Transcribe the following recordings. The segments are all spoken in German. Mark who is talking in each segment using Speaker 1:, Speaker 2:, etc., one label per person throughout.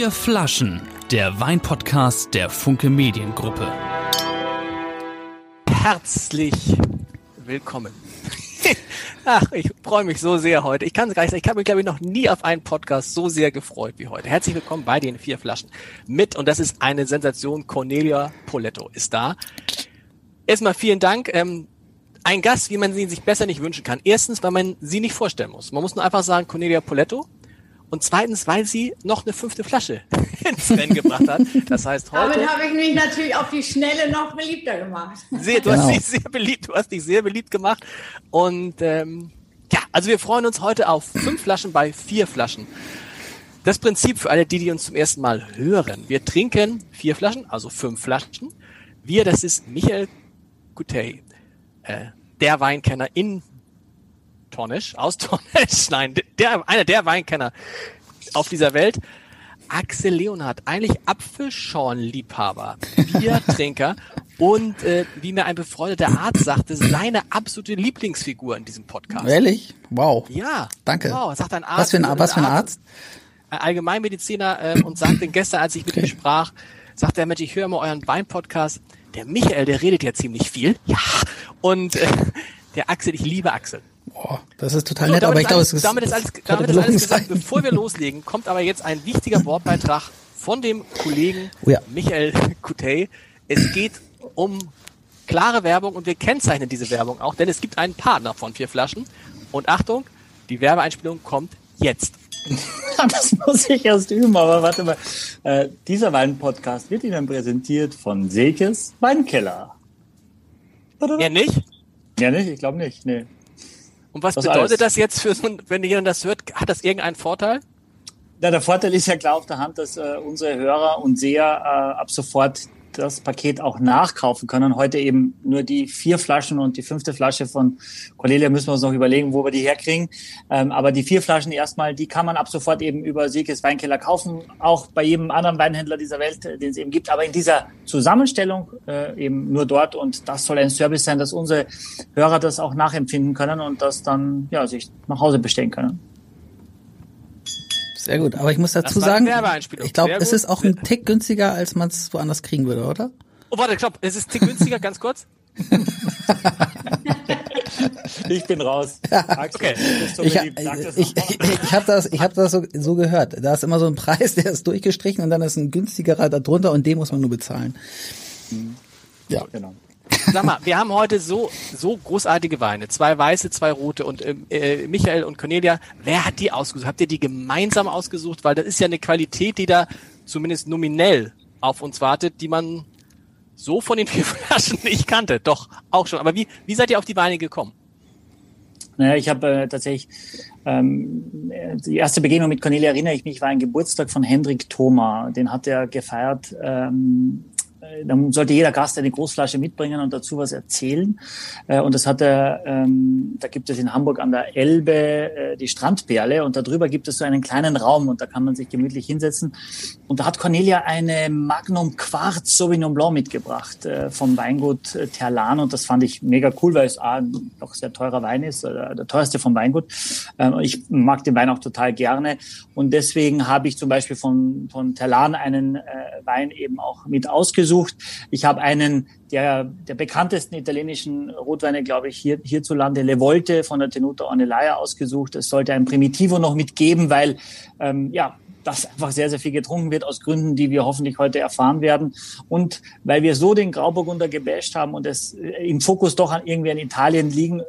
Speaker 1: Vier Flaschen, der Weinpodcast der Funke Mediengruppe.
Speaker 2: Herzlich willkommen. Ach, ich freue mich so sehr heute. Ich kann es gar nicht sagen. Ich habe mich, glaube ich, noch nie auf einen Podcast so sehr gefreut wie heute. Herzlich willkommen bei den vier Flaschen mit. Und das ist eine Sensation. Cornelia Poletto ist da. Erstmal vielen Dank. Ähm, ein Gast, wie man sie sich besser nicht wünschen kann. Erstens, weil man sie nicht vorstellen muss. Man muss nur einfach sagen, Cornelia Poletto. Und zweitens, weil sie noch eine fünfte Flasche ins Rennen gebracht hat. Das heißt heute.
Speaker 3: Damit habe ich mich natürlich auf die Schnelle noch beliebter gemacht.
Speaker 2: Sehr, du genau. hast dich sehr beliebt, du hast dich sehr beliebt gemacht. Und ähm, ja, also wir freuen uns heute auf fünf Flaschen bei vier Flaschen. Das Prinzip für alle, die, die uns zum ersten Mal hören. Wir trinken vier Flaschen, also fünf Flaschen. Wir, das ist Michael Gutey, äh, der Weinkenner in Tornisch, aus Tornisch, nein, der, einer der Weinkenner auf dieser Welt. Axel Leonhardt, eigentlich Apfelschornliebhaber, Biertrinker und äh, wie mir ein befreundeter Arzt sagte, seine absolute Lieblingsfigur in diesem Podcast.
Speaker 4: Ehrlich? Wow.
Speaker 2: Ja.
Speaker 4: Danke.
Speaker 2: Wow, sagt ein Arzt.
Speaker 4: Was für ein, was für ein Arzt?
Speaker 2: Ein Allgemeinmediziner äh, und sagte gestern, als ich mit ihm sprach, sagte er, Mensch, ich höre immer euren Wein-Podcast. Der Michael, der redet ja ziemlich viel. Ja. Und äh, der Axel, ich liebe Axel.
Speaker 4: Boah, das ist total so, nett, aber ich glaube, es ist.
Speaker 2: Damit ist alles, damit ist alles gesagt. Bevor wir loslegen, kommt aber jetzt ein wichtiger Wortbeitrag von dem Kollegen oh ja. Michael Kutey. Es geht um klare Werbung und wir kennzeichnen diese Werbung auch, denn es gibt einen Partner von vier Flaschen. Und Achtung, die Werbeeinspielung kommt jetzt.
Speaker 5: das muss ich erst üben, aber warte mal. Äh, dieser Wein-Podcast wird Ihnen präsentiert von Sekes Weinkeller.
Speaker 2: Ja, nicht?
Speaker 5: Ja, nicht? Ich glaube nicht. Nee.
Speaker 2: Und was das bedeutet alles. das jetzt für so ein, wenn ihr das hört, hat das irgendeinen Vorteil?
Speaker 5: Ja, der Vorteil ist ja klar auf der Hand, dass äh, unsere Hörer und Seher äh, ab sofort das Paket auch nachkaufen können. Heute eben nur die vier Flaschen und die fünfte Flasche von Cornelia müssen wir uns noch überlegen, wo wir die herkriegen. Ähm, aber die vier Flaschen erstmal, die kann man ab sofort eben über Siekes Weinkeller kaufen, auch bei jedem anderen Weinhändler dieser Welt, äh, den es eben gibt. Aber in dieser Zusammenstellung äh, eben nur dort und das soll ein Service sein, dass unsere Hörer das auch nachempfinden können und das dann ja sich nach Hause bestellen können.
Speaker 4: Sehr gut, aber ich muss dazu sagen, ich glaube, es ist auch ein Tick günstiger, als man es woanders kriegen würde, oder?
Speaker 2: Oh, warte, stopp, es ist ein Tick günstiger, ganz kurz.
Speaker 5: ich bin raus.
Speaker 4: Okay. Ich, ich, ich, ich habe das, ich hab das so, so gehört. Da ist immer so ein Preis, der ist durchgestrichen und dann ist ein günstigerer darunter und den muss man nur bezahlen.
Speaker 2: Ja, genau. Sag mal, wir haben heute so, so großartige Weine. Zwei weiße, zwei rote und ähm, äh, Michael und Cornelia. Wer hat die ausgesucht? Habt ihr die gemeinsam ausgesucht? Weil das ist ja eine Qualität, die da zumindest nominell auf uns wartet, die man so von den vier Flaschen nicht kannte. Doch, auch schon. Aber wie, wie seid ihr auf die Weine gekommen?
Speaker 5: Naja, ich habe äh, tatsächlich ähm, die erste Begegnung mit Cornelia erinnere ich mich, war ein Geburtstag von Hendrik Thoma. Den hat er gefeiert ähm, äh, dann sollte jeder Gast eine Großflasche mitbringen und dazu was erzählen. Äh, und das hat er, ähm, da gibt es in Hamburg an der Elbe äh, die Strandperle und darüber gibt es so einen kleinen Raum und da kann man sich gemütlich hinsetzen. Und da hat Cornelia eine Magnum Quarz Sauvignon Blanc mitgebracht vom Weingut Terlan und das fand ich mega cool, weil es ein doch sehr teurer Wein ist, der teuerste vom Weingut. Ähm, ich mag den Wein auch total gerne und deswegen habe ich zum Beispiel von, von Terlan einen Wein eben auch mit ausgesucht ausgesucht. Ich habe einen der, der bekanntesten italienischen Rotweine, glaube ich, hier, hierzulande, Le Volte von der Tenuta Ornellaia ausgesucht. Es sollte ein Primitivo noch mitgeben, weil ähm, ja, dass einfach sehr, sehr viel getrunken wird, aus Gründen, die wir hoffentlich heute erfahren werden. Und weil wir so den Grauburgunder gebasht haben und es äh, im Fokus doch an irgendwie in Italien liegen äh,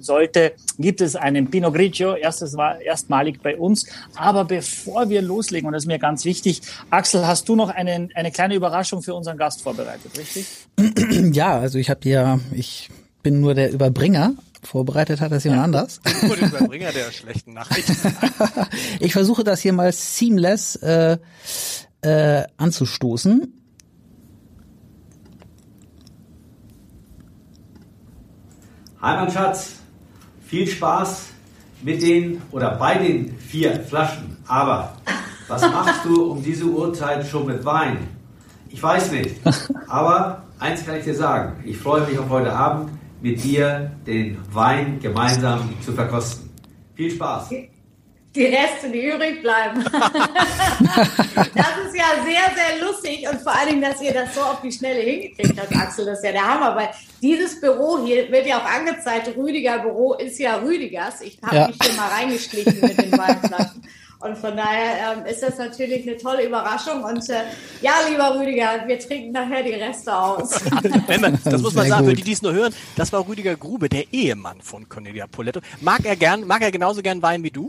Speaker 5: sollte, gibt es einen Pinot Grigio, erstes war erstmalig bei uns. Aber bevor wir loslegen, und das ist mir ganz wichtig, Axel, hast du noch einen, eine kleine Überraschung für unseren Gast vorbereitet, richtig?
Speaker 4: Ja, also ich habe ja, ich bin nur der Überbringer, Vorbereitet hat das jemand ja. anders.
Speaker 2: Nur den Überbringer der schlechten Nachrichten.
Speaker 4: ich versuche das hier mal seamless äh, äh, anzustoßen.
Speaker 6: Hi mein Schatz, viel Spaß mit den oder bei den vier Flaschen. Aber was machst du um diese Uhrzeit schon mit Wein? Ich weiß nicht. Aber eins kann ich dir sagen. Ich freue mich auf heute Abend mit dir den Wein gemeinsam zu verkosten. Viel Spaß.
Speaker 3: die Reste, die übrig bleiben. das ist ja sehr, sehr lustig und vor allen Dingen, dass ihr das so auf die Schnelle hingekriegt habt, Axel, das ist ja der Hammer, weil dieses Büro hier wird ja auch angezeigt, Rüdiger Büro ist ja Rüdigers. Ich habe ja. mich hier mal reingeschlichen mit den Weinflaschen. Und von daher ähm, ist das natürlich eine tolle Überraschung. Und äh, ja, lieber Rüdiger, wir trinken nachher die Reste aus.
Speaker 2: das muss man Sehr sagen, gut. für die, die es nur hören, das war Rüdiger Grube, der Ehemann von Cornelia Poletto. Mag er gern, mag er genauso gern Wein wie du?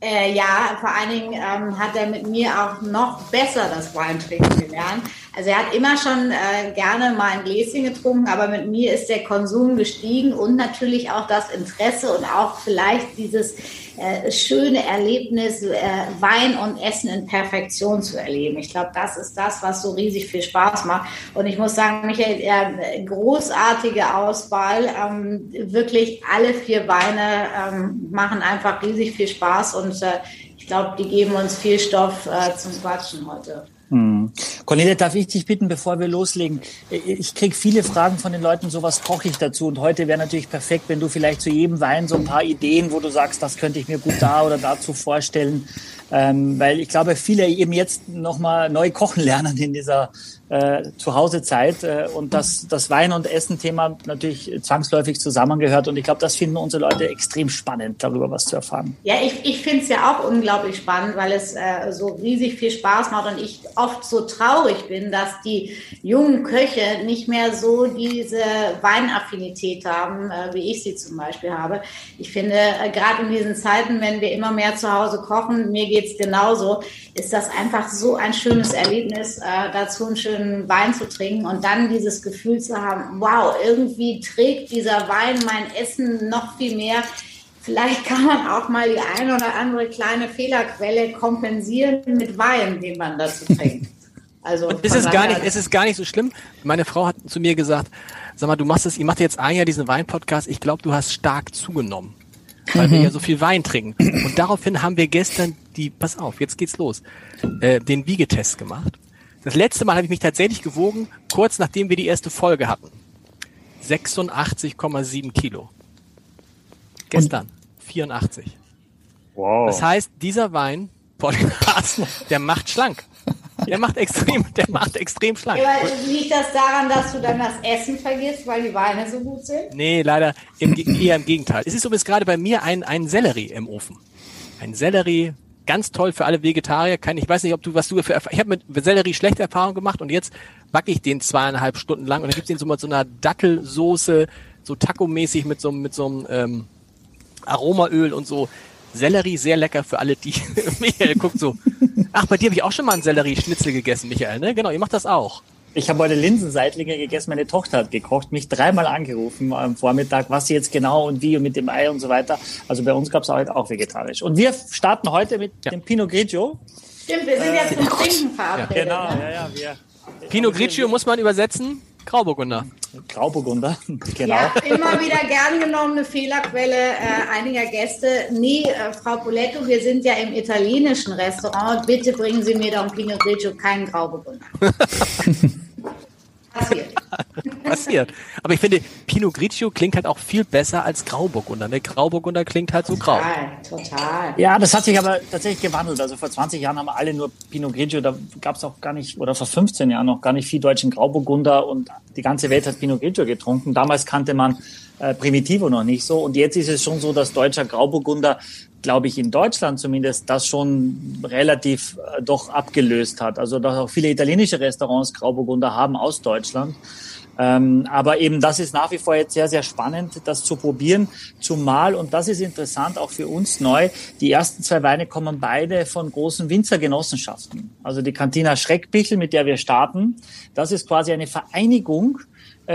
Speaker 3: Äh, ja, vor allen Dingen ähm, hat er mit mir auch noch besser das Weintrinken gelernt. Also er hat immer schon äh, gerne mal ein Gläschen getrunken, aber mit mir ist der Konsum gestiegen und natürlich auch das Interesse und auch vielleicht dieses äh, schöne Erlebnis, äh, Wein und Essen in Perfektion zu erleben. Ich glaube, das ist das, was so riesig viel Spaß macht. Und ich muss sagen, Michael, äh, großartige Auswahl. Ähm, wirklich alle vier Weine ähm, machen einfach riesig viel Spaß und äh, ich glaube, die geben uns viel Stoff äh, zum Quatschen heute.
Speaker 5: Hm. Cornelia, darf ich dich bitten, bevor wir loslegen? Ich kriege viele Fragen von den Leuten, so was koche ich dazu. Und heute wäre natürlich perfekt, wenn du vielleicht zu jedem Wein so ein paar Ideen, wo du sagst, das könnte ich mir gut da oder dazu vorstellen. Ähm, weil ich glaube, viele eben jetzt nochmal neu kochen lernen in dieser äh, Zuhausezeit äh, und dass das Wein- und Essen-Thema natürlich zwangsläufig zusammengehört. Und ich glaube, das finden unsere Leute extrem spannend, darüber was zu erfahren.
Speaker 3: Ja, ich, ich finde es ja auch unglaublich spannend, weil es äh, so riesig viel Spaß macht und ich oft so traurig bin, dass die jungen Köche nicht mehr so diese Weinaffinität haben, äh, wie ich sie zum Beispiel habe. Ich finde, äh, gerade in diesen Zeiten, wenn wir immer mehr zu Hause kochen, mir geht's genauso, ist das einfach so ein schönes Erlebnis, äh, dazu einen schönen Wein zu trinken und dann dieses Gefühl zu haben, wow, irgendwie trägt dieser Wein mein Essen noch viel mehr. Vielleicht kann man auch mal die eine oder andere kleine Fehlerquelle kompensieren mit Wein, den man dazu trinkt.
Speaker 2: Also und ist es gar nicht, ist es gar nicht so schlimm. Meine Frau hat zu mir gesagt, sag mal, du machst es, ihr macht jetzt ein Jahr diesen Wein-Podcast. Ich glaube, du hast stark zugenommen weil mhm. wir ja so viel Wein trinken. Und daraufhin haben wir gestern die, pass auf, jetzt geht's los, äh, den Wiegetest gemacht. Das letzte Mal habe ich mich tatsächlich gewogen, kurz nachdem wir die erste Folge hatten. 86,7 Kilo. Gestern. Und? 84. Wow. Das heißt, dieser Wein, Podcast, der macht schlank. Der macht extrem, der macht extrem schlank.
Speaker 3: Aber liegt das daran, dass du dann das Essen vergisst, weil die Weine so gut sind?
Speaker 2: Nee, leider im, eher im Gegenteil. Es ist übrigens gerade bei mir ein, ein Sellerie im Ofen. Ein Sellerie, ganz toll für alle Vegetarier. Ich weiß nicht, ob du, was du für Ich habe mit Sellerie schlechte Erfahrungen gemacht und jetzt backe ich den zweieinhalb Stunden lang und dann gibt's den so mit so einer Dattelsoße, so Taco-mäßig mit so, mit so einem ähm, Aromaöl und so. Sellerie sehr lecker für alle, die. Michael guckt so. Ach, bei dir habe ich auch schon mal einen Sellerie-Schnitzel gegessen, Michael, ne? Genau, ihr macht das auch.
Speaker 5: Ich habe heute Linsenseitlinge gegessen. Meine Tochter hat gekocht, mich dreimal angerufen am Vormittag, was sie jetzt genau und wie und mit dem Ei und so weiter. Also bei uns gab es heute auch vegetarisch. Und wir starten heute mit ja. dem Pinot Grigio.
Speaker 3: Stimmt, wir sind äh, jetzt zum Trinken verabredet.
Speaker 5: Genau, ne? ja, ja. Wir,
Speaker 2: Pinot Grigio muss man übersetzen. Grauburgunder.
Speaker 5: Grauburgunder,
Speaker 3: genau. Ja, immer wieder gern genommene Fehlerquelle äh, einiger Gäste. Nee, äh, Frau Poletto, wir sind ja im italienischen Restaurant. Bitte bringen Sie mir doch ein Pinot Grigio keinen Grauburgunder.
Speaker 2: Passiert. Passiert. Aber ich finde, Pinot Grigio klingt halt auch viel besser als Grauburgunder. Ne? Grauburgunder klingt halt so
Speaker 3: total,
Speaker 2: grau.
Speaker 5: Total. Ja, das hat sich aber tatsächlich gewandelt. Also vor 20 Jahren haben alle nur Pinot Grigio. Da gab es auch gar nicht, oder vor 15 Jahren noch gar nicht viel deutschen Grauburgunder und die ganze Welt hat Pinot Grigio getrunken. Damals kannte man äh, Primitivo noch nicht so. Und jetzt ist es schon so, dass deutscher Grauburgunder glaube ich, in Deutschland zumindest das schon relativ äh, doch abgelöst hat. Also dass auch viele italienische Restaurants Grauburgunder haben aus Deutschland. Ähm, aber eben das ist nach wie vor jetzt sehr, sehr spannend, das zu probieren. Zumal, und das ist interessant, auch für uns neu, die ersten zwei Weine kommen beide von großen Winzergenossenschaften. Also die Cantina Schreckbichel, mit der wir starten, das ist quasi eine Vereinigung,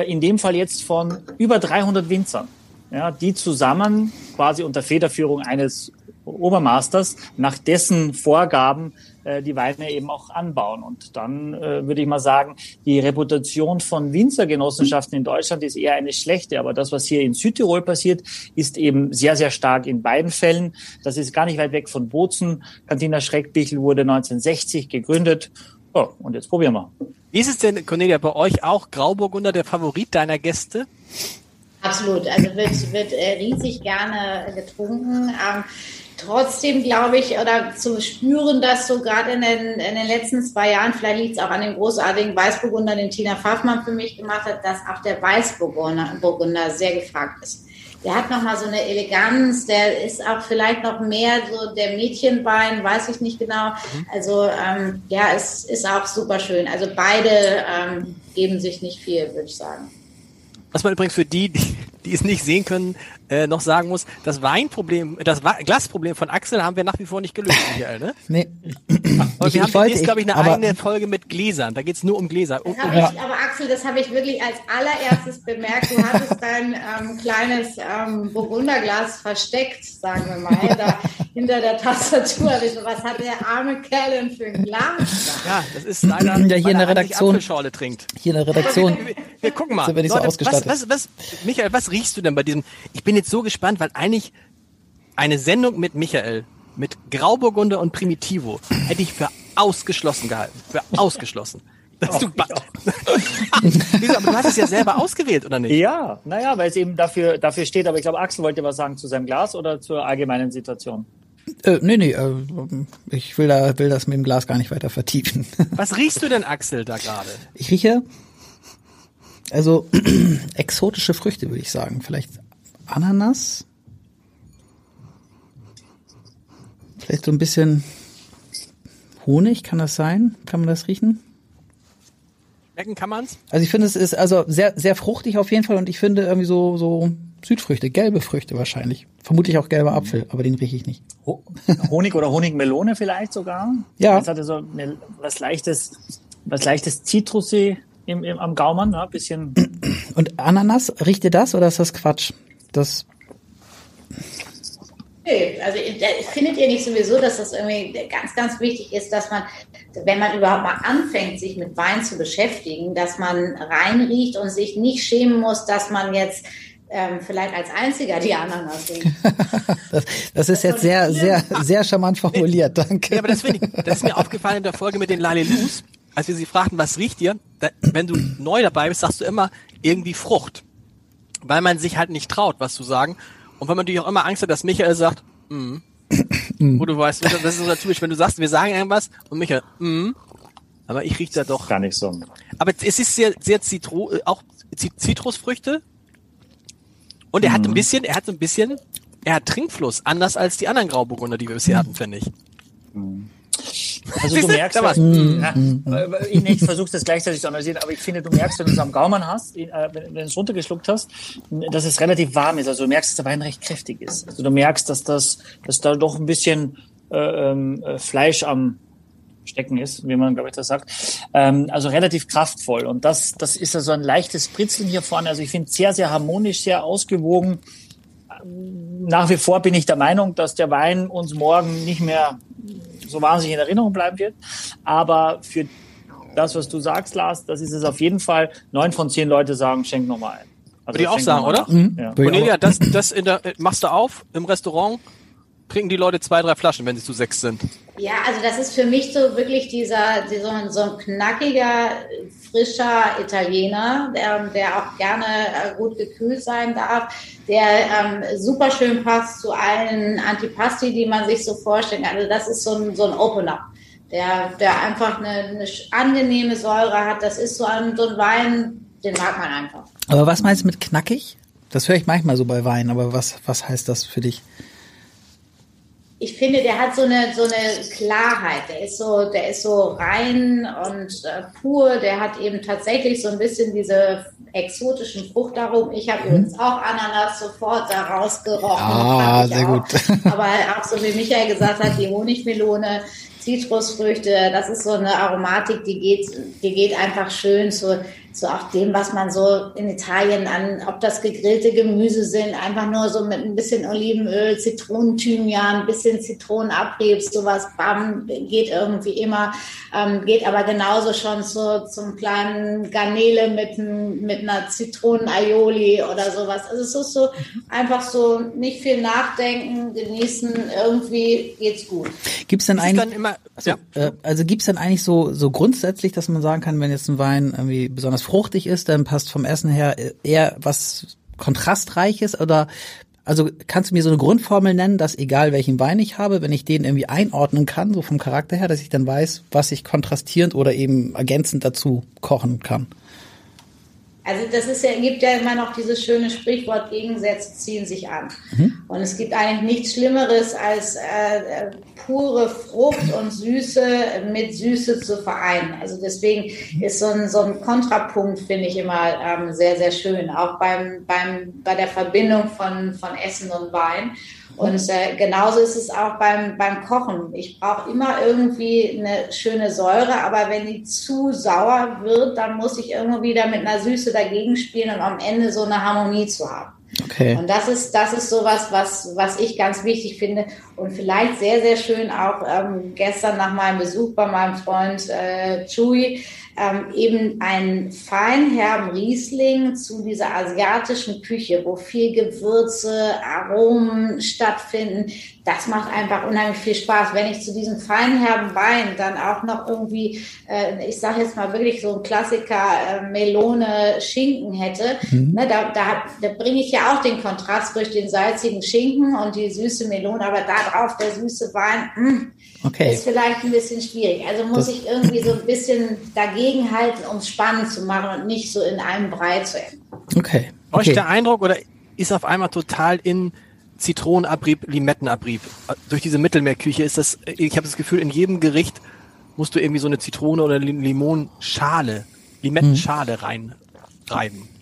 Speaker 5: in dem Fall jetzt von über 300 Winzern ja, die zusammen quasi unter Federführung eines Obermasters nach dessen Vorgaben äh, die Weine eben auch anbauen. Und dann äh, würde ich mal sagen, die Reputation von Winzergenossenschaften in Deutschland ist eher eine schlechte. Aber das, was hier in Südtirol passiert, ist eben sehr, sehr stark in beiden Fällen. Das ist gar nicht weit weg von Bozen. Cantina Schreckbichel wurde 1960 gegründet. Oh, und jetzt probieren wir.
Speaker 2: Wie ist es denn, Cornelia, bei euch auch Grauburgunder der Favorit deiner Gäste?
Speaker 3: Absolut, also wird, wird äh, riesig gerne getrunken. Ähm, Trotzdem glaube ich, oder zu spüren, dass so gerade in den, in den letzten zwei Jahren, vielleicht liegt es auch an den großartigen Weißburgunder, den Tina Pfaffmann für mich gemacht hat, dass auch der Weißburgunder sehr gefragt ist der hat nochmal so eine Eleganz, der ist auch vielleicht noch mehr so der Mädchenbein, weiß ich nicht genau. Mhm. Also ähm, ja, es ist auch super schön. Also beide ähm, geben sich nicht viel, würde ich sagen.
Speaker 2: Was man übrigens für die, die, die es nicht sehen können, äh, noch sagen muss, das Weinproblem, das Glasproblem von Axel haben wir nach wie vor nicht gelöst, Michael, ne? Nee. Aber ich, wir haben demnächst, glaube ich, eine eigene Folge mit Gläsern. Da geht's nur um Gläser. Um,
Speaker 3: um ja. ich, aber Axel, das habe ich wirklich als allererstes bemerkt. Du hattest dein ähm, kleines ähm, Burgunderglas versteckt, sagen wir mal, da hinter der Tastatur. Was hat der arme Kerl denn für ein Glas?
Speaker 2: Ja, das ist leider,
Speaker 4: ja, hier in der Redaktion.
Speaker 2: trinkt.
Speaker 4: Hier in der Redaktion.
Speaker 2: Wir, wir, wir, gucken mal. Sind wir nicht Leute, so ausgestattet. Was, was, was, Michael, was riechst du denn bei diesem? Ich bin jetzt so gespannt, weil eigentlich eine Sendung mit Michael, mit Grauburgunder und Primitivo, hätte ich für ausgeschlossen gehalten. Für ausgeschlossen. Dass du, Wieso, aber du hast es ja selber ausgewählt, oder nicht?
Speaker 5: Ja, naja, weil es eben dafür, dafür steht. Aber ich glaube, Axel wollte was sagen zu seinem Glas oder zur allgemeinen Situation.
Speaker 4: Äh, nee, nee, äh, ich will, da, will das mit dem Glas gar nicht weiter vertiefen.
Speaker 2: Was riechst du denn, Axel, da gerade?
Speaker 4: Ich rieche, also exotische Früchte, würde ich sagen. Vielleicht Ananas. Vielleicht so ein bisschen Honig, kann das sein? Kann man das riechen?
Speaker 2: Schmecken kann man's?
Speaker 4: Also ich finde, es ist also sehr, sehr fruchtig auf jeden Fall und ich finde irgendwie so, so Südfrüchte, gelbe Früchte wahrscheinlich. Vermutlich auch gelber Apfel, aber den rieche ich nicht.
Speaker 5: Honig oder Honigmelone vielleicht sogar?
Speaker 4: Ja.
Speaker 5: Das hatte so eine, was leichtes, was leichtes Zitrusy im, im, am Gaumen, ne? bisschen.
Speaker 4: Und Ananas, riecht ihr das oder ist das Quatsch? Das
Speaker 3: Nee, also findet ihr nicht sowieso, dass das irgendwie ganz, ganz wichtig ist, dass man, wenn man überhaupt mal anfängt, sich mit Wein zu beschäftigen, dass man reinriecht und sich nicht schämen muss, dass man jetzt ähm, vielleicht als einziger die Ananas trinkt.
Speaker 4: das, das ist jetzt sehr, sehr, sehr charmant formuliert, danke.
Speaker 2: Ja, aber das, ich, das ist mir aufgefallen in der Folge mit den Lalelus, als wir sie fragten, was riecht ihr? Da, wenn du neu dabei bist, sagst du immer irgendwie Frucht. Weil man sich halt nicht traut, was zu sagen. Und weil man natürlich auch immer Angst hat, dass Michael sagt, mm. Wo du weißt, das ist so natürlich, wenn du sagst, wir sagen irgendwas und Michael, mm. Aber ich rieche da doch.
Speaker 5: Gar nicht so.
Speaker 2: Aber es ist sehr, sehr Zitro, äh, auch Zitrusfrüchte. Und er mm. hat ein mhm. bisschen, er hat so ein bisschen, er hat Trinkfluss, anders als die anderen Grauburgunder, die wir bisher hatten, finde ich. Mm.
Speaker 5: Also du merkst, was, mm, ja, ich, ich versuche das gleichzeitig zu analysieren, aber ich finde, du merkst, wenn du es am Gaumen hast, äh, wenn, wenn du es runtergeschluckt hast, dass es relativ warm ist. Also du merkst, dass der Wein recht kräftig ist. Also du merkst, dass das, dass da doch ein bisschen äh, ähm, äh, Fleisch am Stecken ist, wie man, glaube ich, das sagt. Ähm, also relativ kraftvoll. Und das, das ist also ein leichtes Spritzeln hier vorne. Also ich finde sehr, sehr harmonisch, sehr ausgewogen. Nach wie vor bin ich der Meinung, dass der Wein uns morgen nicht mehr so wahnsinnig in Erinnerung bleiben wird. Aber für das, was du sagst, Lars, das ist es auf jeden Fall. Neun von zehn Leute sagen, schenk nochmal ein.
Speaker 2: Also Würde ich auch sagen, oder? Mhm. Ja. Cornelia, das, das in der, machst du auf im Restaurant, trinken die Leute zwei, drei Flaschen, wenn sie zu sechs sind.
Speaker 3: Ja, also das ist für mich so wirklich dieser, dieser so ein knackiger, frischer Italiener, der, der auch gerne äh, gut gekühlt sein darf, der ähm, super schön passt zu allen Antipasti, die man sich so vorstellt. Also das ist so ein, so ein Opener. Der, der einfach eine, eine angenehme Säure hat. Das ist so ein, so ein Wein, den mag man einfach.
Speaker 4: Aber was meinst du mit knackig? Das höre ich manchmal so bei Wein, aber was, was heißt das für dich?
Speaker 3: Ich finde, der hat so eine, so eine Klarheit. Der ist so, der ist so rein und äh, pur. Der hat eben tatsächlich so ein bisschen diese exotischen Frucht darum. Ich habe mhm. übrigens auch Ananas sofort da rausgerochen.
Speaker 4: Ah, sehr
Speaker 3: auch.
Speaker 4: gut.
Speaker 3: Aber auch so wie Michael gesagt hat, die Honigmelone, Zitrusfrüchte, das ist so eine Aromatik, die geht, die geht einfach schön zu, zu auch dem, was man so in Italien an, ob das gegrillte Gemüse sind, einfach nur so mit ein bisschen Olivenöl, Zitronenthymian, ein bisschen Zitronenabrieb, sowas, bam, geht irgendwie immer, ähm, geht aber genauso schon zu, zum kleinen Garnele mit, mit einer Zitronenaioli oder sowas. Also es ist so einfach so nicht viel nachdenken, genießen, irgendwie geht's gut.
Speaker 4: Gibt's denn eigentlich, also, ja. äh, also gibt's denn eigentlich so, so grundsätzlich, dass man sagen kann, wenn jetzt ein Wein irgendwie besonders fruchtig ist, dann passt vom Essen her eher was kontrastreiches oder Also kannst du mir so eine Grundformel nennen, dass egal welchen Wein ich habe, wenn ich den irgendwie einordnen kann, so vom Charakter her, dass ich dann weiß, was ich kontrastierend oder eben ergänzend dazu kochen kann?
Speaker 3: Also das ist ja, gibt ja immer noch dieses schöne Sprichwort, Gegensätze ziehen sich an. Mhm. Und es gibt eigentlich nichts Schlimmeres, als äh, pure Frucht und Süße mit Süße zu vereinen. Also deswegen ist so ein, so ein Kontrapunkt, finde ich immer ähm, sehr, sehr schön, auch beim, beim, bei der Verbindung von, von Essen und Wein. Und äh, genauso ist es auch beim, beim Kochen. Ich brauche immer irgendwie eine schöne Säure, aber wenn die zu sauer wird, dann muss ich irgendwie da mit einer Süße dagegen spielen, um am Ende so eine Harmonie zu haben. Okay. Und das ist, das ist sowas, was, was ich ganz wichtig finde und vielleicht sehr, sehr schön auch ähm, gestern nach meinem Besuch bei meinem Freund äh, Chewy ähm, eben einen feinherben Riesling zu dieser asiatischen Küche, wo viel Gewürze, Aromen stattfinden. Das macht einfach unheimlich viel Spaß. Wenn ich zu diesem feinherben Wein dann auch noch irgendwie, äh, ich sage jetzt mal wirklich so ein Klassiker äh, Melone Schinken hätte, mhm. ne, da, da, da bringe ich ja auch den Kontrast durch den salzigen Schinken und die süße Melone, aber da drauf der süße Wein, mh, mm, okay. ist vielleicht ein bisschen schwierig. Also muss das ich irgendwie so ein bisschen dagegen gegenhalten, um es spannend zu machen und nicht so in einem Brei zu enden.
Speaker 2: Okay. okay. Euch der Eindruck oder ist auf einmal total in Zitronenabrieb, Limettenabrieb? Durch diese Mittelmeerküche ist das, ich habe das Gefühl, in jedem Gericht musst du irgendwie so eine Zitrone oder Limonschale, Limettenschale hm. reinreiben.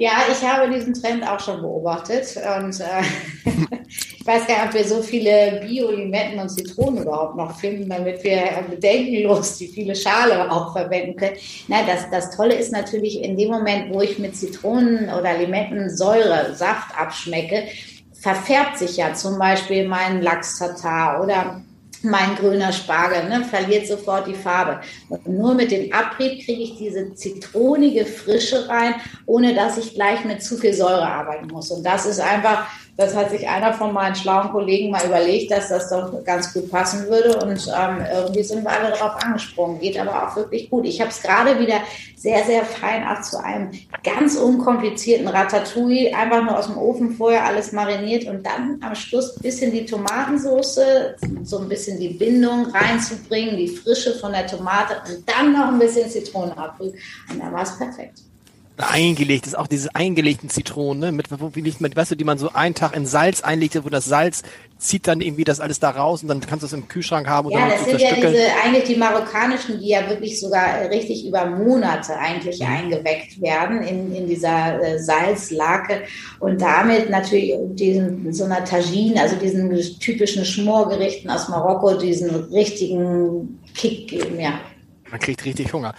Speaker 3: Ja, ich habe diesen Trend auch schon beobachtet und äh, ich weiß gar nicht, ob wir so viele Bio-Limetten und Zitronen überhaupt noch finden, damit wir bedenkenlos die viele Schale auch verwenden können. Na, das, das Tolle ist natürlich in dem Moment, wo ich mit Zitronen oder Limettensäure Saft abschmecke, verfärbt sich ja zum Beispiel mein Lachs-Tatar oder mein grüner Spargel, ne, verliert sofort die Farbe. Und nur mit dem Abrieb kriege ich diese zitronige Frische rein, ohne dass ich gleich mit zu viel Säure arbeiten muss. Und das ist einfach das hat sich einer von meinen schlauen Kollegen mal überlegt, dass das doch ganz gut passen würde. Und ähm, irgendwie sind wir alle darauf angesprungen. Geht aber auch wirklich gut. Ich habe es gerade wieder sehr, sehr fein auch zu einem ganz unkomplizierten Ratatouille. Einfach nur aus dem Ofen vorher alles mariniert und dann am Schluss ein bisschen die Tomatensauce, so ein bisschen die Bindung reinzubringen, die Frische von der Tomate und dann noch ein bisschen Zitronenabrieb. Und dann war es perfekt
Speaker 2: eingelegt ist, auch diese eingelegten Zitronen, ne, mit, wie liegt man, weißt du, die man so einen Tag in Salz einlegt, wo das Salz zieht dann irgendwie das alles da raus und dann kannst du es im Kühlschrank haben.
Speaker 3: Ja, das sind ja diese, eigentlich die marokkanischen, die ja wirklich sogar richtig über Monate eigentlich mhm. eingeweckt werden in, in dieser äh, Salzlake und damit natürlich diesen, so einer Tagine, also diesen typischen Schmorgerichten aus Marokko, diesen richtigen Kick geben, ja.
Speaker 2: Man kriegt richtig Hunger.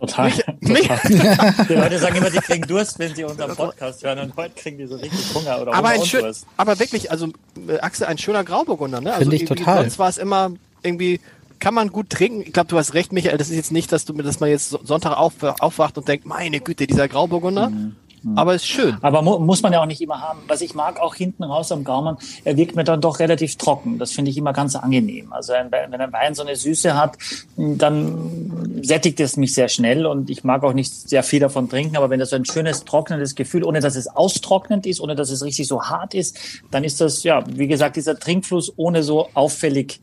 Speaker 5: Total. Mich, total. die Leute sagen immer, die kriegen Durst, wenn sie unseren Podcast hören und heute kriegen die so richtig Hunger oder
Speaker 2: aber, ein schön, aber wirklich, also äh, Axel, ein schöner Grauburgunder, ne?
Speaker 4: Also
Speaker 2: Finde
Speaker 4: ich total.
Speaker 2: Sonst war es immer irgendwie kann man gut trinken. Ich glaube, du hast recht, Michael. Das ist jetzt nicht, dass du, dass man jetzt Sonntag aufwacht und denkt, meine Güte, dieser Grauburgunder. Mhm. Mhm. Aber ist schön.
Speaker 5: Aber mu muss man ja auch nicht immer haben. Was ich mag, auch hinten raus am Gaumen, er wirkt mir dann doch relativ trocken. Das finde ich immer ganz angenehm. Also wenn ein Wein so eine Süße hat, dann sättigt es mich sehr schnell und ich mag auch nicht sehr viel davon trinken. Aber wenn das so ein schönes, trocknendes Gefühl, ohne dass es austrocknend ist, ohne dass es richtig so hart ist, dann ist das, ja, wie gesagt, dieser Trinkfluss ohne so auffällig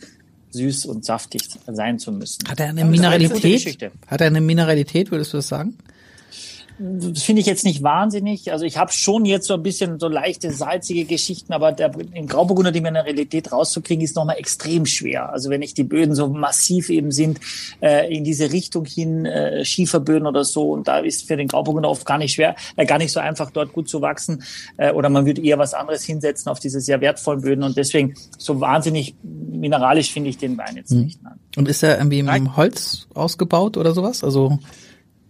Speaker 5: süß und saftig sein zu müssen.
Speaker 4: Hat er eine Mineralität? Hat er eine Mineralität, würdest du das sagen?
Speaker 5: Das finde ich jetzt nicht wahnsinnig. Also ich habe schon jetzt so ein bisschen so leichte salzige Geschichten, aber der, in Grauburgunder die Mineralität rauszukriegen, ist nochmal extrem schwer. Also wenn nicht die Böden so massiv eben sind, äh, in diese Richtung hin, äh, Schieferböden oder so, und da ist für den Grauburgunder oft gar nicht schwer, äh, gar nicht so einfach dort gut zu wachsen. Äh, oder man würde eher was anderes hinsetzen auf diese sehr wertvollen Böden. Und deswegen so wahnsinnig mineralisch finde ich den Wein jetzt mhm. nicht. Nein.
Speaker 4: Und ist er irgendwie im Holz ausgebaut oder sowas? Also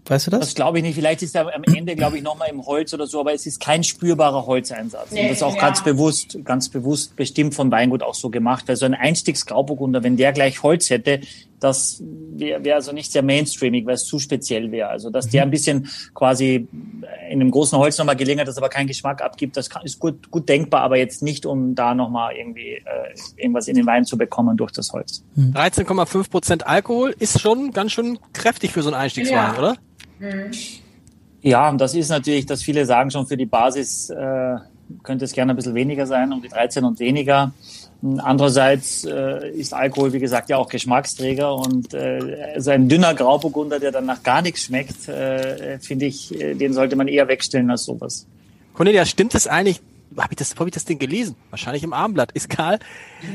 Speaker 4: Weißt du das?
Speaker 5: Das glaube ich nicht. Vielleicht ist er am Ende, glaube ich, nochmal im Holz oder so, aber es ist kein spürbarer Holzeinsatz. Nee, und das ist auch ja. ganz bewusst, ganz bewusst bestimmt von Weingut auch so gemacht. Also ein Einstiegsgrauburgunder, wenn der gleich Holz hätte, das wäre wär also nicht sehr mainstreamig, weil es zu speziell wäre. Also dass der ein bisschen quasi in einem großen Holz nochmal gelingen das aber keinen Geschmack abgibt, das kann, ist gut, gut denkbar, aber jetzt nicht, um da nochmal irgendwie äh, irgendwas in den Wein zu bekommen durch das Holz.
Speaker 2: 13,5 Prozent Alkohol ist schon ganz schön kräftig für so einen Einstiegswein, ja. oder?
Speaker 5: Mhm. Ja, und das ist natürlich, dass viele sagen schon für die Basis, äh, könnte es gerne ein bisschen weniger sein, um die 13 und weniger. Andererseits äh, ist Alkohol, wie gesagt, ja auch Geschmacksträger und äh, so ein dünner Grauburgunder, der dann nach gar nichts schmeckt, äh, finde ich, äh, den sollte man eher wegstellen als sowas.
Speaker 2: Cornelia, stimmt es eigentlich? Habe ich das, hab ich das Ding gelesen? Wahrscheinlich im Armblatt. Ist Karl?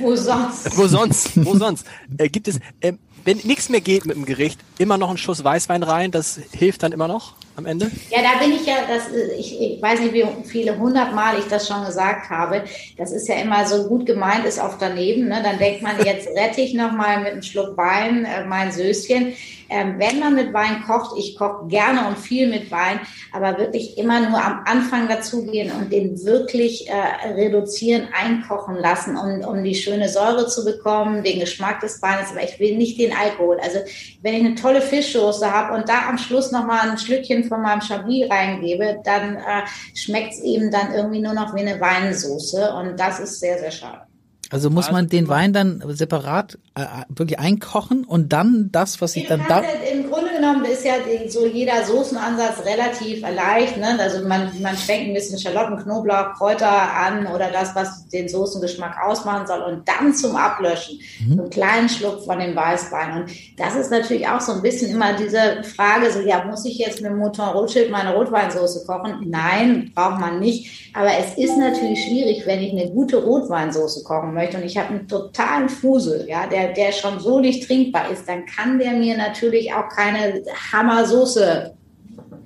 Speaker 3: Wo sonst?
Speaker 2: Wo sonst? Wo sonst? Äh, gibt es, äh, wenn nichts mehr geht mit dem Gericht, immer noch einen Schuss Weißwein rein? Das hilft dann immer noch am Ende?
Speaker 3: Ja, da bin ich ja, das, ich, ich weiß nicht, wie viele hundertmal ich das schon gesagt habe. Das ist ja immer so gut gemeint, ist oft daneben. Ne? Dann denkt man, jetzt rette ich noch mal mit einem Schluck Wein äh, mein Söschen. Ähm, wenn man mit Wein kocht, ich koche gerne und viel mit Wein, aber wirklich immer nur am Anfang dazugehen und den wirklich äh, reduzieren, einkochen lassen, um, um die schöne Säure zu bekommen, den Geschmack des Weines. Aber ich will nicht den Alkohol. Also wenn ich eine tolle Fischsoße habe und da am Schluss noch mal ein Schlückchen von meinem Chablis reingebe, dann äh, schmeckt es eben dann irgendwie nur noch wie eine Weinsoße und das ist sehr, sehr schade.
Speaker 4: Also muss man den Wein dann separat äh, wirklich einkochen und dann das, was ich dann da.
Speaker 3: Im Grunde genommen ist ja so jeder Soßenansatz relativ leicht. Ne? Also man, man schwenkt ein bisschen Schalotten, Knoblauch, Kräuter an oder das, was den Soßengeschmack ausmachen soll und dann zum Ablöschen mhm. einen kleinen Schluck von dem Weißwein. Und das ist natürlich auch so ein bisschen immer diese Frage, so ja, muss ich jetzt mit Mouton Rothschild meine Rotweinsoße kochen? Nein, braucht man nicht. Aber es ist natürlich schwierig, wenn ich eine gute Rotweinsoße kochen möchte möchte und ich habe einen totalen Fusel, ja, der, der schon so nicht trinkbar ist, dann kann der mir natürlich auch keine Hammersoße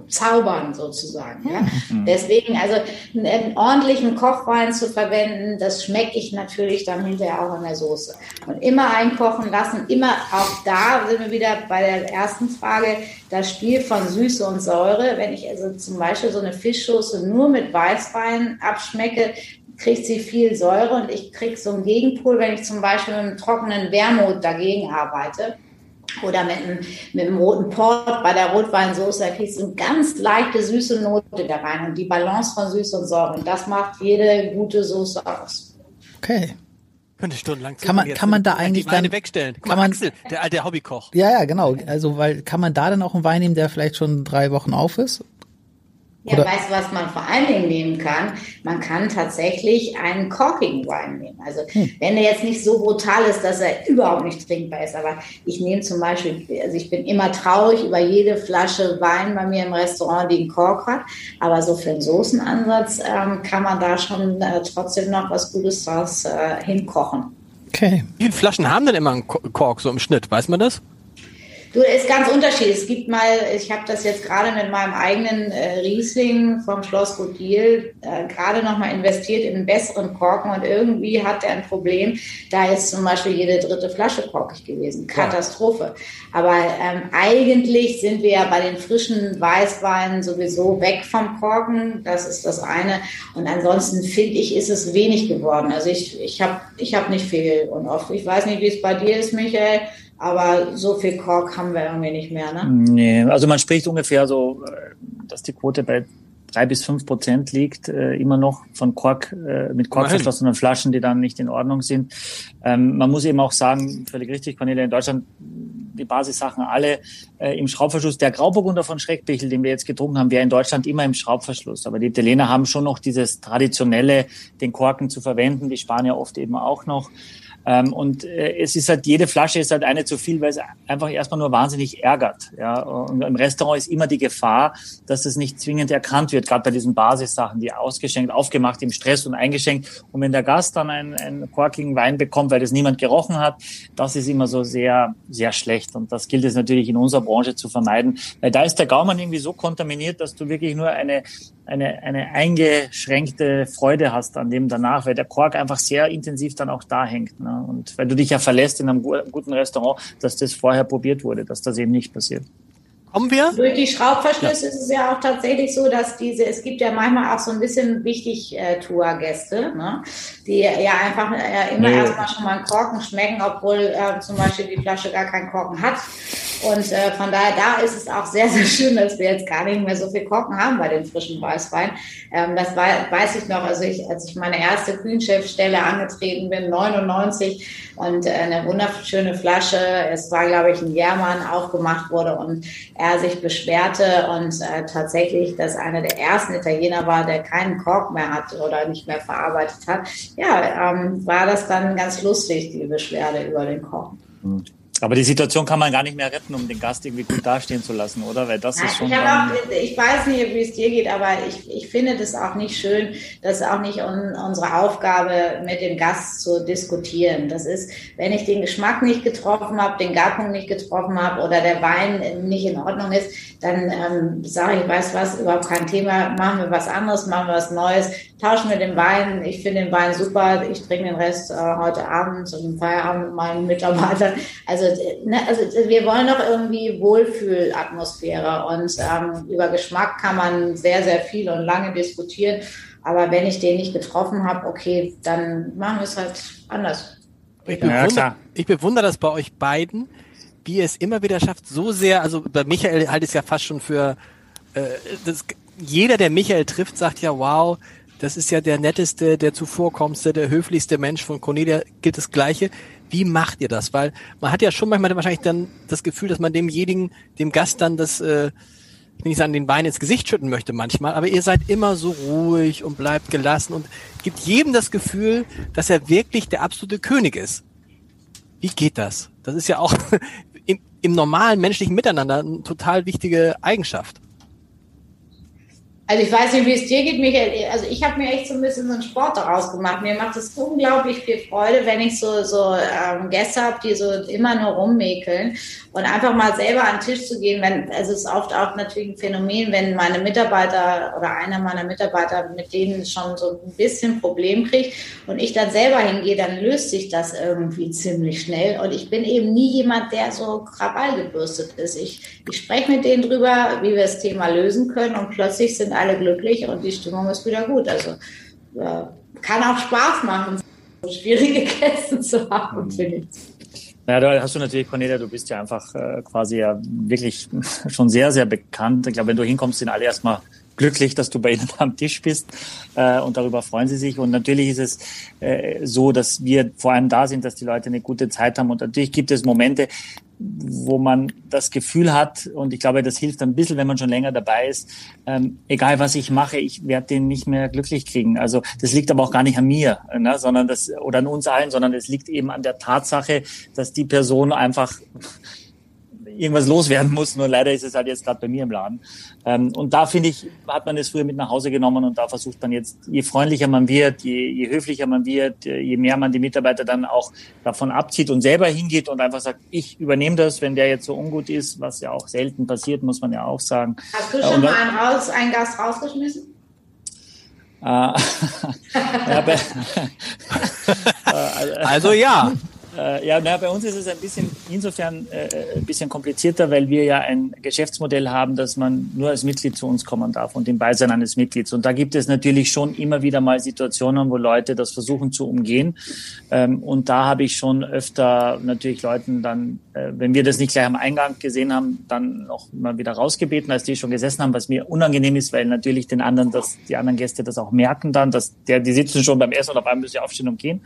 Speaker 3: zaubern sozusagen. Ja? Mhm. Deswegen also einen, einen, ordentlichen Kochwein zu verwenden, das schmecke ich natürlich dann hinterher auch in der Soße. Und immer einkochen lassen, immer auch da sind wir wieder bei der ersten Frage, das Spiel von Süße und Säure. Wenn ich also zum Beispiel so eine Fischsoße nur mit Weißwein abschmecke, kriegt sie viel Säure und ich kriege so einen Gegenpol, wenn ich zum Beispiel mit einem trockenen Wermut dagegen arbeite oder mit einem, mit einem roten Port bei der Rotweinsoße, da kriegst du eine ganz leichte süße Note da rein und die Balance von Süße und Säure. Und das macht jede gute Soße aus.
Speaker 4: Okay.
Speaker 2: Könnte stundenlang
Speaker 4: kann man, kann man da eigentlich
Speaker 2: dann wegstellen?
Speaker 4: Kann man,
Speaker 2: Axel, der alte Hobbykoch.
Speaker 4: Ja, ja, genau. Also, weil, kann man da dann auch einen Wein nehmen, der vielleicht schon drei Wochen auf ist?
Speaker 3: Ja, Oder? weißt du, was man vor allen Dingen nehmen kann? Man kann tatsächlich einen korkigen Wein nehmen. Also hm. wenn der jetzt nicht so brutal ist, dass er überhaupt nicht trinkbar ist, aber ich nehme zum Beispiel, also ich bin immer traurig über jede Flasche Wein bei mir im Restaurant, die einen Kork hat, aber so für einen Soßenansatz ähm, kann man da schon äh, trotzdem noch was Gutes draus äh, hinkochen.
Speaker 2: Okay. Wie viele Flaschen haben denn immer einen Kork so im Schnitt? Weiß man das?
Speaker 3: Du, ist ganz unterschiedlich. Es gibt mal, ich habe das jetzt gerade mit meinem eigenen äh, Riesling vom Schloss Godil äh, gerade nochmal investiert in einen besseren Korken und irgendwie hat er ein Problem. Da ist zum Beispiel jede dritte Flasche korkig gewesen. Katastrophe. Aber ähm, eigentlich sind wir ja bei den frischen Weißweinen sowieso weg vom Korken. Das ist das eine. Und ansonsten finde ich, ist es wenig geworden. Also ich, ich habe ich hab nicht viel und oft. Ich weiß nicht, wie es bei dir ist, Michael. Aber so viel Kork haben wir irgendwie nicht mehr, ne?
Speaker 5: Nee, also man spricht ungefähr so, äh, dass die Quote bei drei bis fünf Prozent liegt, äh, immer noch von Kork, äh, mit Kork verschlossenen Flaschen, die dann nicht in Ordnung sind. Ähm, man muss eben auch sagen, völlig richtig, Cornelia, in Deutschland die Basissachen alle äh, im Schraubverschluss. Der Grauburgunder von Schreckbichel, den wir jetzt getrunken haben, wäre in Deutschland immer im Schraubverschluss. Aber die Italiener haben schon noch dieses traditionelle, den Korken zu verwenden, die Spanier oft eben auch noch. Ähm, und äh, es ist halt, jede Flasche ist halt eine zu viel, weil es einfach erstmal nur wahnsinnig ärgert. Ja? Und im Restaurant ist immer die Gefahr, dass es nicht zwingend erkannt wird, gerade bei diesen Basissachen, die ausgeschenkt, aufgemacht im Stress und eingeschenkt. Und wenn der Gast dann einen, einen korkigen Wein bekommt, weil das niemand gerochen hat, das ist immer so sehr, sehr schlecht. Und das gilt es natürlich in unserer Branche zu vermeiden, weil da ist der Gaumann irgendwie so kontaminiert, dass du wirklich nur eine, eine, eine eingeschränkte Freude hast an dem danach, weil der Kork einfach sehr intensiv dann auch da hängt. Ne? Und weil du dich ja verlässt in einem guten Restaurant, dass das vorher probiert wurde, dass das eben nicht passiert.
Speaker 2: Kommen wir?
Speaker 3: Durch die Schraubverschlüsse ja. ist es ja auch tatsächlich so, dass diese, es gibt ja manchmal auch so ein bisschen wichtig äh, Tour-Gäste, ne? die ja einfach äh, immer nee. erstmal schon mal einen Korken schmecken, obwohl äh, zum Beispiel die Flasche gar keinen Korken hat. Und äh, von daher, da ist es auch sehr, sehr schön, dass wir jetzt gar nicht mehr so viel Korken haben bei den frischen Weißwein. Ähm, das war, weiß ich noch, also ich, als ich meine erste Kühnchefstelle angetreten bin, 99, und äh, eine wunderschöne Flasche, es war, glaube ich, ein Jährmann, aufgemacht wurde und er sich beschwerte und äh, tatsächlich, dass einer der ersten Italiener war, der keinen Kork mehr hatte oder nicht mehr verarbeitet hat. Ja, ähm, war das dann ganz lustig, die Beschwerde über den Kork.
Speaker 5: Mhm. Aber die Situation kann man gar nicht mehr retten, um den Gast irgendwie gut dastehen zu lassen, oder? Weil das Nein, ist schon.
Speaker 3: Ich, auch, ich weiß nicht, wie es dir geht, aber ich, ich finde das auch nicht schön. Das ist auch nicht un, unsere Aufgabe, mit dem Gast zu diskutieren. Das ist, wenn ich den Geschmack nicht getroffen habe, den Garpunkt nicht getroffen habe oder der Wein nicht in Ordnung ist, dann ähm, sage ich, weiß was, überhaupt kein Thema, machen wir was anderes, machen wir was Neues, tauschen wir den Wein. Ich finde den Wein super, ich trinke den Rest äh, heute Abend zum Feierabend mit meinen Mitarbeitern. Also, ne, also wir wollen doch irgendwie Wohlfühlatmosphäre und ähm, über Geschmack kann man sehr, sehr viel und lange diskutieren. Aber wenn ich den nicht getroffen habe, okay, dann machen wir es halt anders.
Speaker 2: Ich bewundere, ja, ich bewundere das bei euch beiden, wie ihr es immer wieder schafft, so sehr, also bei Michael halte ich es ja fast schon für, äh, das, jeder, der Michael trifft, sagt ja, wow, das ist ja der netteste, der zuvorkommendste, der höflichste Mensch von Cornelia, gilt das Gleiche. Wie macht ihr das? Weil man hat ja schon manchmal wahrscheinlich dann das Gefühl, dass man demjenigen, dem Gast dann das, äh, ich nicht sagen, den Wein ins Gesicht schütten möchte manchmal, aber ihr seid immer so ruhig und bleibt gelassen und gibt jedem das Gefühl, dass er wirklich der absolute König ist. Wie geht das? Das ist ja auch im, im normalen menschlichen Miteinander eine total wichtige Eigenschaft.
Speaker 3: Also ich weiß nicht, wie es dir geht, Michael. Also ich habe mir echt so ein bisschen so einen Sport daraus gemacht. Mir macht es unglaublich viel Freude, wenn ich so, so ähm, Gäste habe, die so immer nur rummäkeln und einfach mal selber an den Tisch zu gehen. Wenn, also es ist oft auch natürlich ein Phänomen, wenn meine Mitarbeiter oder einer meiner Mitarbeiter mit denen schon so ein bisschen Problem kriegt und ich dann selber hingehe, dann löst sich das irgendwie ziemlich schnell. Und ich bin eben nie jemand, der so Krawall gebürstet ist. Ich, ich spreche mit denen drüber, wie wir das Thema lösen können und plötzlich sind alle glücklich und die Stimmung ist wieder gut. Also äh, kann auch Spaß machen, so schwierige Gäste zu haben, finde ich.
Speaker 5: Ja, da hast du natürlich, Cornelia, du bist ja einfach äh, quasi ja wirklich schon sehr, sehr bekannt. Ich glaube, wenn du hinkommst, sind alle erstmal glücklich, dass du bei ihnen am Tisch bist äh, und darüber freuen sie sich. Und natürlich ist es äh, so, dass wir vor allem da sind, dass die Leute eine gute Zeit haben. Und natürlich gibt es Momente, wo man das Gefühl hat, und ich glaube, das hilft ein bisschen, wenn man schon länger dabei ist, ähm, egal was ich mache, ich werde den nicht mehr glücklich kriegen. Also das liegt aber auch gar nicht an mir, ne, sondern das, oder an uns allen, sondern es liegt eben an der Tatsache, dass die Person einfach irgendwas loswerden muss. Nur leider ist es halt jetzt gerade bei mir im Laden. Ähm, und da finde ich, hat man es früher mit nach Hause genommen und da versucht man jetzt, je freundlicher man wird, je, je höflicher man wird, je mehr man die Mitarbeiter dann auch davon abzieht und selber hingeht und einfach sagt, ich übernehme das, wenn der jetzt so ungut ist, was ja auch selten passiert, muss man ja auch sagen.
Speaker 3: Hast du schon und, mal einen, raus, einen Gast rausgeschmissen?
Speaker 2: Äh, ja, also ja.
Speaker 5: Äh, ja, na, bei uns ist es ein bisschen insofern äh, ein bisschen komplizierter, weil wir ja ein Geschäftsmodell haben, dass man nur als Mitglied zu uns kommen darf und im Beisein eines Mitglieds. Und da gibt es natürlich schon immer wieder mal Situationen, wo Leute das versuchen zu umgehen. Ähm, und da habe ich schon öfter natürlich Leuten dann, äh, wenn wir das nicht gleich am Eingang gesehen haben, dann noch mal wieder rausgebeten, als die schon gesessen haben, was mir unangenehm ist, weil natürlich den anderen, dass die anderen Gäste das auch merken dann, dass der, die sitzen schon beim Essen und auf einmal müssen sie aufstehen und gehen.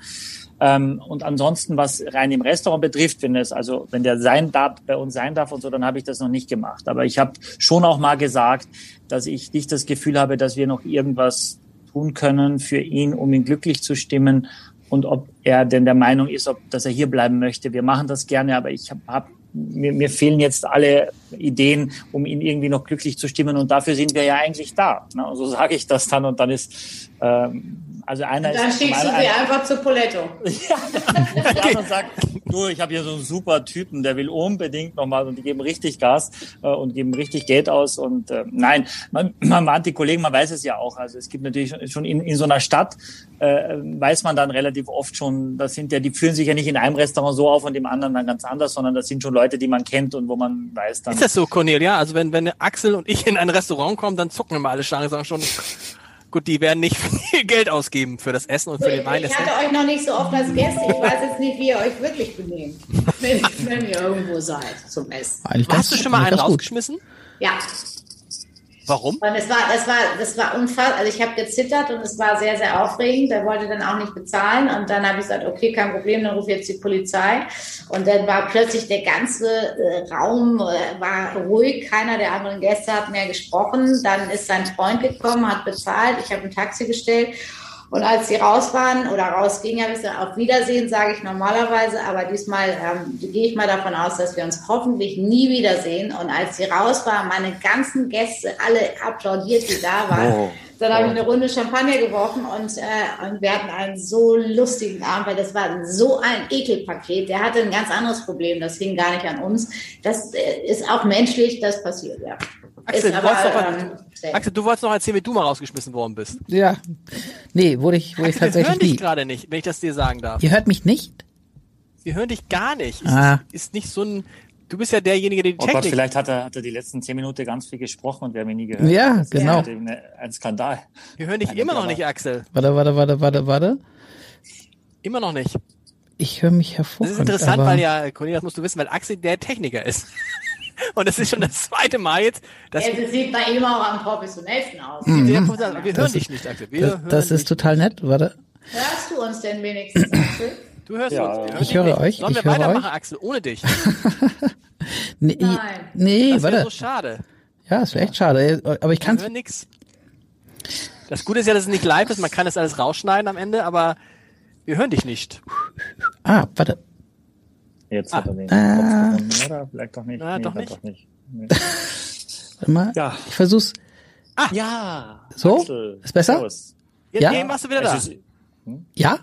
Speaker 5: Ähm, und ansonsten, was rein im Restaurant betrifft, wenn es also, wenn der sein darf, bei uns sein darf und so, dann habe ich das noch nicht gemacht. Aber ich habe schon auch mal gesagt, dass ich nicht das Gefühl habe, dass wir noch irgendwas tun können für ihn, um ihn glücklich zu stimmen und ob er denn der Meinung ist, ob, dass er hier bleiben möchte. Wir machen das gerne, aber ich habe hab, mir, mir fehlen jetzt alle Ideen, um ihn irgendwie noch glücklich zu stimmen. Und dafür sind wir ja eigentlich da. Ne? So sage ich das dann und dann ist ähm, also einer
Speaker 3: dann
Speaker 5: ist.
Speaker 3: Dann schickst du sie einfach zu Poletto.
Speaker 5: ja, der andere sagt, du, ich habe hier so einen super Typen, der will unbedingt nochmal und die geben richtig Gas äh, und geben richtig Geld aus. Und äh, nein, man, man warnt die Kollegen, man weiß es ja auch. Also es gibt natürlich schon in, in so einer Stadt, äh, weiß man dann relativ oft schon, das sind ja, die fühlen sich ja nicht in einem Restaurant so auf und im anderen dann ganz anders, sondern das sind schon Leute, die man kennt und wo man weiß dann.
Speaker 2: Ist das so, Cornelia? Also wenn, wenn Axel und ich in ein Restaurant kommen, dann zucken immer alle Schlangen, sagen schon, Gut, die werden nicht viel Geld ausgeben für das Essen und für den Wein.
Speaker 3: Ich hatte euch noch nicht so oft als Gäste. Ich weiß jetzt nicht, wie ihr euch wirklich benehmt, wenn, wenn ihr irgendwo seid zum Essen.
Speaker 4: Eigentlich
Speaker 2: Hast du schon mal einen
Speaker 4: ganz gut.
Speaker 2: rausgeschmissen?
Speaker 3: Ja,
Speaker 2: Warum?
Speaker 3: und es war, das war, das war unfassbar. Also ich habe gezittert und es war sehr, sehr aufregend. Er wollte dann auch nicht bezahlen und dann habe ich gesagt, okay, kein Problem, dann rufe jetzt die Polizei. Und dann war plötzlich der ganze äh, Raum äh, war ruhig. Keiner der anderen Gäste hat mehr gesprochen. Dann ist sein Freund gekommen, hat bezahlt. Ich habe ein Taxi bestellt. Und als sie raus waren oder rausgingen, habe ich gesagt, auf Wiedersehen, sage ich normalerweise, aber diesmal ähm, gehe ich mal davon aus, dass wir uns hoffentlich nie wiedersehen. Und als sie raus waren, meine ganzen Gäste alle applaudiert, die da waren.
Speaker 5: Oh.
Speaker 3: Dann habe ich eine Runde Champagner geworfen und, äh, und wir hatten einen so lustigen Abend, weil das war so ein Ekelpaket. Der hatte ein ganz anderes Problem, das hing gar nicht an uns. Das äh, ist auch menschlich, das passiert, ja.
Speaker 2: Axel,
Speaker 3: ist
Speaker 2: du wolltest, noch,
Speaker 3: ähm,
Speaker 2: mal- Axel, du wolltest noch erzählen, wie du mal rausgeschmissen worden bist.
Speaker 4: Ja. Nee, wurde ich, wurde ich
Speaker 2: Wir hören
Speaker 4: tatsächlich
Speaker 2: dich gerade nicht, wenn ich das dir sagen darf.
Speaker 4: Ihr hört mich nicht?
Speaker 2: Wir hören dich gar nicht. Ist,
Speaker 4: Ah.
Speaker 2: ist nicht so ein. Du bist ja derjenige, der die
Speaker 5: Oh Gott,
Speaker 2: Technik.
Speaker 5: vielleicht hat er, hat er die letzten zehn Minuten ganz viel gesprochen und wir haben ihn nie gehört.
Speaker 4: Ja,
Speaker 5: Das ist
Speaker 4: genau.
Speaker 5: halt eben Ein Skandal.
Speaker 2: wir hören dich
Speaker 5: Eine
Speaker 2: immer noch nicht, Axel.
Speaker 4: Warte, warte, warte, warte, warte.
Speaker 2: Immer noch nicht.
Speaker 4: Ich höre mich
Speaker 2: Das
Speaker 4: hervorragend.
Speaker 2: ist interessant,
Speaker 4: aber
Speaker 2: weil ja, Cornelia, das musst du wissen, weil Axel der Techniker ist. Und das ist schon das zweite Mal jetzt, dass
Speaker 3: Ja, das sieht bei ihm auch am professionellsten aus.
Speaker 2: wir, wir hören
Speaker 4: Das
Speaker 2: dich nicht, Axel. Wir
Speaker 4: das,
Speaker 2: hören
Speaker 4: das ist total nett. Warte.
Speaker 3: Hörst du uns denn wenigstens, Axel?
Speaker 2: Du hörst
Speaker 5: Ja,
Speaker 2: uns. Hören
Speaker 4: ich höre
Speaker 2: nicht.
Speaker 4: euch,
Speaker 2: Sollen
Speaker 4: ich
Speaker 2: wir
Speaker 4: höre
Speaker 2: weitermachen,
Speaker 4: euch.
Speaker 2: Axel, ohne dich?
Speaker 4: Nee,
Speaker 3: Nein.
Speaker 4: nee
Speaker 2: Das wäre
Speaker 4: warte.
Speaker 2: so schade.
Speaker 4: Ja, ist echt schade. Aber ich
Speaker 2: hören nix. Das Gute ist ja, dass es nicht live ist. Man kann das alles rausschneiden am Ende, aber wir hören dich nicht.
Speaker 4: Ah, warte.
Speaker 5: Jetzt hat er den
Speaker 4: Ah.
Speaker 5: Kopf gefunden, oder? Vielleicht doch nicht.
Speaker 2: Na, doch
Speaker 5: hat
Speaker 2: nicht.
Speaker 5: Doch nicht. Nee.
Speaker 4: Warte mal.
Speaker 5: Ja.
Speaker 4: Ich versuch's.
Speaker 5: Ja.
Speaker 4: So?
Speaker 5: Axel,
Speaker 4: Ist besser?
Speaker 2: Jetzt
Speaker 4: Ja?
Speaker 2: warst du wieder da.
Speaker 5: Ist,
Speaker 4: Ja?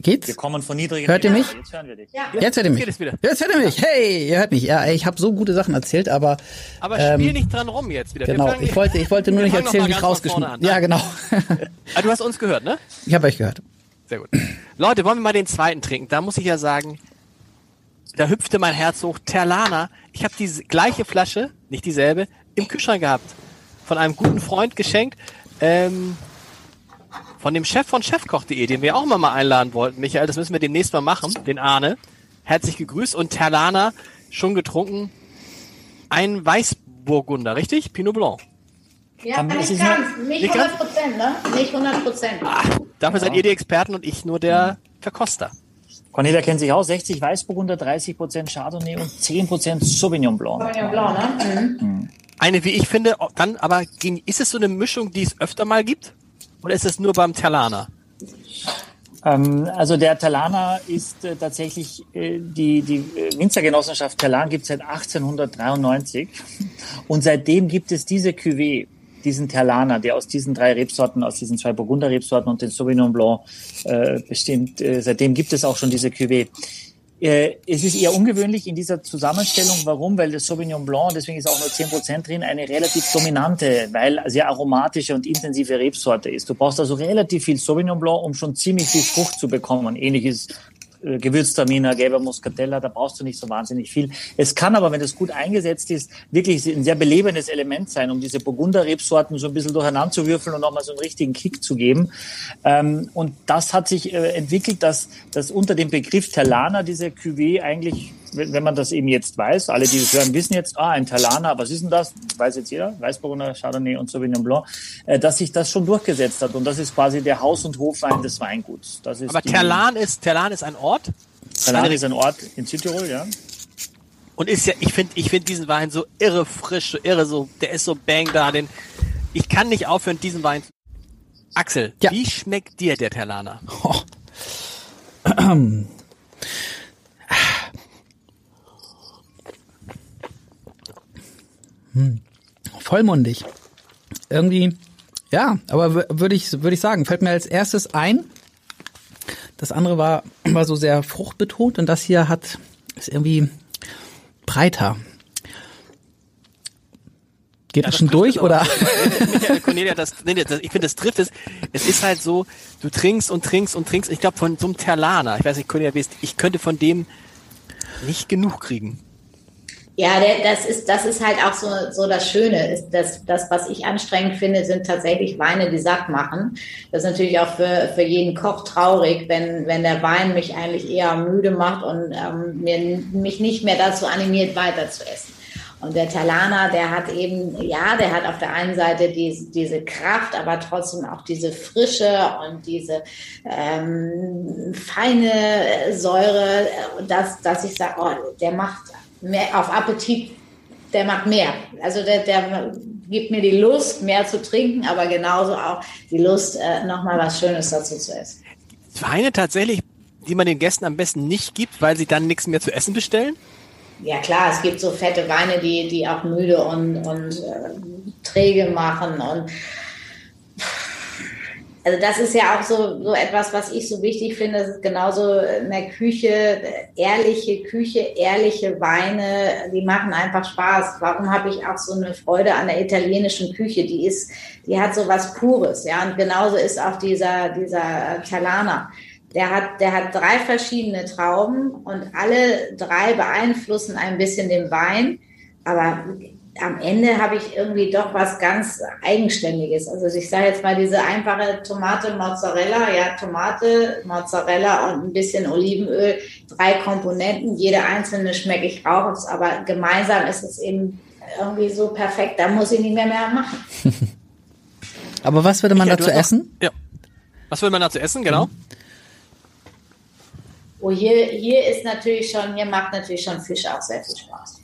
Speaker 4: Geht's?
Speaker 5: wir kommen von niedrigen
Speaker 4: Hört ihr mich?
Speaker 5: aber Jetzt hören wir dich.
Speaker 3: Ja.
Speaker 4: Jetzt hört ihr mich.
Speaker 2: geht es wieder.
Speaker 4: Jetzt hört ihr mich. Hey, ihr hört mich. Ja, ich habe so gute Sachen erzählt, aber
Speaker 2: Aber
Speaker 4: ähm,
Speaker 2: spiel nicht dran rum jetzt wieder.
Speaker 4: Genau. Ich wollte, ich wollte nur nicht erzählen, wie ich rausgeschnitten.
Speaker 2: an,
Speaker 4: Ja, genau.
Speaker 2: Ah, du hast uns gehört, ne?
Speaker 4: ich habe euch gehört.
Speaker 2: Sehr gut. Leute, wollen wir mal den zweiten trinken? Da muss ich ja sagen, da hüpfte mein Herz hoch. Terlana, ich habe diese gleiche Flasche, nicht dieselbe, im Kühlschrank gehabt. Von einem guten Freund geschenkt. Ähm, von dem Chef von chefkoch.de, den wir auch mal, mal einladen wollten. Michael, das müssen wir demnächst mal machen. Den Arne. Herzlich gegrüßt. Und Terlana, schon getrunken. Ein Weißburgunder, richtig? Pinot Blanc.
Speaker 3: Ja, nicht ganz. Nicht
Speaker 2: nicht ganz?
Speaker 3: 100 Prozent, ne? Nicht 100 Prozent.
Speaker 2: Dafür seid ihr die Experten und ich nur der Verkoster.
Speaker 5: Cornelia kennt sich aus. 60 Weißburgunder, 30 Prozent Chardonnay und 10 Prozent Sauvignon Blanc.
Speaker 3: Sauvignon Blanc, ne? Mhm.
Speaker 2: Eine, wie ich finde, dann aber, ist es so eine Mischung, die es öfter mal gibt? Oder ist es nur beim Terlaner?
Speaker 5: Ähm, also der Talana ist äh, tatsächlich, äh, die, die äh, Winzergenossenschaft Talan gibt es seit 1893 und seitdem gibt es diese Cuvée, diesen Terlaner, der aus diesen drei Rebsorten, aus diesen zwei Burgunder Rebsorten und den Sauvignon Blanc äh, bestimmt, äh, seitdem gibt es auch schon diese Cuvée. Äh, es ist eher ungewöhnlich in dieser Zusammenstellung. Warum? Weil das Sauvignon Blanc, deswegen ist auch nur 10% drin, eine relativ dominante, weil sehr aromatische und intensive Rebsorte ist. Du brauchst also relativ viel Sauvignon Blanc, um schon ziemlich viel Frucht zu bekommen. Ähnliches äh, Gewürztraminer, gelber Muscatella, da brauchst du nicht so wahnsinnig viel. Es kann aber, wenn es gut eingesetzt ist, wirklich ein sehr belebendes Element sein, um diese Burgunder-Rebsorten so ein bisschen durcheinander zu würfeln und nochmal so einen richtigen Kick zu geben. Ähm, und das hat sich äh, entwickelt, dass, dass unter dem Begriff Talana diese Cuvée eigentlich, wenn, wenn man das eben jetzt weiß, alle, die das hören, wissen jetzt, ah, ein Talana, was ist denn das? Weiß jetzt jeder, Weißburgunder, Chardonnay und Sauvignon Blanc, äh, dass sich das schon durchgesetzt hat. Und das ist quasi der Haus- und Hofwein des Weinguts. Das ist
Speaker 2: Aber
Speaker 5: die-
Speaker 2: Terlan ist, Terlan ist ein Ort
Speaker 5: Talan ist ein Ort in Südtirol, ja.
Speaker 2: und ist ja, ich finde, ich finde diesen Wein so irre frisch, so irre, so, der ist so bang da, den, ich kann nicht aufhören, diesen Wein. Axel,
Speaker 4: Ja.
Speaker 2: wie schmeckt dir der Terlaner?
Speaker 4: Oh. Hm. Vollmundig. Irgendwie, ja, aber würde ich, würde ich sagen, fällt mir als erstes ein. Das andere war, war so sehr fruchtbetont und das hier hat, ist irgendwie breiter. Geht das schon durch oder?
Speaker 2: Michael Cornelia, das, nee, das, ich finde, das trifft es. Es ist halt so, du trinkst und trinkst und trinkst. Ich glaube, von so einem Terlaner, ich weiß nicht, Cornelia, ich könnte von dem nicht genug kriegen.
Speaker 3: Ja, der, das ist das ist halt auch so, so das Schöne. Ist das, das, was ich anstrengend finde, sind tatsächlich Weine, die satt machen. Das ist natürlich auch für, für jeden Koch traurig, wenn, wenn der Wein mich eigentlich eher müde macht und ähm, mir, mich nicht mehr dazu animiert, weiter zu essen. Und der Talana, der hat eben, ja, der hat auf der einen Seite die, diese Kraft, aber trotzdem auch diese Frische und diese ähm, feine Säure, dass, dass ich sage, oh, der macht mehr auf Appetit, der macht mehr. Also der, der gibt mir die Lust, mehr zu trinken, aber genauso auch die Lust, äh, nochmal was Schönes dazu zu essen.
Speaker 2: Weine tatsächlich, die man den Gästen am besten nicht gibt, weil sie dann nichts mehr zu essen bestellen?
Speaker 3: Ja klar, es gibt so fette Weine, die, die auch müde und, und äh, träge machen und also das ist ja auch so, so etwas, was ich so wichtig finde. Das ist genauso in der Küche, ehrliche Küche, ehrliche Weine, die machen einfach Spaß. Warum habe ich auch so eine Freude an der italienischen Küche? Die ist, die hat so was Pures, ja. Und genauso ist auch dieser, dieser Talana. Der hat, der hat drei verschiedene Trauben und alle drei beeinflussen ein bisschen den Wein. Aber am Ende habe ich irgendwie doch was ganz Eigenständiges. Also ich sage jetzt mal diese einfache Tomate, Mozzarella, ja, Tomate, Mozzarella und ein bisschen Olivenöl, drei Komponenten, jede einzelne schmecke ich raus, aber gemeinsam ist es eben irgendwie so perfekt, da muss ich nicht mehr mehr machen.
Speaker 4: aber was würde man dazu essen?
Speaker 2: Ja. Was würde man dazu essen, genau? Mhm.
Speaker 3: Oh, hier, hier ist natürlich schon, hier macht natürlich schon Fisch auch sehr viel Spaß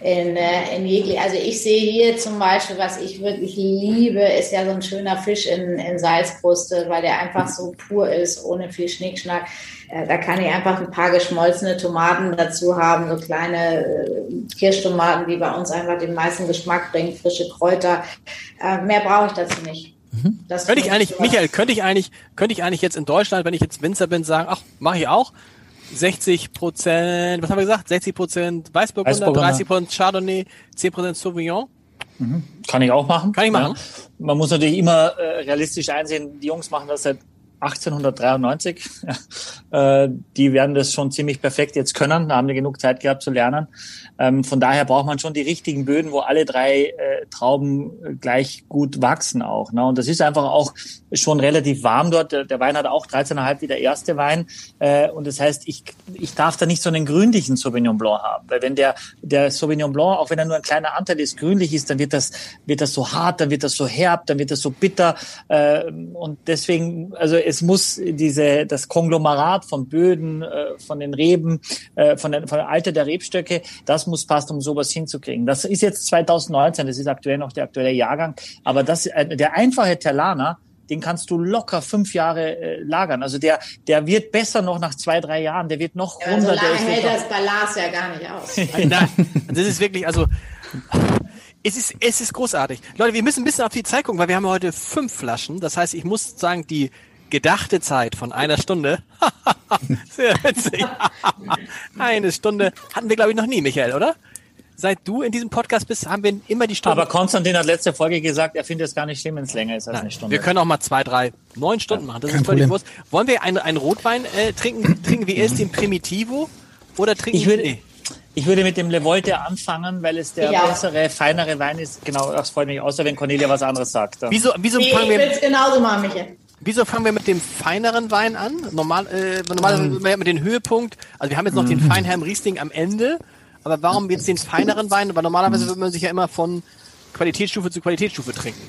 Speaker 3: in, äh, in jeglich, also ich sehe hier zum Beispiel, was ich wirklich liebe, ist ja so ein schöner Fisch in, in Salzkruste, weil der einfach so pur ist, ohne viel Schnickschnack. Äh, da kann ich einfach ein paar geschmolzene Tomaten dazu haben, so kleine äh, Kirschtomaten, die bei uns einfach den meisten Geschmack bringen, frische Kräuter. mehr brauche ich dazu nicht.
Speaker 2: Mhm. Das könnte ich eigentlich, Michael, könnte ich eigentlich, könnte ich eigentlich jetzt in Deutschland, wenn ich jetzt Winzer bin, sagen, ach, mache ich auch, 60 Prozent, was haben wir gesagt? 60 Prozent Weißburgunder, Weißburgunder, 30 Prozent Chardonnay, 10 Prozent Sauvignon.
Speaker 5: Mhm. Kann ich auch machen.
Speaker 2: Kann ich machen. Ja.
Speaker 5: Man muss natürlich immer äh, realistisch einsehen, die Jungs machen das seit 1893. äh, die werden das schon ziemlich perfekt jetzt können, da haben die genug Zeit gehabt zu lernen. Ähm, von daher braucht man schon die richtigen Böden, wo alle drei äh, Trauben äh, gleich gut wachsen auch. Ne? Und das ist einfach auch schon relativ warm dort. Der, Wein hat auch 13,5 wie der erste Wein. Äh, und das heißt, ich, ich darf da nicht so einen grünlichen Sauvignon Blanc haben. Weil wenn der, der Sauvignon Blanc, auch wenn er nur ein kleiner Anteil ist, grünlich ist, dann wird das, wird das so hart, dann wird das so herb, dann wird das so bitter. Äh, und deswegen, also es muss diese, das Konglomerat von Böden, äh, von den Reben, äh, von, der, von der Alter der Rebstöcke, das muss passen, um sowas hinzukriegen. Das ist jetzt 2019, das ist aktuell noch der aktuelle Jahrgang, aber das, äh, der einfache Terlaner, den kannst du locker fünf Jahre äh, lagern. Also der, der wird besser noch nach zwei, drei Jahren, der wird noch
Speaker 3: ja, runder. So lange hält das Ballas ja gar nicht aus.
Speaker 2: Nein, das ist wirklich, also es ist, es ist großartig. Leute, wir müssen ein bisschen auf die Zeit gucken, weil wir haben heute fünf Flaschen. Das heißt, ich muss sagen, die gedachte Zeit von einer Stunde. Sehr witzig. Eine Stunde hatten wir, glaube ich, noch nie, Michael, oder? Seit du in diesem Podcast bist, haben wir immer die Stunde.
Speaker 5: Aber Konstantin hat letzte Folge gesagt, er findet es gar nicht schlimm, wenn es länger ist als Nein, eine Stunde.
Speaker 2: Wir können auch mal zwei, drei, neun Stunden ja, machen. Das ist völlig wurscht. Wollen wir einen, einen Rotwein äh, trinken? Trinken wir erst den Primitivo oder trinken
Speaker 5: ich würde, nee. Ich würde mit dem Le Volte anfangen, weil es der ja. bessere, feinere Wein ist. Genau, das freut mich außer wenn Cornelia was anderes sagt.
Speaker 2: Wieso, wieso
Speaker 3: nee, fangen wir? Ich will es genauso machen, Michael.
Speaker 2: Wieso fangen wir mit dem feineren Wein an? Normal, äh, normalerweise ähm. mit dem Höhepunkt. Also wir haben jetzt noch den mhm. Feinherm Riesling am Ende. Aber warum jetzt den feineren Wein? Weil normalerweise würde man sich ja immer von Qualitätsstufe zu Qualitätsstufe trinken.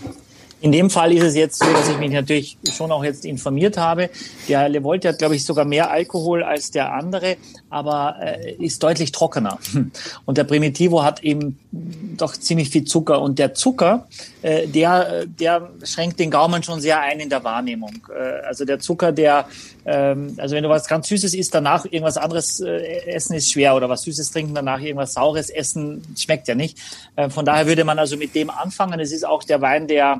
Speaker 5: In dem Fall ist es jetzt so, dass ich mich natürlich schon auch jetzt informiert habe. Der Levolte hat, glaube ich, sogar mehr Alkohol als der andere, aber äh, ist deutlich trockener. Und der Primitivo hat eben doch ziemlich viel Zucker. Und der Zucker, äh, der, der schränkt den Gaumen schon sehr ein in der Wahrnehmung. Äh, also der Zucker, der, ähm, also wenn du was ganz Süßes isst, danach irgendwas anderes äh, essen ist schwer oder was Süßes trinken, danach irgendwas Saures essen, schmeckt ja nicht. Äh, von daher würde man also mit dem anfangen. Es ist auch der Wein, der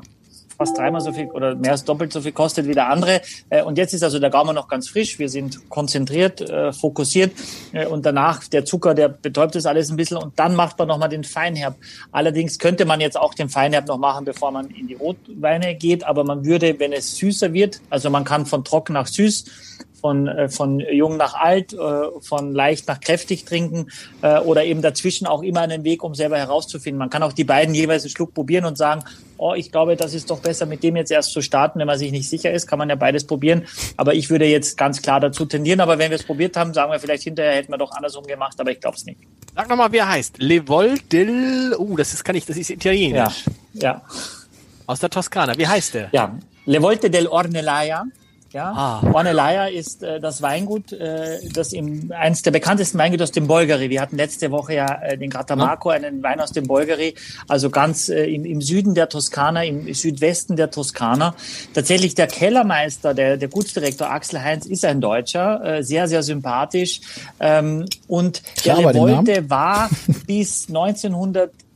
Speaker 5: fast dreimal so viel oder mehr als doppelt so viel kostet wie der andere. Äh, und jetzt ist also der Gaumen noch ganz frisch. Wir sind konzentriert, äh, fokussiert. Äh, und danach der Zucker, der betäubt das alles ein bisschen. Und dann macht man nochmal den Feinherb. Allerdings könnte man jetzt auch den Feinherb noch machen, bevor man in die Rotweine geht. Aber man würde, wenn es süßer wird, also man kann von trocken nach süß von, äh, von jung nach alt, äh, von leicht nach kräftig trinken äh, oder eben dazwischen auch immer einen Weg, um selber herauszufinden. Man kann auch die beiden jeweils einen Schluck probieren und sagen, oh, ich glaube, das ist doch besser, mit dem jetzt erst zu starten. Wenn man sich nicht sicher ist, kann man ja beides probieren. Aber ich würde jetzt ganz klar dazu tendieren. Aber wenn wir es probiert haben, sagen wir vielleicht hinterher, hätten wir doch andersrum gemacht, aber ich glaube es nicht.
Speaker 2: Sag nochmal, wie er heißt. Le Vol del... Uh, das ist, kann ich, das ist italienisch.
Speaker 5: Ja, ja.
Speaker 2: Aus der Toskana. Wie heißt der?
Speaker 5: Ja, Le Volte del Ornellaia. Ja,
Speaker 2: Ah.
Speaker 5: Ornellaia ist äh, das Weingut, äh, das im eins der bekanntesten Weingüter aus dem Bolgari. Wir hatten letzte Woche ja äh, den Gratamarco, einen Wein aus dem Bolgari, also ganz äh, im, im Süden der Toskana, im Südwesten der Toskana. Tatsächlich der Kellermeister, der, der Gutsdirektor Axel Heinz, ist ein Deutscher, äh, sehr, sehr sympathisch. Ähm, und
Speaker 4: Klar,
Speaker 5: der Revolte war bis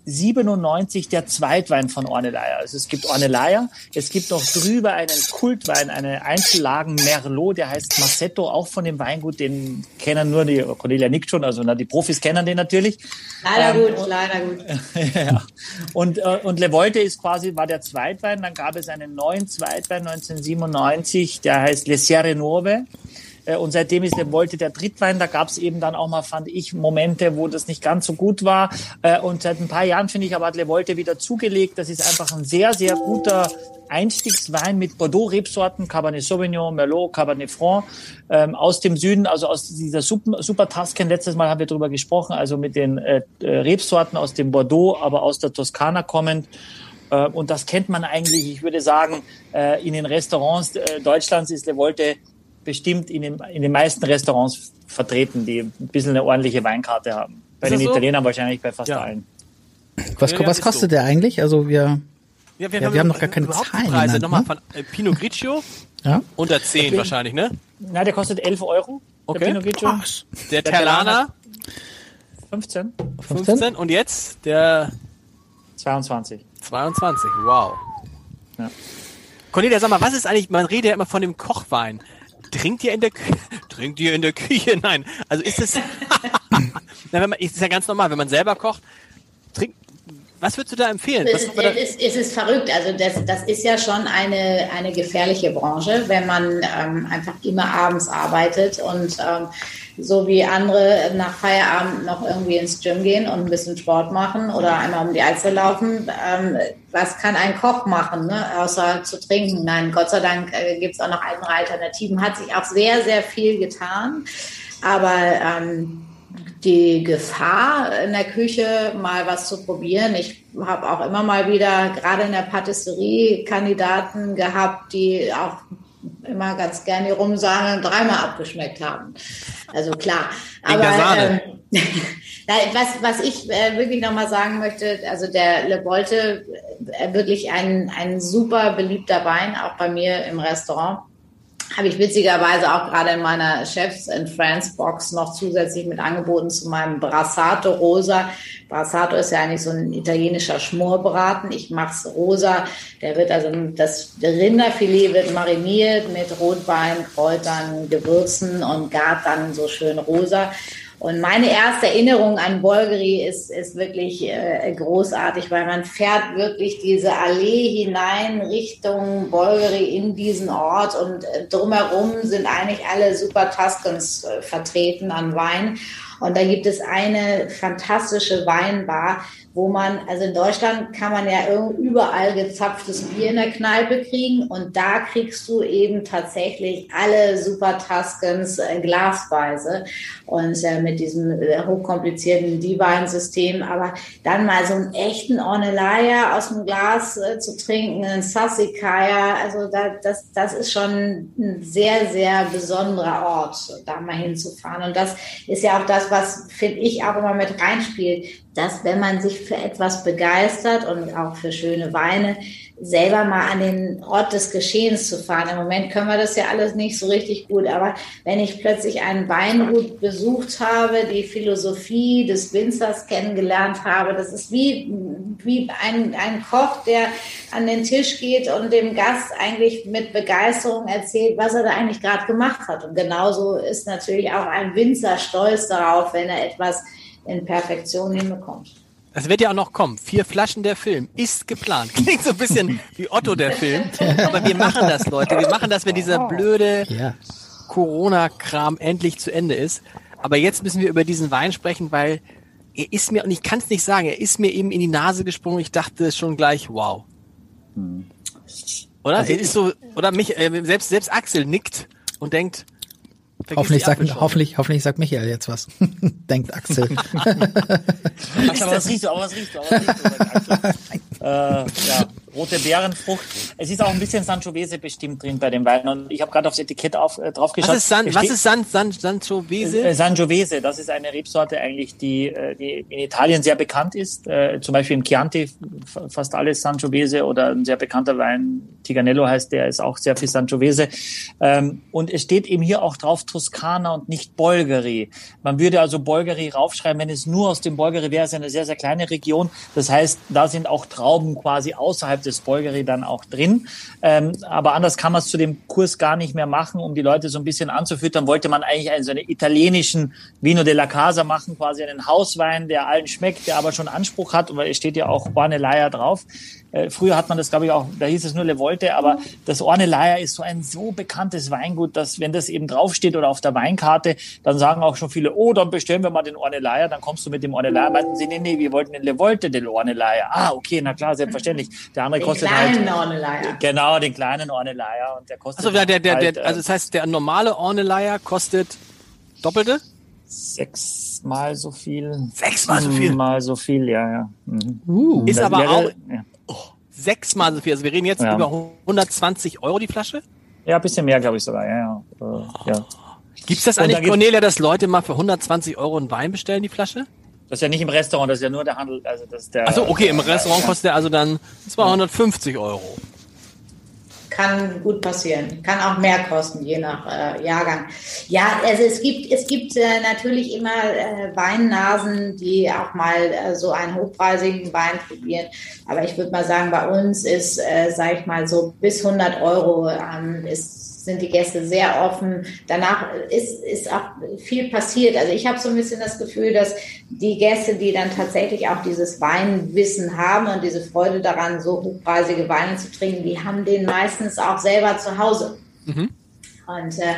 Speaker 5: 1997 der Zweitwein von Ornellaia. Also es gibt Ornellaia, es gibt noch drüber einen Kultwein, eine Einzellagen Merlot, der heißt Massetto, auch von dem Weingut, den kennen nur die, Cornelia nickt schon, also na, die Profis kennen den natürlich.
Speaker 3: Leider
Speaker 5: Ähm,
Speaker 3: gut, leider gut.
Speaker 5: ja. Und, äh, und Le Volte ist quasi, war der Zweitwein, dann gab es einen neuen Zweitwein 1997, der heißt Le Sierre Nuove. Äh, Und seitdem ist Le Volte der Drittwein. Da gab es eben dann auch mal, fand ich, Momente, wo das nicht ganz so gut war. Äh, Und seit ein paar Jahren, finde ich, aber hat Le Volte wieder zugelegt. Das ist einfach ein sehr, sehr guter Einstiegswein mit Bordeaux-Rebsorten, Cabernet Sauvignon, Merlot, Cabernet Franc ähm, aus dem Süden, also aus dieser Super, Super. Letztes Mal haben wir darüber gesprochen, also mit den äh, äh, Rebsorten aus dem Bordeaux, aber aus der Toskana kommend. Äh, und das kennt man eigentlich, ich würde sagen, äh, in den Restaurants Deutschlands ist Le Volte bestimmt in den, in den meisten Restaurants vertreten, die ein bisschen eine ordentliche Weinkarte haben. Bei den
Speaker 2: so?
Speaker 5: Italienern wahrscheinlich bei fast
Speaker 2: Ja.
Speaker 5: allen.
Speaker 4: Was,
Speaker 2: Ja,
Speaker 4: was kostet
Speaker 2: so.
Speaker 4: der eigentlich? Also wir,
Speaker 2: Ja,
Speaker 4: Ja, wir haben noch gar keine Zahlen
Speaker 2: Preise. Nochmal
Speaker 4: ne?
Speaker 2: von äh, Pinot Grigio.
Speaker 4: ja?
Speaker 2: Unter 10
Speaker 5: Okay.
Speaker 2: wahrscheinlich, ne?
Speaker 5: Na, der kostet 11 Euro.
Speaker 2: Okay.
Speaker 5: Der Pinot Grigio.
Speaker 2: Der
Speaker 5: Der
Speaker 2: Terlana
Speaker 5: 15,
Speaker 2: 15 und jetzt der
Speaker 5: 22.
Speaker 2: 22. Wow.
Speaker 5: Ja.
Speaker 2: Cornelia, sag mal, was ist eigentlich, man redet ja immer von dem Kochwein. Trinkt ihr in der Küche? Trinkt ihr in der Küche? Nein. Also ist es, Na, wenn man, ist ja ganz normal, wenn man selber kocht, trinkt, was würdest du da empfehlen?
Speaker 3: Es,
Speaker 2: da,
Speaker 3: es, ist- es ist verrückt. Also das, das ist ja schon eine, eine gefährliche Branche, wenn man ähm, einfach immer abends arbeitet und ähm, so wie andere nach Feierabend noch irgendwie ins Gym gehen und ein bisschen Sport machen oder einmal um die Alster laufen. Ähm, was kann ein Koch machen, ne? außer zu trinken? Nein, Gott sei Dank äh, gibt es auch noch andere Alternativen. Hat sich auch sehr, sehr viel getan. Aber ähm, die Gefahr in der Küche mal was zu probieren. Ich habe auch immer mal wieder gerade in der Patisserie Kandidaten gehabt, die auch immer ganz gerne die Rumsahne dreimal abgeschmeckt haben. Also klar.
Speaker 2: Sahne.
Speaker 3: ähm, was, was ich äh, wirklich nochmal sagen möchte, also der Le Volte, äh, wirklich ein, ein super beliebter Wein, auch bei mir im Restaurant habe ich witzigerweise auch gerade in meiner Chefs in France Box noch zusätzlich mit angeboten zu meinem Brassato Rosa. Brassato ist ja eigentlich so ein italienischer Schmorbraten. Ich mach's rosa. Der wird also das Rinderfilet wird mariniert mit Rotwein, Kräutern, Gewürzen und gart dann so schön rosa. Und meine erste Erinnerung an Bolgeri ist, ist wirklich äh, großartig, weil man fährt wirklich diese Allee hinein Richtung Bolgeri in diesen Ort und äh, drumherum sind eigentlich alle Super Tuscans äh, vertreten an Wein. Und da gibt es eine fantastische Weinbar, wo man, also in Deutschland kann man ja überall gezapftes Bier in der Kneipe kriegen und da kriegst du eben tatsächlich alle Super Tuscans äh, glasweise und äh, mit diesem äh, hochkomplizierten Divine-System, aber dann mal so einen echten Ornellaia aus dem Glas äh, zu trinken, einen Sassicaia, also da, das, das ist schon ein sehr, sehr besonderer Ort, da mal hinzufahren. Und das ist ja auch das, was, finde ich, auch immer mit reinspielt, dass wenn man sich für etwas begeistert und auch für schöne Weine, selber mal an den Ort des Geschehens zu fahren. Im Moment können wir das ja alles nicht so richtig gut, aber wenn ich plötzlich ein Weingut besucht habe, die Philosophie des Winzers kennengelernt habe, das ist wie, wie ein, ein Koch, der an den Tisch geht und dem Gast eigentlich mit Begeisterung erzählt, was er da eigentlich gerade gemacht hat. Und genauso ist natürlich auch ein Winzer stolz darauf, wenn er etwas in Perfektion hinbekommt.
Speaker 2: das wird ja auch noch kommen. Vier Flaschen der Film ist geplant. Klingt so ein bisschen wie Otto der Film. Aber wir machen das, Leute. Wir machen das, wenn dieser blöde
Speaker 4: Ja.
Speaker 2: Corona-Kram endlich zu Ende ist. Aber jetzt müssen wir über diesen Wein sprechen, weil er ist mir, und ich kann es nicht sagen, er ist mir eben in die Nase gesprungen. Ich dachte schon gleich, wow. Hm. Oder? Also, er ist so, oder mich, äh, selbst, selbst Axel nickt und denkt,
Speaker 4: Hoffentlich sagt, hoffentlich, hoffentlich sagt Michael jetzt was. Denkt Axel.
Speaker 5: aber was riecht du, aber was riecht du, aber was riecht du, äh, ja rote Beerenfrucht. Es ist auch ein bisschen Sanchovese bestimmt drin bei dem Wein. Und ich habe gerade aufs Etikett auf, äh, drauf geschaut.
Speaker 2: Was ist, San, was ist San, San, Sanchovese?
Speaker 5: Äh, Sanchovese, das ist eine Rebsorte eigentlich, die, äh, die in Italien sehr bekannt ist. Äh, zum Beispiel im Chianti fast alles Sanchovese oder ein sehr bekannter Wein, Tiganello heißt der, ist auch sehr viel Sanchovese. Ähm, und es steht eben hier auch drauf Toskana und nicht Bolgari. Man würde also Bolgari raufschreiben, wenn es nur aus dem Bolgari wäre, es eine sehr, sehr kleine Region. Das heißt, da sind auch Trauben quasi außerhalb des Bolgeri dann auch drin. Ähm, aber anders kann man es zu dem Kurs gar nicht mehr machen, um die Leute so ein bisschen anzufüttern. Wollte man eigentlich einen so einen italienischen Vino della Casa machen, quasi einen Hauswein, der allen schmeckt, der aber schon Anspruch hat, weil es steht ja auch Ornellaia drauf. Äh, früher hat man das, glaube ich, auch, da hieß es nur Le Volte, aber das Ornellaia ist so ein so bekanntes Weingut, dass wenn das eben draufsteht oder auf der Weinkarte, dann sagen auch schon viele, oh, dann bestellen wir mal den Ornellaia, dann kommst du mit dem Ornellaia. Meinten sie, nee, nee, wir wollten den Le Volte del Ornellaia. Ah, okay, na klar, selbstverständlich. Der andere den kostet halt. Den kleinen Ornellaia. Genau, den kleinen Ornellaia und der kostet.
Speaker 2: Also, der, der, der, halt, also das heißt, der normale Ornellaia kostet doppelte?
Speaker 5: Sechsmal so viel.
Speaker 2: Sechsmal so viel?
Speaker 5: Mal so viel, ja, ja. Mhm.
Speaker 2: Uh, ist aber wäre, auch, ja sechsmal so viel. Also wir reden jetzt ja. über 120 Euro die Flasche?
Speaker 5: Ja, ein bisschen mehr, glaube ich sogar. Ja, ja. Äh, ja.
Speaker 2: Gibt es das eigentlich, da Cornelia, dass Leute mal für 120 Euro einen Wein bestellen, die Flasche?
Speaker 5: Das ist ja nicht im Restaurant, das ist ja nur der Handel. Also das ist der,
Speaker 2: Achso, okay, im Restaurant kostet der also dann 250 Euro
Speaker 3: kann gut passieren. Kann auch mehr kosten, je nach äh, Jahrgang. Ja, also es gibt, es gibt äh, natürlich immer äh, Weinnasen, die auch mal äh, so einen hochpreisigen Wein probieren. Aber ich würde mal sagen, bei uns ist, äh, sage ich mal, so bis 100 Euro ähm, ist sind die Gäste sehr offen. Danach ist, ist auch viel passiert. Also ich habe so ein bisschen das Gefühl, dass die Gäste, die dann tatsächlich auch dieses Weinwissen haben und diese Freude daran, so hochpreisige Weine zu trinken, die haben den meistens auch selber zu Hause. Mhm. Und äh,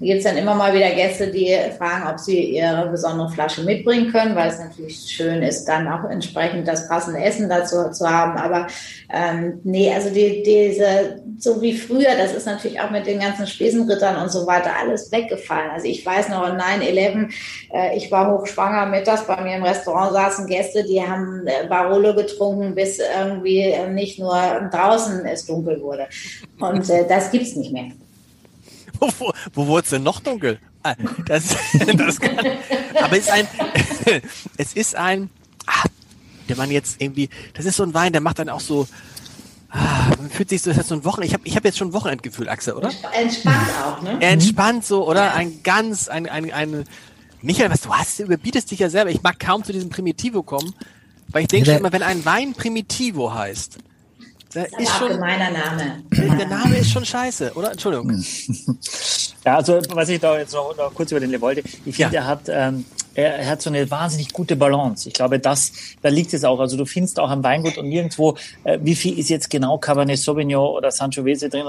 Speaker 3: gibt es dann immer mal wieder Gäste, die fragen, ob sie ihre besondere Flasche mitbringen können, weil es natürlich schön ist, dann auch entsprechend das passende Essen dazu zu haben. Aber ähm, nee, also die, diese, so wie früher, das ist natürlich auch mit den ganzen Spesenrittern und so weiter alles weggefallen. Also ich weiß noch, 9-11, äh, ich war hochschwanger mittags, bei mir im Restaurant saßen Gäste, die haben äh, Barolo getrunken, bis irgendwie nicht nur draußen es dunkel wurde. Und äh, das gibt's nicht mehr
Speaker 2: wo, wo wurde es denn noch dunkel? Ah, das, das kann, aber es ist ein, es ist ein, ah, der man jetzt irgendwie, das ist so ein Wein, der macht dann auch so, ah, man fühlt sich so, das ist so ein Wochen, ich habe ich hab jetzt schon ein Wochenendgefühl, Axel, oder?
Speaker 3: Entspannt auch, ne?
Speaker 2: Entspannt so, oder? Ein ganz, ein, ein, ein, Michael, was du hast, du überbietest dich ja selber. Ich mag kaum zu diesem Primitivo kommen, weil ich denke schon immer, wenn ein Wein Primitivo heißt,
Speaker 3: da das ist schon gemeiner Name.
Speaker 2: Der Name ist schon scheiße, oder? Entschuldigung.
Speaker 5: Ja, also was ich da jetzt noch, noch kurz über den Levolde, ich finde, ja. er hat ähm, er, er hat so eine wahnsinnig gute Balance. Ich glaube, das da liegt es auch. Also du findest auch am Weingut und nirgendwo, äh, wie viel ist jetzt genau Cabernet Sauvignon oder Sangiovese drin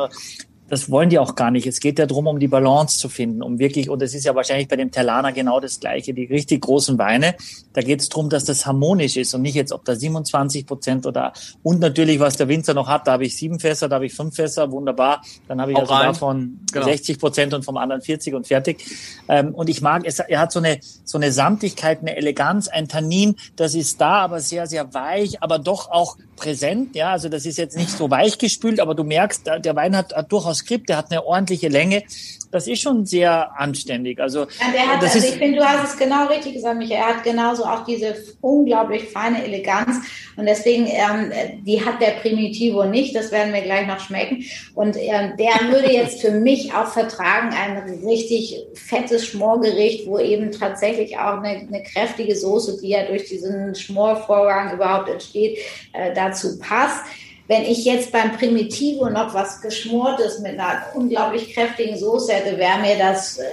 Speaker 5: das wollen die auch gar nicht. Es geht ja darum, um die Balance zu finden, um wirklich, und es ist ja wahrscheinlich bei dem Terlana genau das Gleiche, die richtig großen Weine, da geht es darum, dass das harmonisch ist und nicht jetzt, ob da 27 Prozent oder, und natürlich, was der Winzer noch hat, da habe ich sieben Fässer, da habe ich fünf Fässer, wunderbar, dann habe ich auch also rein. davon genau. 60 Prozent und vom anderen 40 und fertig. Ähm, und ich mag, es, er hat so eine, so eine Samtigkeit, eine Eleganz, ein Tannin, das ist da, aber sehr, sehr weich, aber doch auch präsent, ja, also das ist jetzt nicht so weich gespült, aber du merkst, der Wein hat, hat durchaus Skript, der hat eine ordentliche Länge. Das ist schon sehr anständig. Also,
Speaker 3: ja, hat, also ich finde, du hast es genau richtig gesagt, Michael. Er hat genauso auch diese unglaublich feine Eleganz. Und deswegen, ähm, die hat der Primitivo nicht. Das werden wir gleich noch schmecken. Und ähm, der würde jetzt für mich auch vertragen, ein richtig fettes Schmorgericht, wo eben tatsächlich auch eine, eine kräftige Soße, die ja durch diesen Schmorvorgang überhaupt entsteht, äh, dazu passt. Wenn ich jetzt beim Primitivo noch was Geschmortes mit einer unglaublich kräftigen Soße hätte, wäre mir das, äh,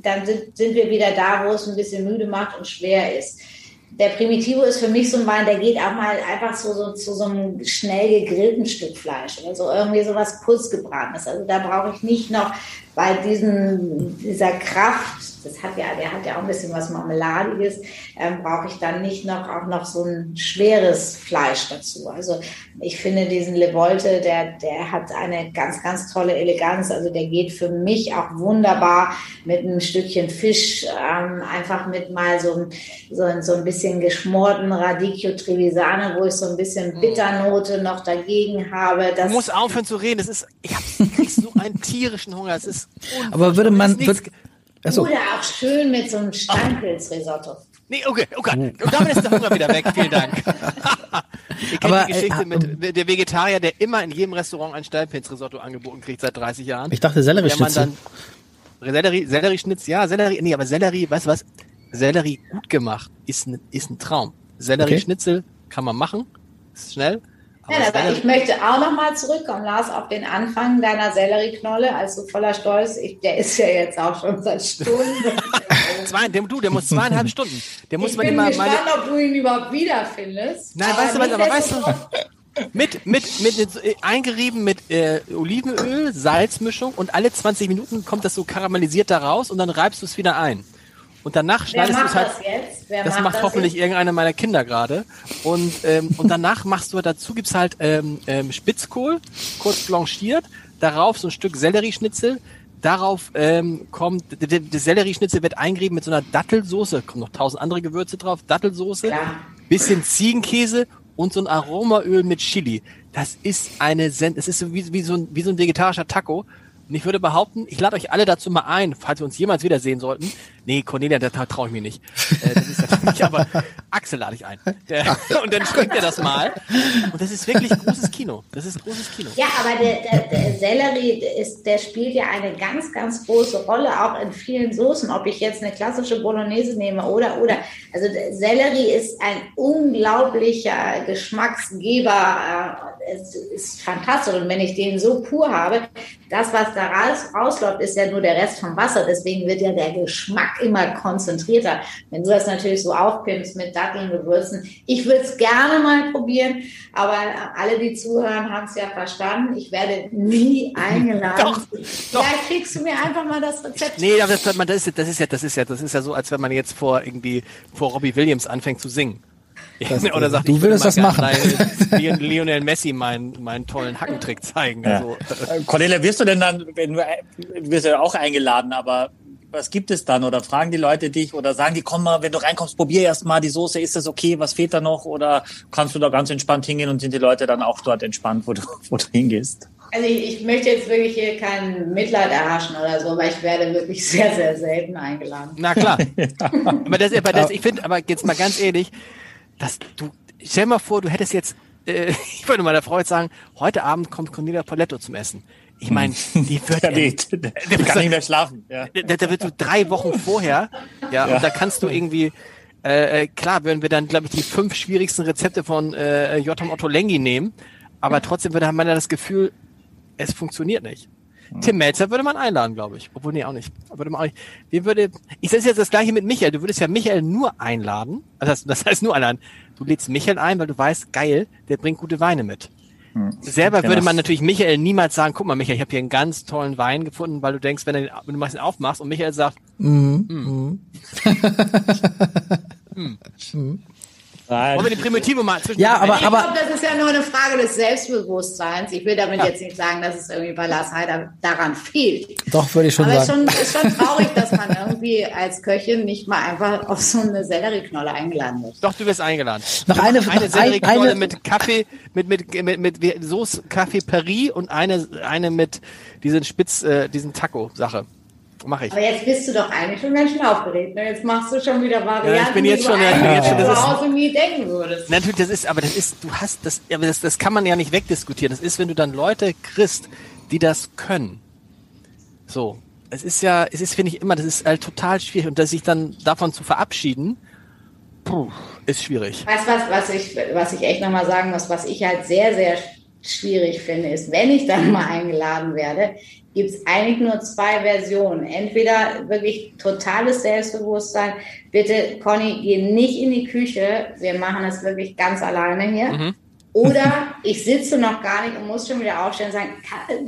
Speaker 3: dann sind, sind wir wieder da, wo es ein bisschen müde macht und schwer ist der Primitivo ist für mich so ein Wein, der geht auch mal einfach so, so zu so einem schnell gegrillten Stück Fleisch oder so irgendwie sowas kurz gebratenes. Also da brauche ich nicht noch bei diesem, dieser Kraft, das hat ja, der hat ja auch ein bisschen was Marmeladiges, ähm, brauche ich dann nicht noch auch noch so ein schweres Fleisch dazu. Also ich finde diesen Levolte, der, der hat eine ganz, ganz tolle Eleganz. Also der geht für mich auch wunderbar mit einem Stückchen Fisch, ähm, einfach mit mal so, so, so ein bisschen geschmorten Radicchio Trevisane, wo ich so ein bisschen mm. Bitternote noch dagegen habe.
Speaker 2: Das du musst aufhören zu reden. Das ist, ich habe so einen tierischen Hunger. Das ist
Speaker 4: Aber würde man, wird,
Speaker 3: Achso. Oder auch schön mit so einem Steinpilzrisotto.
Speaker 2: Nee, okay, okay. Oh Und damit ist der Hunger wieder weg. Vielen Dank. Ihr kennt Aber, die Geschichte äh, mit der Vegetarier, der immer in jedem Restaurant ein Steinpilzrisotto angeboten kriegt seit 30 Jahren.
Speaker 4: Ich dachte Sellerieschnitzel.
Speaker 2: Sellerie, Sellerieschnitz, ja, Sellerie, nee, aber Sellerie, weißt du was? Sellerie gut gemacht ist ein, ist ein Traum. Sellerie-Schnitzel okay. kann man machen, ist schnell.
Speaker 3: Ja, aber ich möchte auch nochmal zurückkommen, Lars, auf den Anfang deiner Sellerieknolle, also voller Stolz. Ich, der ist ja jetzt auch schon seit Stunden.
Speaker 2: Zwei, der, du, der muss zweieinhalb Stunden. Der muss
Speaker 3: ich bin
Speaker 2: immer
Speaker 3: gespannt, meine... ob du ihn überhaupt wiederfindest.
Speaker 2: Nein, weißt du was, aber weißt du, mit, mit, mit, äh, eingerieben mit äh, Olivenöl, Salzmischung und alle 20 Minuten kommt das so karamellisiert da raus und dann reibst du es wieder ein. Und danach schneidest du es halt. Das, das macht, macht hoffentlich jetzt? irgendeiner meiner Kinder gerade. Und, ähm, und danach machst du dazu gibt's halt ähm, ähm, Spitzkohl, kurz blanchiert, darauf so ein Stück Sellerieschnitzel, darauf ähm, kommt, der, der Sellerieschnitzel wird eingerieben mit so einer Dattelsoße, kommen noch tausend andere Gewürze drauf, Dattelsoße, ja. bisschen Ziegenkäse und so ein Aromaöl mit Chili. Das ist eine Sen das ist so wie, wie, so ein, wie so ein vegetarischer Taco. Und ich würde behaupten, ich lade euch alle dazu mal ein, falls wir uns jemals wiedersehen sollten. Nee, Cornelia, da traue ich mir nicht. Äh, das ist natürlich, aber Axel lade ich ein. Der, und dann schmeckt er das mal. Und das ist wirklich großes Kino. Das ist großes Kino.
Speaker 3: Ja, aber der, der, der Sellerie, ist, der spielt ja eine ganz, ganz große Rolle, auch in vielen Soßen. Ob ich jetzt eine klassische Bolognese nehme oder, oder. Also Sellerie ist ein unglaublicher Geschmacksgeber. Äh, es ist fantastisch. Und wenn ich den so pur habe, das, was da raus, rausläuft, ist ja nur der Rest vom Wasser. Deswegen wird ja der Geschmack immer konzentrierter. Wenn du das natürlich so aufpimpst mit Datteln, Gewürzen. Ich würde es gerne mal probieren, aber alle, die zuhören, haben es ja verstanden. Ich werde nie eingeladen. doch, doch. Vielleicht kriegst du mir einfach mal das Rezept.
Speaker 2: Nee, aber das, das, ist, das ist ja, das ist ja, das ist ja so, als wenn man jetzt vor irgendwie vor Robbie Williams anfängt zu singen.
Speaker 4: Das, Oder sagt, du würdest das machen.
Speaker 2: Lionel Messi meinen, meinen tollen Hackentrick zeigen. Ja. Also.
Speaker 5: Äh, Cornelia, wirst du denn dann, wenn du, du wirst ja auch eingeladen, aber was gibt es dann? Oder fragen die Leute dich oder sagen die, komm mal, wenn du reinkommst, probier erst mal die Soße, ist das okay, was fehlt da noch? Oder kannst du da ganz entspannt hingehen und sind die Leute dann auch dort entspannt, wo du, wo du hingehst?
Speaker 3: Also ich, ich möchte jetzt wirklich hier kein Mitleid erhaschen oder so, weil ich werde wirklich sehr, sehr selten eingeladen.
Speaker 2: Na klar. aber das, aber das, ich finde, aber jetzt mal ganz ehrlich, dass du, stell mal vor, du hättest jetzt, äh, ich würde meiner Frau jetzt sagen, heute Abend kommt Cornelia Poletto zum Essen. Ich meine, die wird,
Speaker 5: ja, nee, der, der kann nicht mehr schlafen. Ja.
Speaker 2: Da, da wird so drei Wochen vorher, ja, ja. und da kannst du irgendwie, äh, äh, klar, würden wir dann, glaube ich, die fünf schwierigsten Rezepte von äh, Jotam Otto Lengi nehmen, aber trotzdem würde man ja das Gefühl, es funktioniert nicht. Tim Melzer würde man einladen, glaube ich. Obwohl, nee, auch nicht. Würde man auch nicht. Wie würde, ich sehe jetzt das gleiche mit Michael. Du würdest ja Michael nur einladen. Also das heißt nur einladen. Du lädst Michael ein, weil du weißt, geil, der bringt gute Weine mit. Hm. Selber würde man natürlich Michael niemals sagen, guck mal, Michael, ich habe hier einen ganz tollen Wein gefunden, weil du denkst, wenn, er, wenn du ihn aufmachst und Michael sagt, mm, mm. mm. mm. Nein. Wollen wir die Primitive mal zwischen
Speaker 4: Ja, aber,
Speaker 3: ich
Speaker 4: aber.
Speaker 3: Ich glaube, das ist ja nur eine Frage des Selbstbewusstseins. Ich will damit ja. jetzt nicht sagen, dass es irgendwie bei Lars Heider daran fehlt.
Speaker 4: Doch, würde ich schon
Speaker 3: aber
Speaker 4: sagen.
Speaker 3: Aber es ist schon traurig, dass man irgendwie als Köchin nicht mal einfach auf so eine Sellerieknolle eingeladen wird.
Speaker 2: Doch, du wirst eingeladen.
Speaker 4: Noch eine,
Speaker 2: eine Sellerieknolle mit Kaffee, mit, mit, mit, mit, mit Soße Kaffee Paris und eine, eine mit diesen Spitz, äh, diesen Taco-Sache. Mache ich.
Speaker 3: Aber jetzt bist du doch eigentlich schon ganz schön aufgeregt. Ne? Jetzt machst du schon wieder Varianten,
Speaker 2: ja, ich bin jetzt schon, ja, ich bin jetzt schon,
Speaker 3: das zu Hause nie denken würdest.
Speaker 2: Natürlich, das ist, aber das ist, du hast das, aber das, das kann man ja nicht wegdiskutieren. Das ist, wenn du dann Leute kriegst, die das können. So. Es ist ja, es ist, finde ich immer, das ist halt total schwierig. Und dass sich dann davon zu verabschieden, puh, ist schwierig.
Speaker 3: Weißt du was, was ich, was ich echt nochmal sagen muss, was ich halt sehr, sehr schwierig finde, ist, wenn ich dann mal eingeladen werde, gibt es eigentlich nur zwei Versionen. Entweder wirklich totales Selbstbewusstsein. Bitte, Conny, geh nicht in die Küche. Wir machen das wirklich ganz alleine hier. Mhm. Oder ich sitze noch gar nicht und muss schon wieder aufstehen und sagen,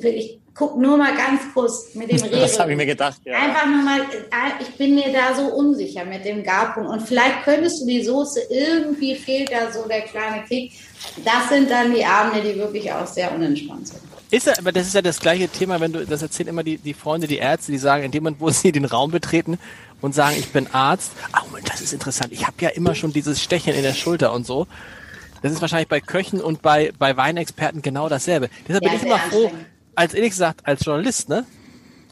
Speaker 3: will ich guck nur mal ganz kurz mit dem Regen.
Speaker 5: Das habe ich mir gedacht. Ja.
Speaker 3: Einfach nur mal, äh, ich bin mir da so unsicher mit dem Garpunkt. Und vielleicht könntest du die Soße, irgendwie fehlt da so der kleine Kick. Das sind dann die Abende, die wirklich auch sehr unentspannt sind.
Speaker 2: Ist ja, aber das ist ja das gleiche Thema, wenn du, das erzählen immer die, die Freunde, die Ärzte, die sagen, in dem Moment, wo sie den Raum betreten und sagen, ich bin Arzt, ah, Moment, das ist interessant, ich habe ja immer schon dieses Stechen in der Schulter und so. Das ist wahrscheinlich bei Köchen und bei, bei Weinexperten genau dasselbe. Deshalb
Speaker 3: Ja,
Speaker 2: bin ich immer froh. Als ehrlich gesagt, als Journalist, ne?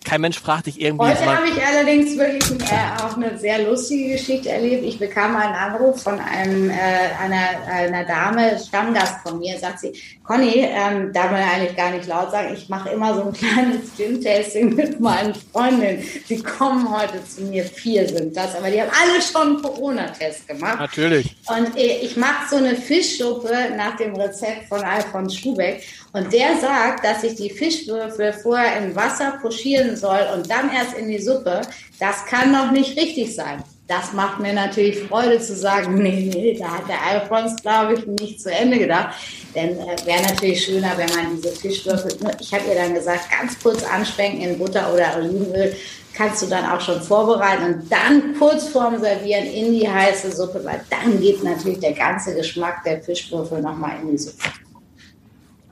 Speaker 2: Kein Mensch fragt dich irgendwie.
Speaker 3: Heute habe ich allerdings wirklich äh, auch eine sehr lustige Geschichte erlebt. Ich bekam einen Anruf von einem, äh, einer, einer Dame, Stammgast von mir, sagt sie, Conny, ähm, darf man eigentlich gar nicht laut sagen, ich mache immer so ein kleines Gin-Tasting mit meinen Freundinnen. Die kommen heute zu mir, vier sind das, aber die haben alle schon einen Corona-Test gemacht.
Speaker 2: Natürlich.
Speaker 3: Und äh, ich mache so eine Fischsuppe nach dem Rezept von Alfons Schubeck. Und der sagt, dass ich die Fischwürfel vorher im Wasser pochieren soll und dann erst in die Suppe. Das kann doch nicht richtig sein. Das macht mir natürlich Freude zu sagen, nee, nee, da hat der Alfons, glaube ich, nicht zu Ende gedacht. Denn äh, wäre natürlich schöner, wenn man diese Fischwürfel, nur ich habe ihr dann gesagt, ganz kurz anschwenken in Butter oder Olivenöl, kannst du dann auch schon vorbereiten und dann kurz vorm Servieren in die heiße Suppe, weil dann geht natürlich der ganze Geschmack der Fischwürfel nochmal in die Suppe.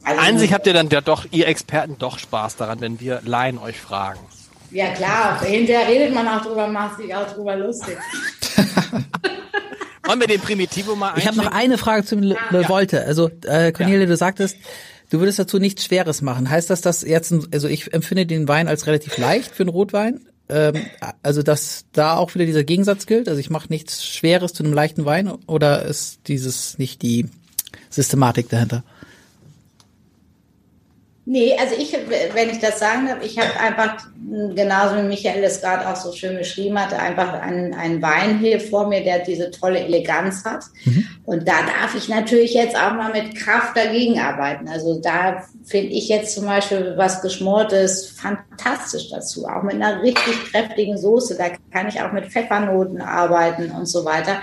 Speaker 3: Also,
Speaker 2: An sich habt ihr dann ja doch, ihr Experten, doch Spaß daran, wenn wir Laien euch fragen.
Speaker 3: Ja klar, hinterher redet man auch drüber, macht sich auch drüber lustig.
Speaker 2: Wollen wir den Primitivo mal
Speaker 4: Ich habe noch eine Frage zum Le Le Volte. Also, äh, Cornelia, du sagtest, du würdest dazu nichts Schweres machen. Heißt das, dass jetzt, ein, also ich empfinde den Wein als relativ leicht für einen Rotwein? Ähm, also, dass da auch wieder dieser Gegensatz gilt? Also ich mache nichts Schweres zu einem leichten Wein oder ist dieses nicht die Systematik dahinter?
Speaker 3: Nee, also ich, wenn ich das sagen darf, ich habe einfach, genauso wie Michael es gerade auch so schön beschrieben hatte, einfach einen, einen Wein hier vor mir, der diese tolle Eleganz hat. Und da darf ich natürlich jetzt auch mal mit Kraft dagegen arbeiten. Also da finde ich jetzt zum Beispiel was Geschmortes fantastisch dazu, auch mit einer richtig kräftigen Soße. Da kann ich auch mit Pfeffernoten arbeiten und so weiter.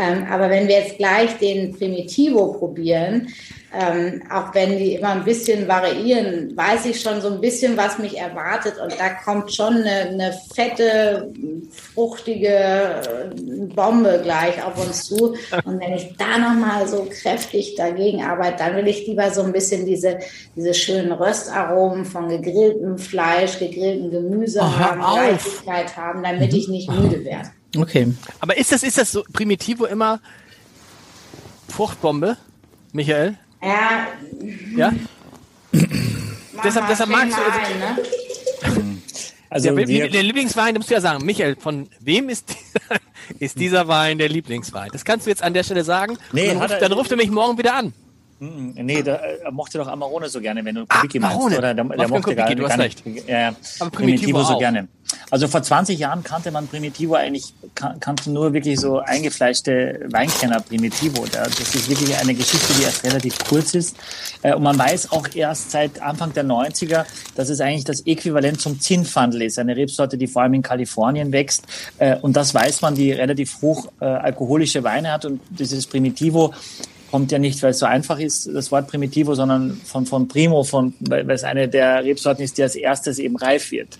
Speaker 3: Ähm, aber wenn wir jetzt gleich den Primitivo probieren, ähm, auch wenn die immer ein bisschen variieren, weiß ich schon so ein bisschen, was mich erwartet. Und da kommt schon eine, eine fette, fruchtige äh, Bombe gleich auf uns zu. Und wenn ich da nochmal so kräftig dagegen arbeite, dann will ich lieber so ein bisschen diese, diese schönen Röstaromen von gegrilltem Fleisch, gegrilltem Gemüse
Speaker 2: Oh,
Speaker 3: haben. Leichtigkeit haben, damit ich nicht müde werde.
Speaker 4: Okay.
Speaker 2: Aber ist das, ist das so Primitivo immer Fruchtbombe, Michael?
Speaker 3: Ja,
Speaker 2: Ja? Deshalb- deshalb magst du-
Speaker 3: ein, ne?
Speaker 5: Also
Speaker 2: der,
Speaker 5: wir,
Speaker 2: der Lieblingswein, du musst ja sagen, Michael, von wem ist dieser, ist dieser Wein der Lieblingswein? Das kannst du jetzt an der Stelle sagen.
Speaker 5: Nee,
Speaker 2: dann, ruft,
Speaker 5: er-
Speaker 2: dann ruft er mich morgen wieder an.
Speaker 5: Nee, da, er mochte doch Amarone so gerne, wenn du
Speaker 2: Ah,
Speaker 5: Kubicki meinst.
Speaker 2: Amarone.
Speaker 5: Oder der, der mochte
Speaker 2: Kubicki, du hast
Speaker 5: ja.
Speaker 2: Aber Primitivo
Speaker 5: Primitivo so gerne. Also vor 20 Jahren kannte man Primitivo eigentlich, kan kannte nur wirklich so eingefleischte Weinkenner Primitivo. Da- Das ist wirklich eine Geschichte, die erst relativ kurz ist. Äh, Und man weiß auch erst seit Anfang der 90er, dass es eigentlich das Äquivalent zum Zinfandel ist. Eine Rebsorte, die vor allem in Kalifornien wächst. Äh, Und das weiß man, die relativ hoch äh, alkoholische Weine hat. Und dieses Primitivo kommt ja nicht, weil es so einfach ist, das Wort Primitivo, sondern von, von Primo, von, weil, weil es eine der Rebsorten ist, die als erstes eben reif wird,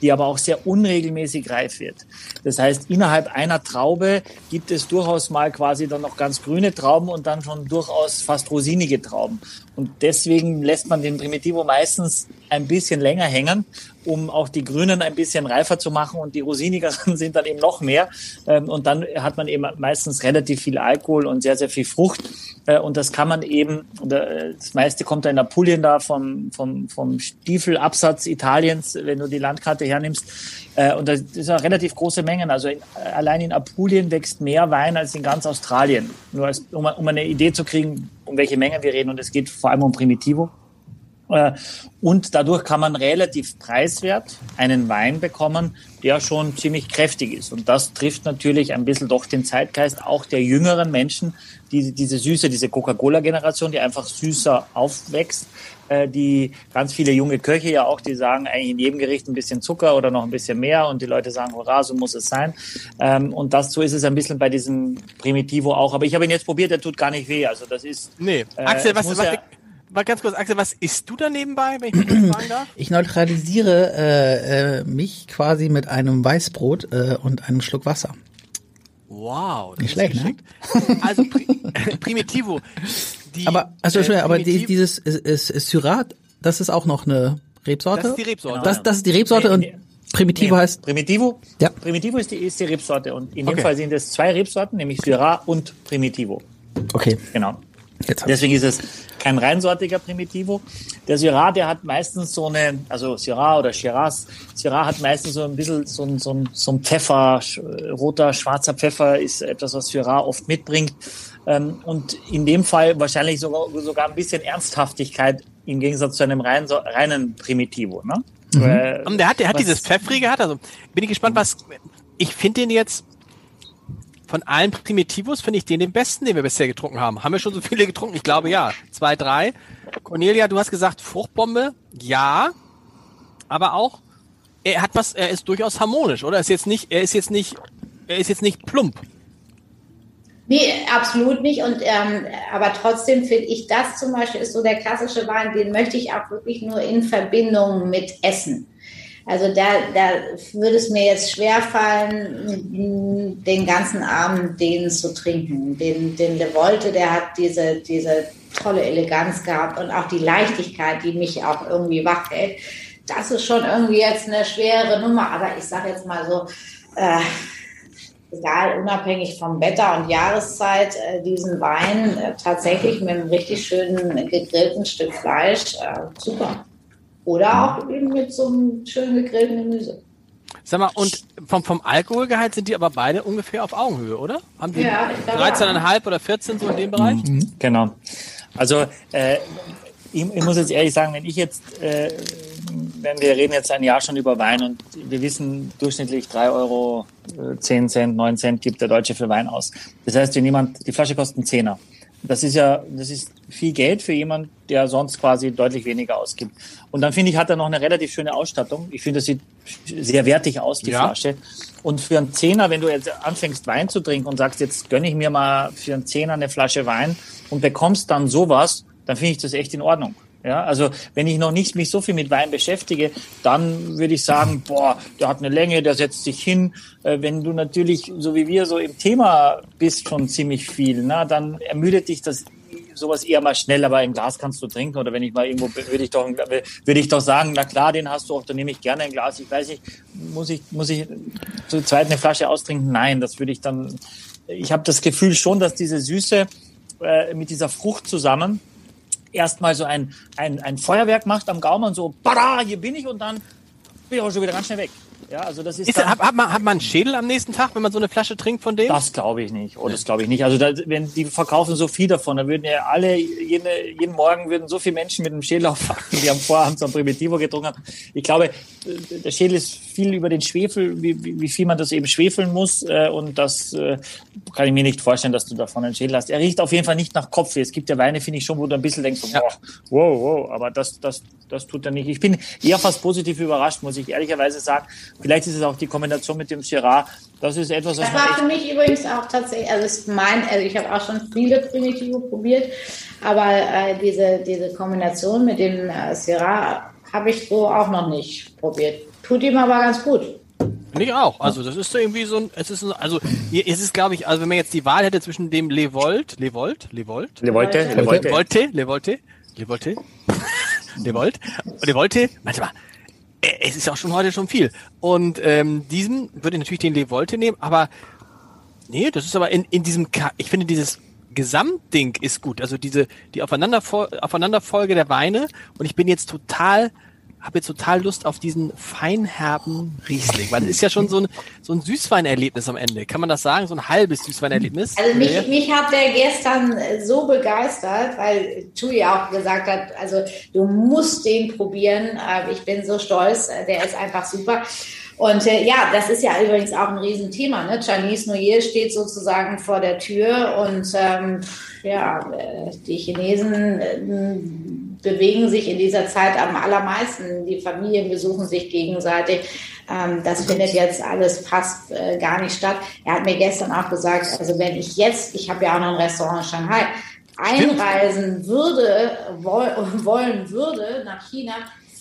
Speaker 5: die aber auch sehr unregelmäßig reif wird. Das heißt, innerhalb einer Traube gibt es durchaus mal quasi dann noch ganz grüne Trauben und dann schon durchaus fast rosinige Trauben. Und deswegen lässt man den Primitivo meistens ein bisschen länger hängen, um auch die Grünen ein bisschen reifer zu machen und die Rosinigeren sind dann eben noch mehr. Ähm, Und dann hat man eben meistens relativ viel Alkohol und sehr, sehr viel Frucht. Äh, Und das kann man eben, äh, das meiste kommt da in Apulien da vom, vom, vom Stiefelabsatz Italiens, wenn du die Landkarte hernimmst. Äh, Und das auch relativ große Mengen. Also in, allein in Apulien wächst mehr Wein als in ganz Australien. Nur als, um, um eine Idee zu kriegen, um welche Mengen wir reden. Und es geht vor allem um Primitivo. Äh, und dadurch kann man relativ preiswert einen Wein bekommen, der schon ziemlich kräftig ist. Und das trifft natürlich ein bisschen doch den Zeitgeist auch der jüngeren Menschen, die, diese Süße, diese Coca-Cola-Generation, die einfach süßer aufwächst, äh, die ganz viele junge Köche ja auch, die sagen eigentlich in jedem Gericht ein bisschen Zucker oder noch ein bisschen mehr und die Leute sagen, hurra, so muss es sein. Ähm, und das so ist es ein bisschen bei diesem Primitivo auch. Aber ich habe ihn jetzt probiert, der tut gar nicht weh. Also das ist.
Speaker 2: Nee.
Speaker 5: Äh,
Speaker 2: Axel, was, was,
Speaker 5: ja-
Speaker 2: mal ganz kurz, Axel, was isst du da nebenbei, wenn ich mich fragen darf?
Speaker 4: Ich neutralisiere äh, äh, mich quasi mit einem Weißbrot äh, und einem Schluck Wasser.
Speaker 2: Wow. das
Speaker 4: Nicht
Speaker 2: ist
Speaker 4: schlecht, ne?
Speaker 2: Also Pri Primitivo. Die,
Speaker 4: Aber also
Speaker 2: äh,
Speaker 4: aber die, dieses ist, ist, ist Syrah, das ist auch noch eine Rebsorte.
Speaker 2: Das ist die Rebsorte.
Speaker 4: Das, das ist die Rebsorte
Speaker 5: Nee,
Speaker 4: und
Speaker 5: nee.
Speaker 4: Primitivo
Speaker 5: Nee,
Speaker 4: heißt.
Speaker 5: Primitivo?
Speaker 4: Ja.
Speaker 5: Primitivo ist die, ist die Rebsorte. Und in dem
Speaker 2: Okay.
Speaker 5: Fall sind es zwei Rebsorten, nämlich Syrah und Primitivo.
Speaker 4: Okay,
Speaker 5: Genau. Deswegen ist es kein reinsortiger Primitivo. Der Syrah, der hat meistens so eine, also Syrah oder Shiraz, Syrah hat meistens so ein bisschen so ein, so ein, so ein Pfeffer, roter, schwarzer Pfeffer ist etwas, was Syrah oft mitbringt. Ähm, Und in dem Fall wahrscheinlich sogar, sogar ein bisschen Ernsthaftigkeit im Gegensatz zu einem rein, so, reinen Primitivo. Ne? Äh,
Speaker 2: Und der hat, der hat
Speaker 5: was-
Speaker 2: dieses Pfeffrige, hat also bin ich gespannt, was ich finde den jetzt von allen Primitivos finde ich den den besten, den wir bisher getrunken haben. Haben wir schon so viele getrunken? Ich glaube ja. Zwei, drei. Cornelia, du hast gesagt Fruchtbombe, ja, aber auch er hat was, er ist durchaus harmonisch, oder? Er ist jetzt nicht, er ist jetzt nicht, er ist jetzt nicht plump.
Speaker 3: Nee, absolut nicht. Und ähm, aber trotzdem finde ich, das zum Beispiel ist so der klassische Wein, den möchte ich auch wirklich nur in Verbindung mit Essen. Also da, da würde es mir jetzt schwerfallen, den ganzen Abend den zu trinken. Den, den Le Volte, der hat diese, diese tolle Eleganz gehabt und auch die Leichtigkeit, die mich auch irgendwie wach hält. Das ist schon irgendwie jetzt eine schwere Nummer, aber ich sage jetzt mal so, äh, egal, unabhängig vom Wetter und Jahreszeit, äh, diesen Wein äh, tatsächlich mit einem richtig schönen gegrillten Stück Fleisch, äh, super. Oder auch eben mit so einem schön gegrillten Gemüse.
Speaker 2: Sag mal, und vom, vom Alkoholgehalt sind die aber beide ungefähr auf Augenhöhe, oder? Haben die
Speaker 3: Ja, ich glaube,
Speaker 2: 13,5 oder 14 so in dem Bereich?
Speaker 5: Genau. Also äh, ich, ich muss jetzt ehrlich sagen, wenn ich jetzt, äh, wenn wir reden jetzt ein Jahr schon über Wein und wir wissen durchschnittlich 3 Euro, äh, 10 Cent, 9 Cent gibt der Deutsche für Wein aus. Das heißt, wenn jemand, die Flasche kostet einen Zehner. Das ist ja, das ist viel Geld für jemand, der sonst quasi deutlich weniger ausgibt. Und dann finde ich, hat er noch eine relativ schöne Ausstattung. Ich finde, das sieht sehr wertig aus, die
Speaker 2: Ja.
Speaker 5: Flasche. Und für einen Zehner, wenn du jetzt anfängst Wein zu trinken und sagst, jetzt gönne ich mir mal für einen Zehner eine Flasche Wein und bekommst dann sowas, dann finde ich das echt in Ordnung. Ja, also wenn ich noch nicht mich so viel mit Wein beschäftige, dann würde ich sagen, boah, der hat eine Länge, der setzt sich hin. Äh, wenn du natürlich, so wie wir, so im Thema bist schon ziemlich viel, na, dann ermüdet dich das sowas eher mal schnell, aber im Glas kannst du trinken. Oder wenn ich mal irgendwo würde ich doch, würde ich doch sagen, na klar, den hast du auch, dann nehme ich gerne ein Glas. Ich weiß nicht, muss ich, muss ich zu zweit eine Flasche austrinken? Nein, das würde ich dann. Ich habe das Gefühl schon, dass diese Süße äh, mit dieser Frucht zusammen erstmal so ein, ein, ein Feuerwerk macht am Gaumen, so, bada, hier bin ich und dann bin ich auch schon wieder ganz schnell weg. Ja, also das ist,
Speaker 2: Ist,
Speaker 5: dann,
Speaker 2: hat, hat, man, hat man einen Schädel am nächsten Tag, wenn man so eine Flasche trinkt von dem?
Speaker 5: das glaube ich nicht. Oh, das glaube ich nicht. Also da, wenn die verkaufen so viel davon, dann würden ja alle jede, jeden Morgen würden so viele Menschen mit dem Schädel aufwachen, die am Vorabend so ein Primitivo getrunken haben. Ich glaube, der Schädel ist viel über den Schwefel, wie, wie, wie viel man das eben schwefeln muss. Äh, und das äh, kann ich mir nicht vorstellen, dass du davon einen Schädel hast. Er riecht auf jeden Fall nicht nach Kopfweh. Es gibt ja Weine, finde ich schon, wo du ein bisschen denkst, so, boah, wow, wow, aber das, das, das tut er nicht. Ich bin eher fast positiv überrascht, muss ich ehrlicherweise sagen. Vielleicht ist es auch die Kombination mit dem Syrah. Das ist etwas, was
Speaker 3: Das war für mich übrigens auch tatsächlich, also ist mein, also ich habe auch schon viele Primitivo probiert, aber äh, diese, diese Kombination mit dem äh, Syrah habe ich so auch noch nicht probiert. Tut ihm aber ganz gut.
Speaker 2: Finde ich auch. Also das ist so irgendwie so ein, es ist so, also hier- es ist glaube ich, also wenn man jetzt die Wahl hätte zwischen dem Levolt, Levolt, Levolt,
Speaker 5: Levolte,
Speaker 3: Levolte.
Speaker 5: Levolte.
Speaker 2: Levolte, Levolte, Levolte, Levolt, Levolte, manchmal, äh, es ist auch schon heute schon viel. Und ähm, diesen würde ich natürlich den Levolte nehmen, aber nee, das ist aber in, in diesem, Ka ich finde dieses Gesamtding ist gut. Also diese, die Aufeinanderfol Aufeinanderfolge der Weine und ich bin jetzt total habe jetzt total Lust auf diesen feinherben Riesling, weil das ist ja schon so ein, so ein Süßweinerlebnis am Ende. Kann man das sagen? So ein halbes Süßweinerlebnis?
Speaker 3: Also mich, mich hat der gestern so begeistert, weil Julia auch gesagt hat, also du musst den probieren. Äh, Ich bin so stolz, äh, der ist einfach super. Und äh, ja, das ist ja übrigens auch ein Riesenthema. Ne? Chinese New Year steht sozusagen vor der Tür und ähm, ja, äh, die Chinesen äh, bewegen sich in dieser Zeit am allermeisten. Die Familien besuchen sich gegenseitig. Ähm, das findet jetzt alles fast äh, gar nicht statt. Er hat mir gestern auch gesagt, also wenn ich jetzt, ich habe ja auch noch ein Restaurant in Shanghai, einreisen würde, woll, wollen würde nach China,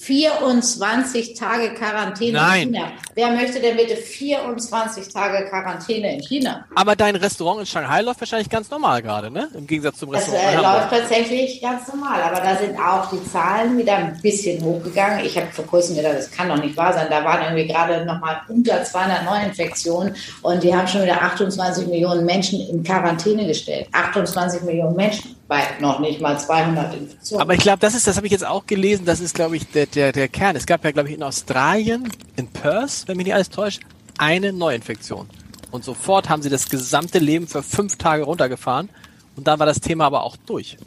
Speaker 3: 24 Tage Quarantäne
Speaker 2: Nein.
Speaker 3: in China. Wer möchte denn bitte 24 Tage Quarantäne in China?
Speaker 2: Aber dein Restaurant in Shanghai läuft wahrscheinlich ganz normal gerade, ne? Im Gegensatz zum
Speaker 3: Das
Speaker 2: Restaurant
Speaker 3: äh,
Speaker 2: in
Speaker 3: läuft tatsächlich ganz normal, aber da sind auch die Zahlen wieder ein bisschen hochgegangen. Ich habe vor kurzem gedacht, das kann doch nicht wahr sein. Da waren irgendwie gerade noch mal unter 200 Neuinfektionen und die haben schon wieder 28 Millionen Menschen in Quarantäne gestellt. 28 Millionen Menschen bei noch nicht mal 200 Infektionen.
Speaker 2: Aber ich glaube, das ist, das habe ich jetzt auch gelesen, das ist, glaube ich, der, der, der Kern. Es gab ja, glaube ich, in Australien, in Perth, wenn mich nicht alles täuscht, eine Neuinfektion. Und sofort haben sie das gesamte Leben für fünf Tage runtergefahren. Und dann war das Thema aber auch durch.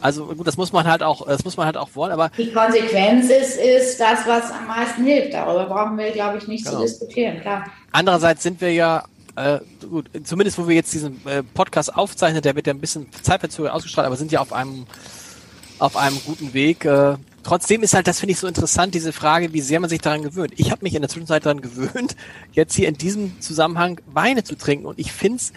Speaker 2: Also gut, das muss man halt auch, das muss man halt auch wollen, aber
Speaker 3: die Konsequenz ist, ist das, was am meisten hilft. Darüber brauchen wir, glaube ich, nicht
Speaker 2: Genau.
Speaker 3: zu diskutieren. Klar.
Speaker 2: Andererseits sind wir ja, äh, gut, zumindest wo wir jetzt diesen äh, Podcast aufzeichnen, der wird ja ein bisschen zeitverzögert ausgestrahlt, aber sind ja auf einem, auf einem guten Weg. Äh, trotzdem ist halt, das finde ich so interessant, diese Frage, wie sehr man sich daran gewöhnt. Ich habe mich in der Zwischenzeit daran gewöhnt, jetzt hier in diesem Zusammenhang Weine zu trinken und ich finde es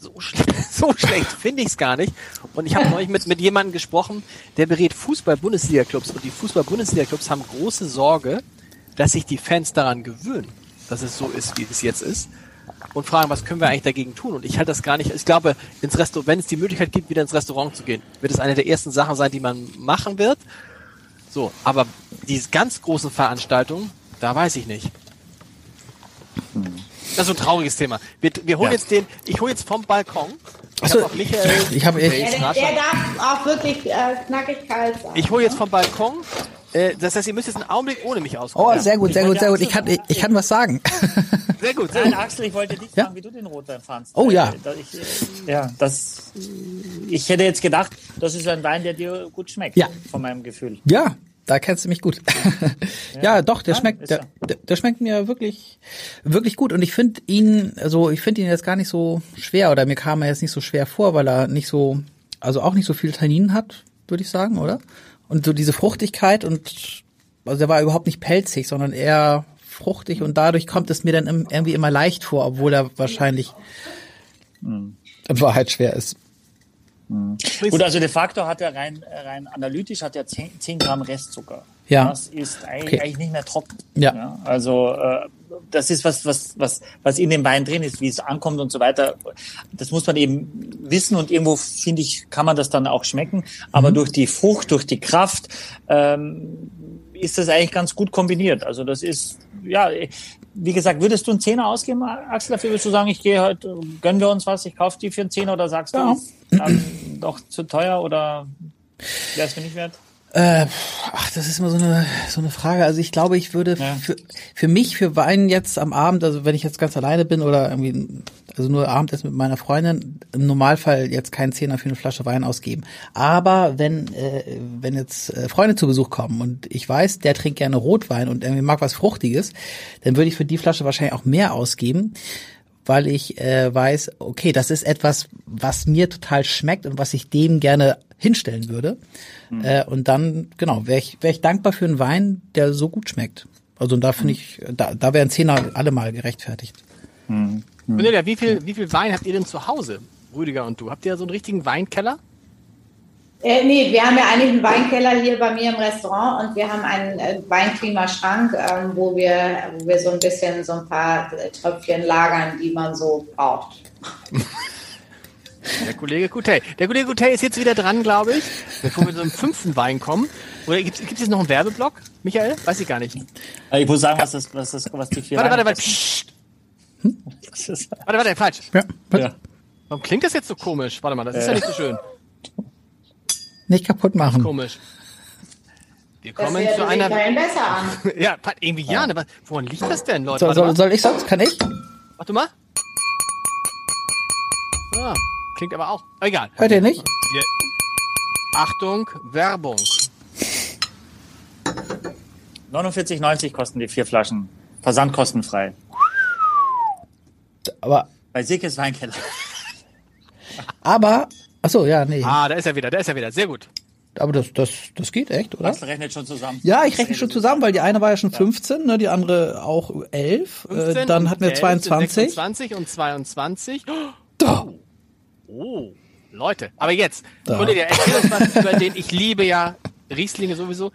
Speaker 2: so, schle so schlecht finde ich es gar nicht. Und ich habe neulich mit, mit jemandem gesprochen, der berät Fußball-Bundesliga-Clubs und die Fußball-Bundesliga-Clubs haben große Sorge, dass sich die Fans daran gewöhnen, dass es so ist, wie es jetzt ist. Und fragen, was können wir eigentlich dagegen tun? Und ich halte das gar nicht. Ich glaube, ins Restaurant, wenn es die Möglichkeit gibt, wieder ins Restaurant zu gehen, wird es eine der ersten Sachen sein, die man machen wird. So, aber diese ganz großen Veranstaltungen, da weiß ich nicht. Das ist so ein trauriges Thema. Wir, wir holen
Speaker 5: Ja.
Speaker 2: jetzt den, ich hole jetzt vom Balkon. Ich hab auch Michael,
Speaker 4: ich habe
Speaker 3: Der,
Speaker 2: der
Speaker 3: der, darf auch wirklich äh, knackig kalt sein.
Speaker 2: Ich hole jetzt vom Balkon. Äh, das heißt, ihr müsst jetzt einen Augenblick ohne mich auskommen.
Speaker 4: Oh,
Speaker 2: Ja.
Speaker 4: sehr gut, sehr gut, sehr gut. Ich kann, ich, ich kann was sagen.
Speaker 2: Sehr gut, sehr
Speaker 5: Nein. Axel, ich wollte dich
Speaker 4: Ja?
Speaker 5: fragen, wie du den Rotwein fandst.
Speaker 4: Oh, ja.
Speaker 5: Äh, Ich, äh, ja, das, ich hätte jetzt gedacht, das ist ein Wein, der dir gut schmeckt.
Speaker 4: Ja.
Speaker 5: Von meinem Gefühl.
Speaker 4: Ja, da kennst du mich gut. ja, doch, der
Speaker 5: Nein,
Speaker 4: schmeckt, der,
Speaker 5: er.
Speaker 4: der, schmeckt mir wirklich, wirklich gut. Und ich finde ihn, also ich finde ihn jetzt gar nicht so schwer oder mir kam er jetzt nicht so schwer vor, weil er nicht so, also auch nicht so viel Tannin hat, würde ich sagen, oder? Und so diese Fruchtigkeit und, also der war überhaupt nicht pelzig, sondern eher fruchtig und dadurch kommt es mir dann irgendwie immer leicht vor, obwohl er wahrscheinlich in Wahrheit schwer ist.
Speaker 5: Gut, also de facto hat er rein, rein analytisch hat er 10, 10 Gramm Restzucker.
Speaker 4: Ja.
Speaker 5: Das ist eigentlich,
Speaker 4: Okay.
Speaker 5: eigentlich nicht mehr trocken.
Speaker 4: Ja.
Speaker 5: also äh, das ist was, was, was, was in dem Wein drin ist, wie es ankommt und so weiter. Das muss man eben wissen und irgendwo finde ich, kann man das dann auch schmecken. Aber
Speaker 4: Mhm.
Speaker 5: durch die Frucht, durch die Kraft ähm, ist das eigentlich ganz gut kombiniert. Also das ist, ja, wie gesagt, würdest du einen Zehner ausgeben, Axel, dafür würdest du sagen, ich gehe heute, gönnen wir uns was, ich kaufe die für einen Zehner oder sagst
Speaker 4: Ja.
Speaker 5: du, dann doch zu teuer oder wäre es mir nicht wert?
Speaker 4: Äh, ach, das ist immer so eine so eine Frage. Also ich glaube, ich würde
Speaker 5: Ja.
Speaker 4: für, für mich für Wein jetzt am Abend, also wenn ich jetzt ganz alleine bin oder irgendwie also nur Abendessen mit meiner Freundin, im Normalfall jetzt keinen Zehner für eine Flasche Wein ausgeben. Aber wenn äh, wenn jetzt äh, Freunde zu Besuch kommen und ich weiß, der trinkt gerne Rotwein und irgendwie mag was Fruchtiges, dann würde ich für die Flasche wahrscheinlich auch mehr ausgeben weil ich äh, weiß, okay, das ist etwas, was mir total schmeckt und was ich dem gerne hinstellen würde. Äh, und dann, genau, wäre ich, wär ich dankbar für einen Wein, der so gut schmeckt. Also und da finde ich, da, da wären Zehner allemal gerechtfertigt.
Speaker 2: Cornelia, wie viel, wie viel Wein habt ihr denn zu Hause? Rüdiger und du. Habt ihr so einen richtigen Weinkeller?
Speaker 3: Äh, nee, wir haben ja eigentlich einen Weinkeller hier bei mir im Restaurant und wir haben einen äh, Weinklimaschrank, ähm, wo, wir, wo wir so ein bisschen so ein paar äh, Tröpfchen lagern, die man so braucht.
Speaker 2: Der Kollege Coutet. Der Kollege Coutet ist jetzt wieder dran, glaube ich, bevor wir zu einem fünften Wein kommen. Oder gibt es jetzt noch einen Werbeblock, Michael? Weiß ich gar nicht.
Speaker 5: Äh, Ich muss sagen, was das, was das, was die vier
Speaker 2: Warte, warte, warte. Psst.
Speaker 5: kosten.
Speaker 2: Warte, warte, falsch.
Speaker 4: Ja,
Speaker 5: Ja.
Speaker 2: Warum klingt das jetzt so komisch? Warte mal, das ist ja nicht so schön.
Speaker 4: Nicht kaputt machen.
Speaker 2: Komisch. Wir kommen zu einer.
Speaker 3: besser an.
Speaker 2: Ja, irgendwie ja, ne, was- woran liegt das denn, Leute?
Speaker 4: Soll, soll, soll ich sonst? Kann ich?
Speaker 2: Warte mal. Ah, klingt aber auch. Egal.
Speaker 4: Hört ihr nicht?
Speaker 2: Wir, Achtung, Werbung.
Speaker 5: 49,90 kosten die vier Flaschen. Versandkostenfrei.
Speaker 4: Aber,
Speaker 5: Bei Sickes Weinkeller.
Speaker 4: aber, ach so, ja, nee.
Speaker 2: Ah, da ist er wieder, da ist er wieder. Sehr gut.
Speaker 4: Aber das, das, das geht echt, oder?
Speaker 5: Axel rechnet schon zusammen.
Speaker 4: Ja, ich rechne schon zusammen, weil die eine war ja schon 15, ne, die andere auch 11. Äh,
Speaker 2: 15
Speaker 4: dann
Speaker 2: und
Speaker 4: hatten wir
Speaker 2: 11 sind
Speaker 4: 22.
Speaker 2: 26 und 22.
Speaker 4: Da.
Speaker 2: Oh, Leute. Aber jetzt,
Speaker 4: Da.
Speaker 2: Cornelia, erzähl uns was über den, ich liebe ja Rieslinge sowieso.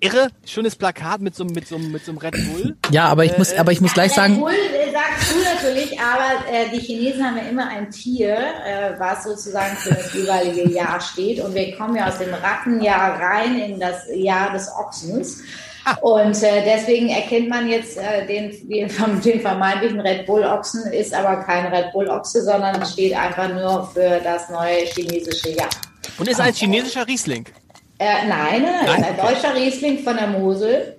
Speaker 2: Irre, schönes Plakat mit so, einem- mit so, mit so einem Red Bull.
Speaker 4: Ja, aber ich muss, aber ich muss gleich
Speaker 3: Red
Speaker 4: sagen,
Speaker 3: Bull äh, sagst du natürlich, aber äh, die Chinesen haben ja immer ein Tier, äh, was sozusagen für das jeweilige Jahr steht. Und wir kommen ja aus dem Rattenjahr rein in das Jahr des Ochsens. Und äh, deswegen erkennt man jetzt äh, den, den, den vermeintlichen Red Bull Ochsen, ist aber kein Red Bull Ochse, sondern steht einfach nur für das neue chinesische Jahr.
Speaker 2: Und ist ein chinesischer Riesling.
Speaker 3: Äh, nein, nein, ein deutscher Riesling von der Mosel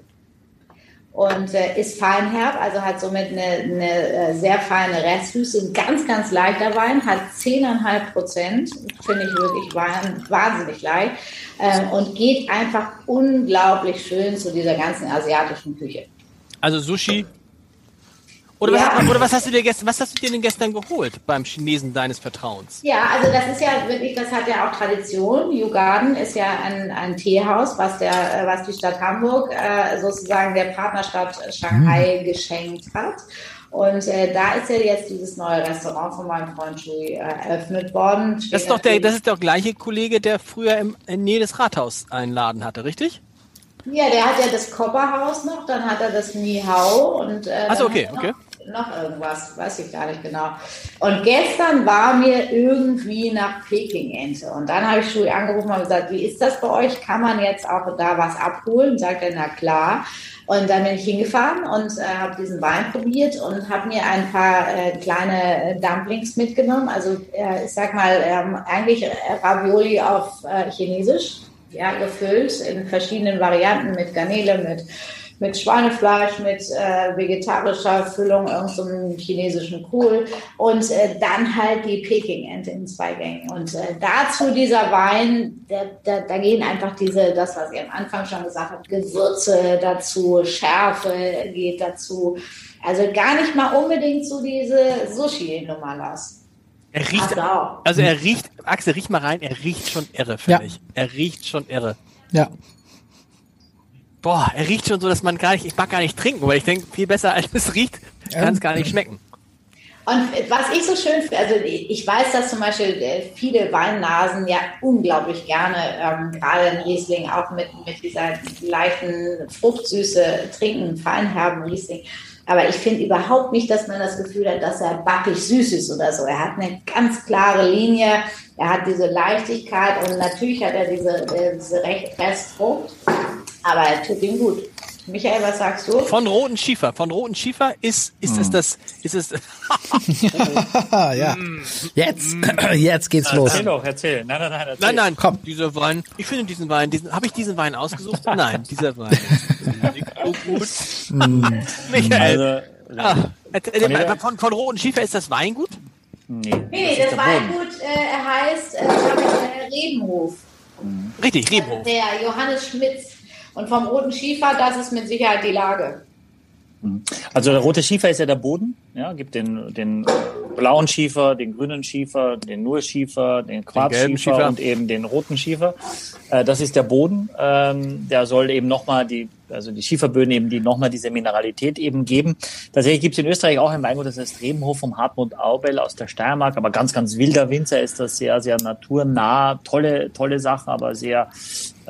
Speaker 3: und äh, ist feinherb, also hat somit eine, eine äh, sehr feine Restsüße, ein ganz, ganz leichter Wein, hat 10,5 Prozent, finde ich wirklich wahn- wahnsinnig leicht ähm, und geht einfach unglaublich schön zu dieser ganzen asiatischen Küche.
Speaker 2: Also Sushi. Oder,
Speaker 3: Ja.
Speaker 2: was, oder was hast du dir gestern, was hast du dir denn gestern geholt beim Chinesen deines Vertrauens?
Speaker 3: Ja, also das ist ja wirklich, das hat ja auch Tradition. Yu Garden ist ja ein, ein Teehaus, was der, äh, was die Stadt Hamburg äh, sozusagen der Partnerstadt Shanghai geschenkt hat. Und äh, da ist ja jetzt dieses neue Restaurant von meinem Freund Shui äh, eröffnet worden. Steht
Speaker 2: Das ist doch der, das ist der gleiche Kollege, der früher im, in Nähe des Rathaus einen Laden hatte, richtig?
Speaker 3: Ja, der hat ja das Kopperhaus noch, dann hat er das Nihau und äh,
Speaker 2: Ach so,
Speaker 3: dann
Speaker 2: okay,
Speaker 3: hat er
Speaker 2: okay.
Speaker 3: Noch, noch irgendwas, weiß ich gar nicht genau. Und gestern war mir irgendwie nach Peking-Ente. Und dann habe ich Shui angerufen und gesagt, wie ist das bei euch? Kann man jetzt auch da was abholen? Sagt er, na klar. Und dann bin ich hingefahren und äh, habe diesen Wein probiert und habe mir ein paar äh, kleine äh, Dumplings mitgenommen. Also äh, ich sag mal, ähm, eigentlich Ravioli auf äh, Chinesisch, ja, gefüllt in verschiedenen Varianten mit Garnele, mit mit Schweinefleisch, mit äh, vegetarischer Füllung, irgendeinem chinesischen Kohl und äh, dann halt die Peking-Ente in zwei Gängen. Und äh, dazu dieser Wein, da, da, da gehen einfach diese, das, was ihr am Anfang schon gesagt habt, Gewürze dazu, Schärfe geht dazu. Also gar nicht mal unbedingt so diese Sushi-Nummer las.
Speaker 2: Er riecht, also er riecht, Axel, riech mal rein, er riecht schon irre, finde
Speaker 4: Ja.
Speaker 2: ich. Er riecht schon irre.
Speaker 4: ja.
Speaker 2: Boah, er riecht schon so, dass man gar nicht, ich mag gar nicht trinken, weil ich denke, viel besser als es riecht, kann es gar nicht schmecken.
Speaker 3: Und was ich so schön finde, also ich weiß, dass zum Beispiel äh, viele Weinnasen ja unglaublich gerne, ähm, gerade ein Riesling, auch mit, mit dieser leichten Fruchtsüße trinken, feinherben Riesling. Aber ich finde überhaupt nicht, dass man das Gefühl hat, dass er backig süß ist oder so. Er hat eine ganz klare Linie, er hat diese Leichtigkeit und natürlich hat er diese, äh, diese Recht- Restfrucht, aber er tut ihm gut. Michael, was sagst du?
Speaker 2: Von roten Schiefer, von roten Schiefer ist, ist es das, ist es,
Speaker 4: ja. Jetzt, jetzt geht's los.
Speaker 5: Erzähl doch, erzähl. Nein, nein, nein, erzähl.
Speaker 2: nein, nein,
Speaker 4: Komm.
Speaker 2: dieser Wein, ich finde diesen Wein, diesen, habe ich diesen Wein ausgesucht? Nein, dieser Wein ist so gut. Michael,
Speaker 5: Also,
Speaker 2: ah, erzähl- von, von roten Schiefer ist das Weingut?
Speaker 5: nee,
Speaker 3: Nee, das
Speaker 5: der
Speaker 3: war
Speaker 5: Boden.
Speaker 3: gut. Äh, er heißt äh, ich, äh, Rebenhof.
Speaker 2: Richtig, Rebhof.
Speaker 3: Der Johannes Schmitz. Und vom Roten Schiefer, das ist mit Sicherheit die Lage.
Speaker 5: Also der rote Schiefer ist ja der Boden. Ja, gibt den, den blauen Schiefer, den grünen Schiefer, den Nullschiefer, den Quarzschiefer
Speaker 2: Schiefer.
Speaker 5: und eben den roten Schiefer. Äh, das ist der Boden. Ähm, der soll eben nochmal die, also die Schieferböden eben, die nochmal diese Mineralität eben geben. Tatsächlich gibt es in Österreich auch ein Weingut, das heißt Rebenhof vom Hartmut Aubel aus der Steiermark, aber ganz, ganz wilder Winzer ist das sehr, sehr naturnah. Tolle, tolle Sache, aber sehr,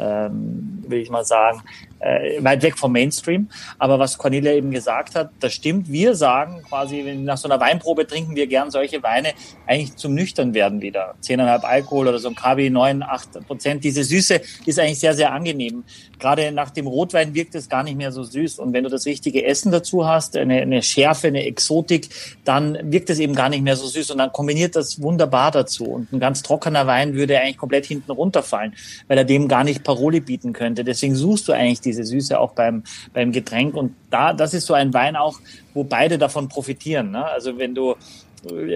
Speaker 5: ähm, will ich mal sagen, äh, weit weg vom Mainstream. Aber was Cornelia eben gesagt hat, das stimmt. Wir sagen quasi, nach so einer Weinprobe trinken wir gern solche Weine eigentlich zum nüchtern werden wieder. 10,5 Alkohol oder so ein KB 9, 8 Prozent. Diese Süße ist eigentlich sehr, sehr angenehm. Gerade nach dem Rotwein wirkt es gar nicht mehr so süß. Und wenn du das richtige Essen dazu hast, eine, eine Schärfe, eine Exotik, dann wirkt es eben gar nicht mehr so süß. Und dann kombiniert das wunderbar dazu. Und ein ganz trockener Wein würde eigentlich komplett hinten runterfallen, weil er dem gar nicht Paroli bieten könnte. Deswegen suchst du eigentlich diese Süße auch beim, beim Getränk. Und da, das ist so ein Wein auch, wo beide davon profitieren. Ne? Also wenn du,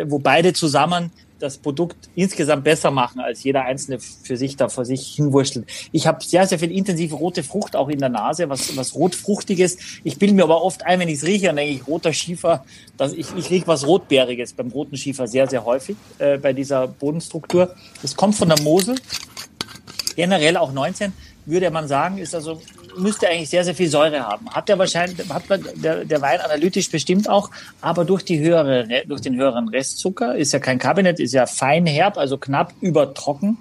Speaker 5: wo beide zusammen das Produkt insgesamt besser machen, als jeder Einzelne für sich da vor sich hinwurschtelt. Ich habe sehr, sehr viel intensive rote Frucht auch in der Nase, was, was rotfruchtiges. Ich bilde mir aber oft ein, wenn ich es rieche, dann denke ich, roter Schiefer, dass ich, ich rieche was Rotbeeriges beim roten Schiefer sehr, sehr häufig äh, bei dieser Bodenstruktur. Das kommt von der Mosel, generell auch 19, würde man sagen, ist also müsste eigentlich sehr, sehr viel Säure haben. Hat der wahrscheinlich, hat der, der Wein analytisch bestimmt auch, aber durch die höhere, durch den höheren Restzucker, ist ja kein Kabinett, ist ja fein herb, also knapp übertrocken.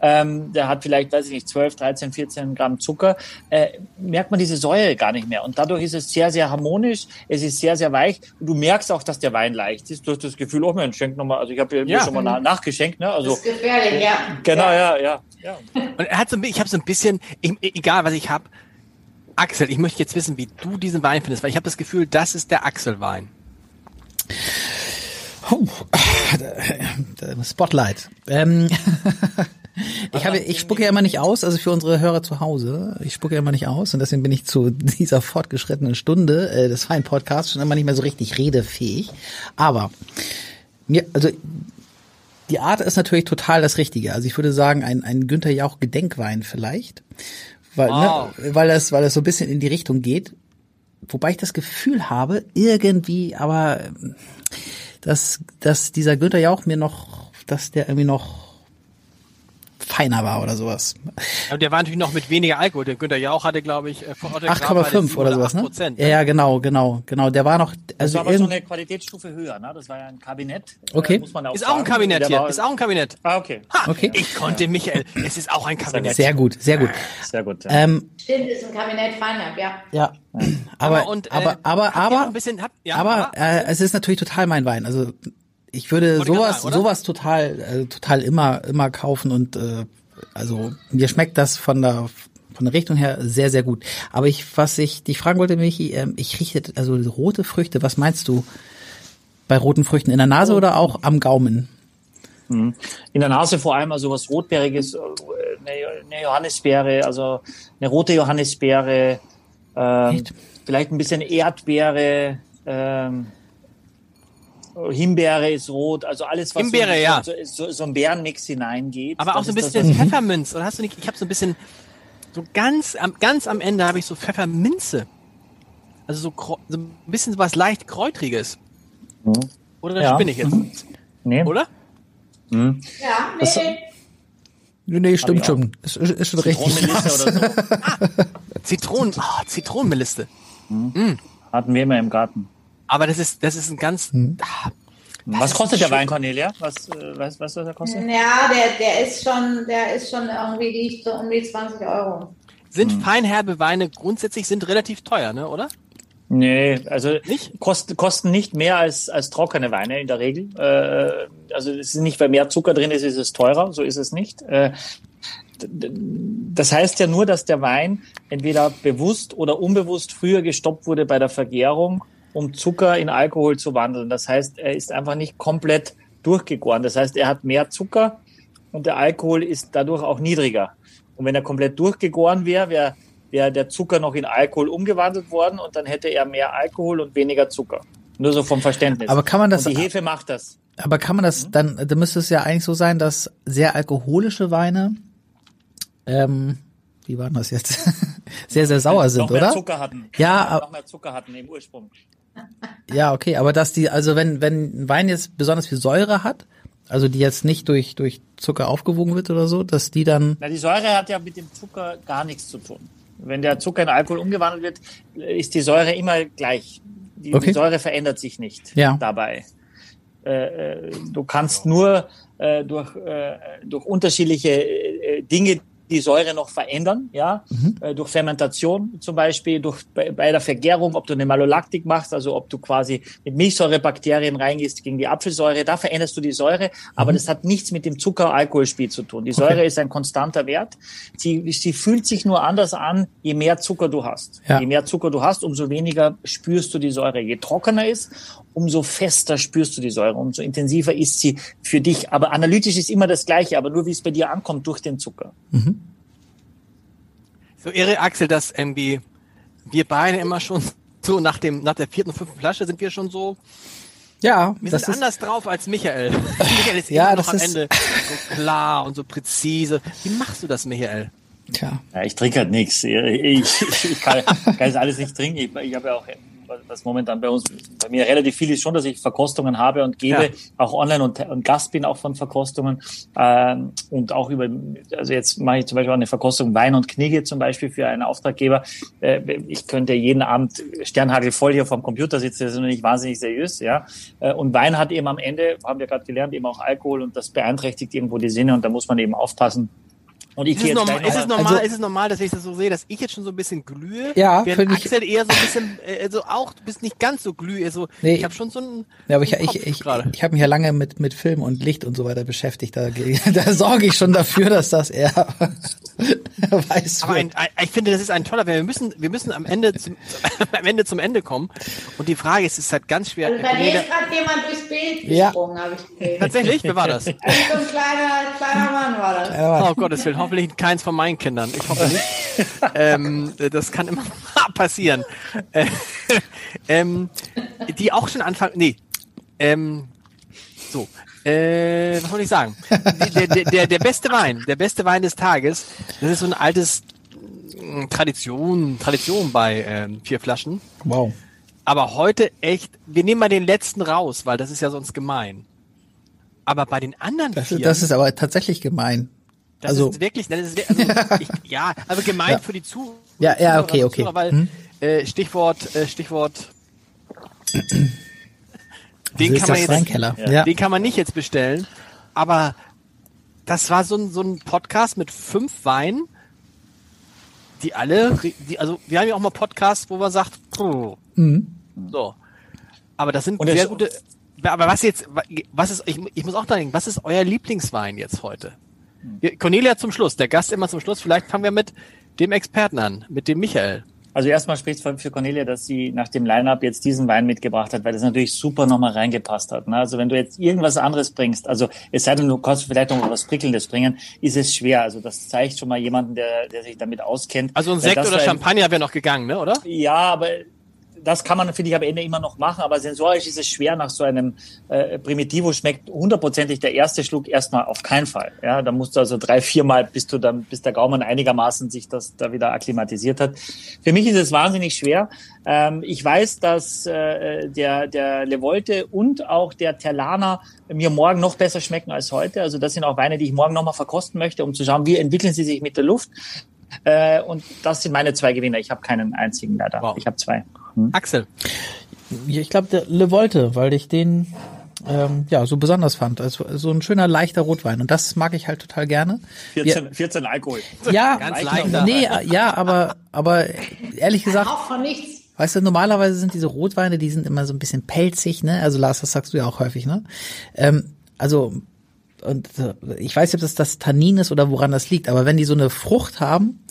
Speaker 5: Ähm, der hat vielleicht, weiß ich nicht, 12, 13, 14 Gramm Zucker, äh, merkt man diese Säure gar nicht mehr. Und dadurch ist es sehr, sehr harmonisch, es ist sehr, sehr weich. Und du merkst auch, dass der Wein leicht ist. Du hast das Gefühl, oh Mensch, schenk nochmal, also ich habe ja. schon mal nach, nachgeschenkt, ne? Also,
Speaker 3: das ist gefährlich, ja.
Speaker 5: Genau, ja, ja. ja.
Speaker 2: Und er hat so, ich habe so ein bisschen, egal was ich habe, Axel, ich möchte jetzt wissen, wie du diesen Wein findest, weil ich habe das Gefühl, das ist der Axel-Wein.
Speaker 4: Oh, Spotlight. Ähm, ich habe, ich spucke ja immer nicht aus, also für unsere Hörer zu Hause, ich spucke ja immer nicht aus und deswegen bin ich zu dieser fortgeschrittenen Stunde äh, des Fein Podcasts schon immer nicht mehr so richtig redefähig. Aber mir, also die Art ist natürlich total das Richtige. Also ich würde sagen, ein, ein Günther Jauch Gedenkwein vielleicht weil, ne, wow. ne, weil das, weil das so ein bisschen in die Richtung geht. Wobei ich das Gefühl habe, irgendwie, aber dass, dass dieser Günther Jauch mir noch, dass der irgendwie noch feiner war oder sowas.
Speaker 2: Und der war natürlich noch mit weniger Alkohol. Der Günther Jauch hatte, glaube ich,
Speaker 4: äh, vor 8,5 oder sowas, ne? Ja, ja, genau, genau, genau. Der war noch,
Speaker 5: also das war aber so eine Qualitätsstufe höher, ne? Das war ja ein Kabinett.
Speaker 4: Äh, okay.
Speaker 2: Muss man auch ist auch ein Kabinett hier. Ist auch ein Kabinett.
Speaker 5: Ah, okay.
Speaker 2: Ha, okay. Ich konnte, Michael, es ist auch ein Kabinett.
Speaker 4: Sehr gut, sehr gut.
Speaker 5: Sehr gut.
Speaker 3: Ja. Ähm, Stimmt, ist ein Kabinett Feinherb, ja.
Speaker 4: Ja. Aber, aber, und, äh, aber, aber, aber, bisschen, habt, ja, aber, äh, es ist natürlich total mein Wein. Also ich würde sowas, sagen, sowas total, äh, total immer, immer kaufen und äh, also mir schmeckt das von der von der Richtung her sehr sehr gut. Aber ich was ich dich fragen wollte, Michi, ähm, ich rieche also rote Früchte. Was meinst du bei roten Früchten in der Nase oder auch am Gaumen?
Speaker 5: Mhm. In der Nase vor allem also was rotbeeriges, äh, eine Johannisbeere, also eine rote Johannisbeere, ähm, vielleicht ein bisschen Erdbeere. Ähm, Himbeere ist rot, also alles, was
Speaker 2: Himbeere, so, ja.
Speaker 5: so, so, so ein Bärenmix hineingeht.
Speaker 2: Aber auch so ein bisschen das, Pfefferminz, oder hast du nicht, ich habe so ein bisschen, so ganz am, ganz am Ende habe ich so Pfefferminze. Also so, so ein bisschen was leicht Kräutriges. Mhm. Oder ja. spinne ich jetzt?
Speaker 5: Nee.
Speaker 2: Oder?
Speaker 3: Mhm. Ja, nee. Das,
Speaker 4: Nee, nee, stimmt schon. Ist, ist schon richtig.
Speaker 2: Zitronenmelisse oder so. ah, Zitronen, oh, Zitronenmelisse.
Speaker 5: Mhm. Mhm. Hatten wir immer im Garten.
Speaker 2: Aber das ist, das ist ein ganz. Hm.
Speaker 5: Ah, was kostet der Wein, Cornelia? Was, äh, weißt, weißt du, was der kostet?
Speaker 3: Ja, der, der ist schon, der ist schon irgendwie liegt so um die 20 Euro.
Speaker 2: Sind hm. feinherbe Weine grundsätzlich sind relativ teuer, ne, oder?
Speaker 5: Nee, also nicht? Kosten, kosten nicht mehr als, als trockene Weine in der Regel. Äh, also es ist nicht, weil mehr Zucker drin ist, ist es teurer, so ist es nicht. Äh, das heißt ja nur, dass der Wein entweder bewusst oder unbewusst früher gestoppt wurde bei der Vergärung um Zucker in Alkohol zu wandeln. Das heißt, er ist einfach nicht komplett durchgegoren. Das heißt, er hat mehr Zucker und der Alkohol ist dadurch auch niedriger. Und wenn er komplett durchgegoren wäre, wäre wär der Zucker noch in Alkohol umgewandelt worden und dann hätte er mehr Alkohol und weniger Zucker. Nur so vom Verständnis.
Speaker 4: Aber kann man das?
Speaker 5: Und die Hefe macht das.
Speaker 4: Aber kann man das mhm. dann? Da müsste es ja eigentlich so sein, dass sehr alkoholische Weine, ähm, wie waren das jetzt? sehr sehr sauer sind, noch mehr oder?
Speaker 5: Zucker hatten.
Speaker 4: Ja,
Speaker 5: noch mehr Zucker hatten im Ursprung.
Speaker 4: Ja, okay, aber dass die, also wenn, wenn ein Wein jetzt besonders viel Säure hat, also die jetzt nicht durch, durch Zucker aufgewogen wird oder so, dass die dann.
Speaker 5: Na, die Säure hat ja mit dem Zucker gar nichts zu tun. Wenn der Zucker in Alkohol umgewandelt wird, ist die Säure immer gleich. Die, okay. die Säure verändert sich nicht
Speaker 4: ja.
Speaker 5: dabei. Äh, äh du kannst nur äh, durch, äh, durch unterschiedliche äh, Dinge, die Säure noch verändern, ja, mhm. äh, durch Fermentation zum Beispiel, durch bei, bei, der Vergärung, ob du eine Malolaktik machst, also ob du quasi mit Milchsäurebakterien reingehst gegen die Apfelsäure, da veränderst du die Säure, aber mhm. das hat nichts mit dem Zucker-Alkoholspiel zu tun. Die Säure okay. ist ein konstanter Wert. Sie, sie fühlt sich nur anders an, je mehr Zucker du hast. Ja. Je mehr Zucker du hast, umso weniger spürst du die Säure. Je trockener ist, umso fester spürst du die Säure, umso intensiver ist sie für dich. Aber analytisch ist immer das Gleiche, aber nur wie es bei dir ankommt durch den Zucker. Mhm.
Speaker 2: So irre, Axel, dass irgendwie wir beide immer schon so nach dem, nach der vierten, fünften Flasche sind wir schon so,
Speaker 4: Ja,
Speaker 2: wir
Speaker 4: das
Speaker 2: sind
Speaker 4: ist,
Speaker 2: anders drauf als Michael. Michael ist
Speaker 4: Ja,
Speaker 2: immer noch
Speaker 4: das
Speaker 2: am
Speaker 4: ist-
Speaker 2: Ende so klar und so präzise. Wie machst du das, Michael?
Speaker 4: tja.
Speaker 5: Ja, ich trinke halt nichts. Ich, ich, ich kann, kann das alles nicht trinken. Ich, ich habe ja auch, was momentan bei uns, bei mir relativ viel ist schon, dass ich Verkostungen habe und gebe,
Speaker 2: Ja.
Speaker 5: auch online und, und Gast bin auch von Verkostungen. Ähm, und auch über, also jetzt mache ich zum Beispiel auch eine Verkostung Wein und Knigge zum Beispiel für einen Auftraggeber. Äh, ich könnte jeden Abend Sternhagel voll hier vom Computer sitzen, das ist noch nicht wahnsinnig seriös, ja. Äh, Und Wein hat eben am Ende, haben wir gerade gelernt, eben auch Alkohol und das beeinträchtigt irgendwo die Sinne und da muss man eben aufpassen. Und ich
Speaker 2: Ist es, normal, ist, es normal,
Speaker 4: Also-
Speaker 2: ist es normal, dass ich das so sehe, dass ich jetzt schon so ein bisschen glühe?
Speaker 4: Ja,
Speaker 2: während
Speaker 4: finde ich-
Speaker 2: Axel eher so ein bisschen, äh, so auch, du bist nicht ganz so glühe, so,
Speaker 4: Nee.
Speaker 2: ich habe schon so ein,
Speaker 4: Ja, aber ich,
Speaker 2: Kopf
Speaker 4: ich, ich,
Speaker 2: gerade.
Speaker 4: ich habe mich ja lange mit, mit Film und Licht und so weiter beschäftigt. Da, da sorge ich schon dafür, dass das eher weiß
Speaker 2: Aber ein, ein, ich finde, das ist ein toller, wir müssen, wir müssen am Ende zum, am Ende zum Ende kommen. Und die Frage ist, es ist halt ganz schwer.
Speaker 3: Also bei mir ist gerade jemand durchs Bild
Speaker 4: Ja.
Speaker 3: gesprungen, habe ich gesehen.
Speaker 2: Tatsächlich? Wer war das?
Speaker 3: Also so ein kleiner, kleiner Mann war das.
Speaker 4: Ja,
Speaker 2: Oh Gottes Willen, hoffentlich keins von meinen Kindern. Ich hoffe nicht. ähm, das kann immer passieren. Äh, ähm, die auch schon anfangen. Nee. Ähm, so. Äh, was soll ich sagen? Der, der, der, der beste Wein, der beste Wein des Tages, das ist so ein altes mh, Tradition, Tradition bei ähm, vier Flaschen.
Speaker 4: wow.
Speaker 2: Aber heute echt, wir nehmen mal den letzten raus, weil das ist ja sonst gemein. Aber bei den anderen
Speaker 4: Das,
Speaker 2: vier,
Speaker 4: das ist aber tatsächlich gemein.
Speaker 2: Das
Speaker 4: also
Speaker 2: ist wirklich, das ist, also, ich, ja, also gemeint
Speaker 4: Ja.
Speaker 2: für die Zuhörer.
Speaker 4: Ja, ja, okay, okay.
Speaker 2: Zuhörer, Weil,
Speaker 4: Hm.
Speaker 2: äh, Stichwort, äh, Stichwort. Den kann man jetzt,
Speaker 4: Weinkeller.
Speaker 5: Ja.
Speaker 4: Ja.
Speaker 2: den kann man nicht jetzt bestellen. Aber das war so ein, so ein Podcast mit fünf Weinen, die alle, die, also wir haben ja auch mal Podcasts, wo man sagt, puh,
Speaker 4: Mhm.
Speaker 2: so. Aber das sind
Speaker 5: Und
Speaker 2: sehr gute. Aber was jetzt, was ist, ich, ich muss auch da denken, was ist euer Lieblingswein jetzt heute? Cornelia zum Schluss, der Gast immer zum Schluss. Vielleicht fangen wir mit dem Experten an, mit dem Michael.
Speaker 5: Also erstmal spricht es für Cornelia, dass sie nach dem Line-Up jetzt diesen Wein mitgebracht hat, weil das natürlich super nochmal reingepasst hat. Ne? Also wenn du jetzt irgendwas anderes bringst, also es sei denn, du kannst vielleicht noch was Prickelndes bringen, ist es schwer. Also das zeigt schon mal jemanden, der, der sich damit auskennt.
Speaker 2: Also ein Sekt oder Champagner wäre noch gegangen, ne, oder?
Speaker 5: Ja, aber das kann man, finde ich, am Ende immer noch machen. Aber sensorisch ist es schwer nach so einem äh, Primitivo schmeckt hundertprozentig der erste Schluck erstmal auf keinen Fall. Ja, da musst du also drei, viermal, bis du dann, bis der Gaumen einigermaßen sich das da wieder akklimatisiert hat. Für mich ist es wahnsinnig schwer. Ähm, ich weiß, dass äh, der, der Levolte und auch der Terlana mir morgen noch besser schmecken als heute. Also das sind auch Weine, die ich morgen nochmal verkosten möchte, um zu schauen, wie entwickeln sie sich mit der Luft. Äh, und das sind meine zwei Gewinner. Ich habe keinen einzigen leider.
Speaker 2: Wow.
Speaker 5: Ich habe zwei.
Speaker 2: Axel.
Speaker 4: Ich glaube, der Le Volte, weil ich den ähm, ja so besonders fand. Also so ein schöner leichter Rotwein und das mag ich halt total gerne.
Speaker 5: 14, 14 Alkohol.
Speaker 4: Ja,
Speaker 2: Ganz leichter.
Speaker 4: nee, ja, aber aber ehrlich gesagt,
Speaker 3: Auch von nichts.
Speaker 4: weißt du, normalerweise sind diese Rotweine, die sind immer so ein bisschen pelzig, ne? Also Lars, das sagst du ja auch häufig, ne? Ähm, also und äh, ich weiß nicht, ob das das Tannin ist oder woran das liegt, aber wenn die so eine Frucht haben,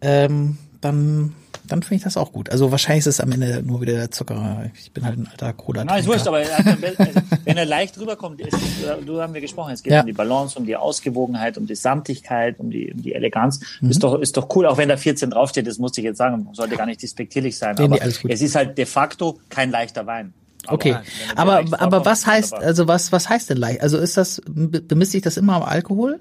Speaker 4: ähm, dann dann finde ich das auch gut. Also wahrscheinlich ist es am Ende nur wieder der Zucker. Ich bin halt ein alter cola
Speaker 5: Nein, ist wurscht, aber er also, wenn er leicht rüberkommt, ist, du haben wir gesprochen, es geht
Speaker 4: Ja.
Speaker 5: um die Balance, um die Ausgewogenheit, um die Samtigkeit, um die, um die Eleganz.
Speaker 4: Mhm.
Speaker 5: Ist doch, ist doch cool, auch wenn da 14 draufsteht, das musste ich jetzt sagen, sollte gar nicht despektierlich sein,
Speaker 4: Nee, nee,
Speaker 5: aber
Speaker 4: gut.
Speaker 5: es ist halt de facto kein leichter Wein.
Speaker 4: Okay,
Speaker 5: er
Speaker 4: aber aber was heißt also was was heißt denn leicht? Also ist das be- bemisst sich das immer am Alkohol?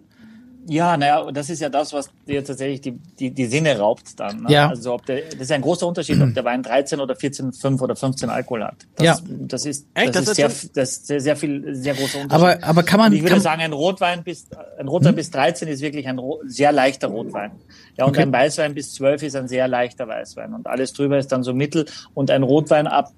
Speaker 5: Ja, naja, das ist ja das, was dir tatsächlich die, die, die Sinne raubt dann. Ne?
Speaker 4: Ja.
Speaker 5: Also ob der, das ist ein großer Unterschied, ob der Wein 13 oder 14, 5 oder 15 Alkohol hat. Das,
Speaker 4: Ja.
Speaker 5: das ist,
Speaker 2: Echt?
Speaker 5: das,
Speaker 2: Das
Speaker 5: ist sehr, das ist sehr, sehr viel, sehr großer Unterschied.
Speaker 4: Aber aber kann man
Speaker 5: Und ich würde
Speaker 4: kann,
Speaker 5: sagen, ein Rotwein bis, ein Rotwein bis 13 ist wirklich ein sehr leichter Rotwein. Ja, und
Speaker 4: Okay.
Speaker 5: ein Weißwein bis 12 ist ein sehr leichter Weißwein. Und alles drüber ist dann so mittel. Und ein Rotwein ab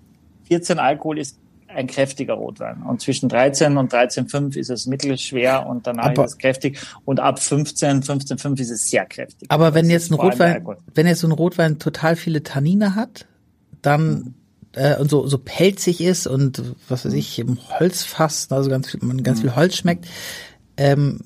Speaker 5: 14 Alkohol ist ein kräftiger Rotwein. Und zwischen 13 und 13,5 ist es mittelschwer und danach
Speaker 4: Aber-
Speaker 5: ist es kräftig. Und ab 15, 15,5 ist es sehr kräftig.
Speaker 4: aber wenn jetzt ein Rotwein wenn jetzt so ein Rotwein total viele Tannine hat, dann äh, und so so pelzig ist und was weiß ich im Holzfass, also ganz viel, man ganz viel Holz schmeckt, ähm,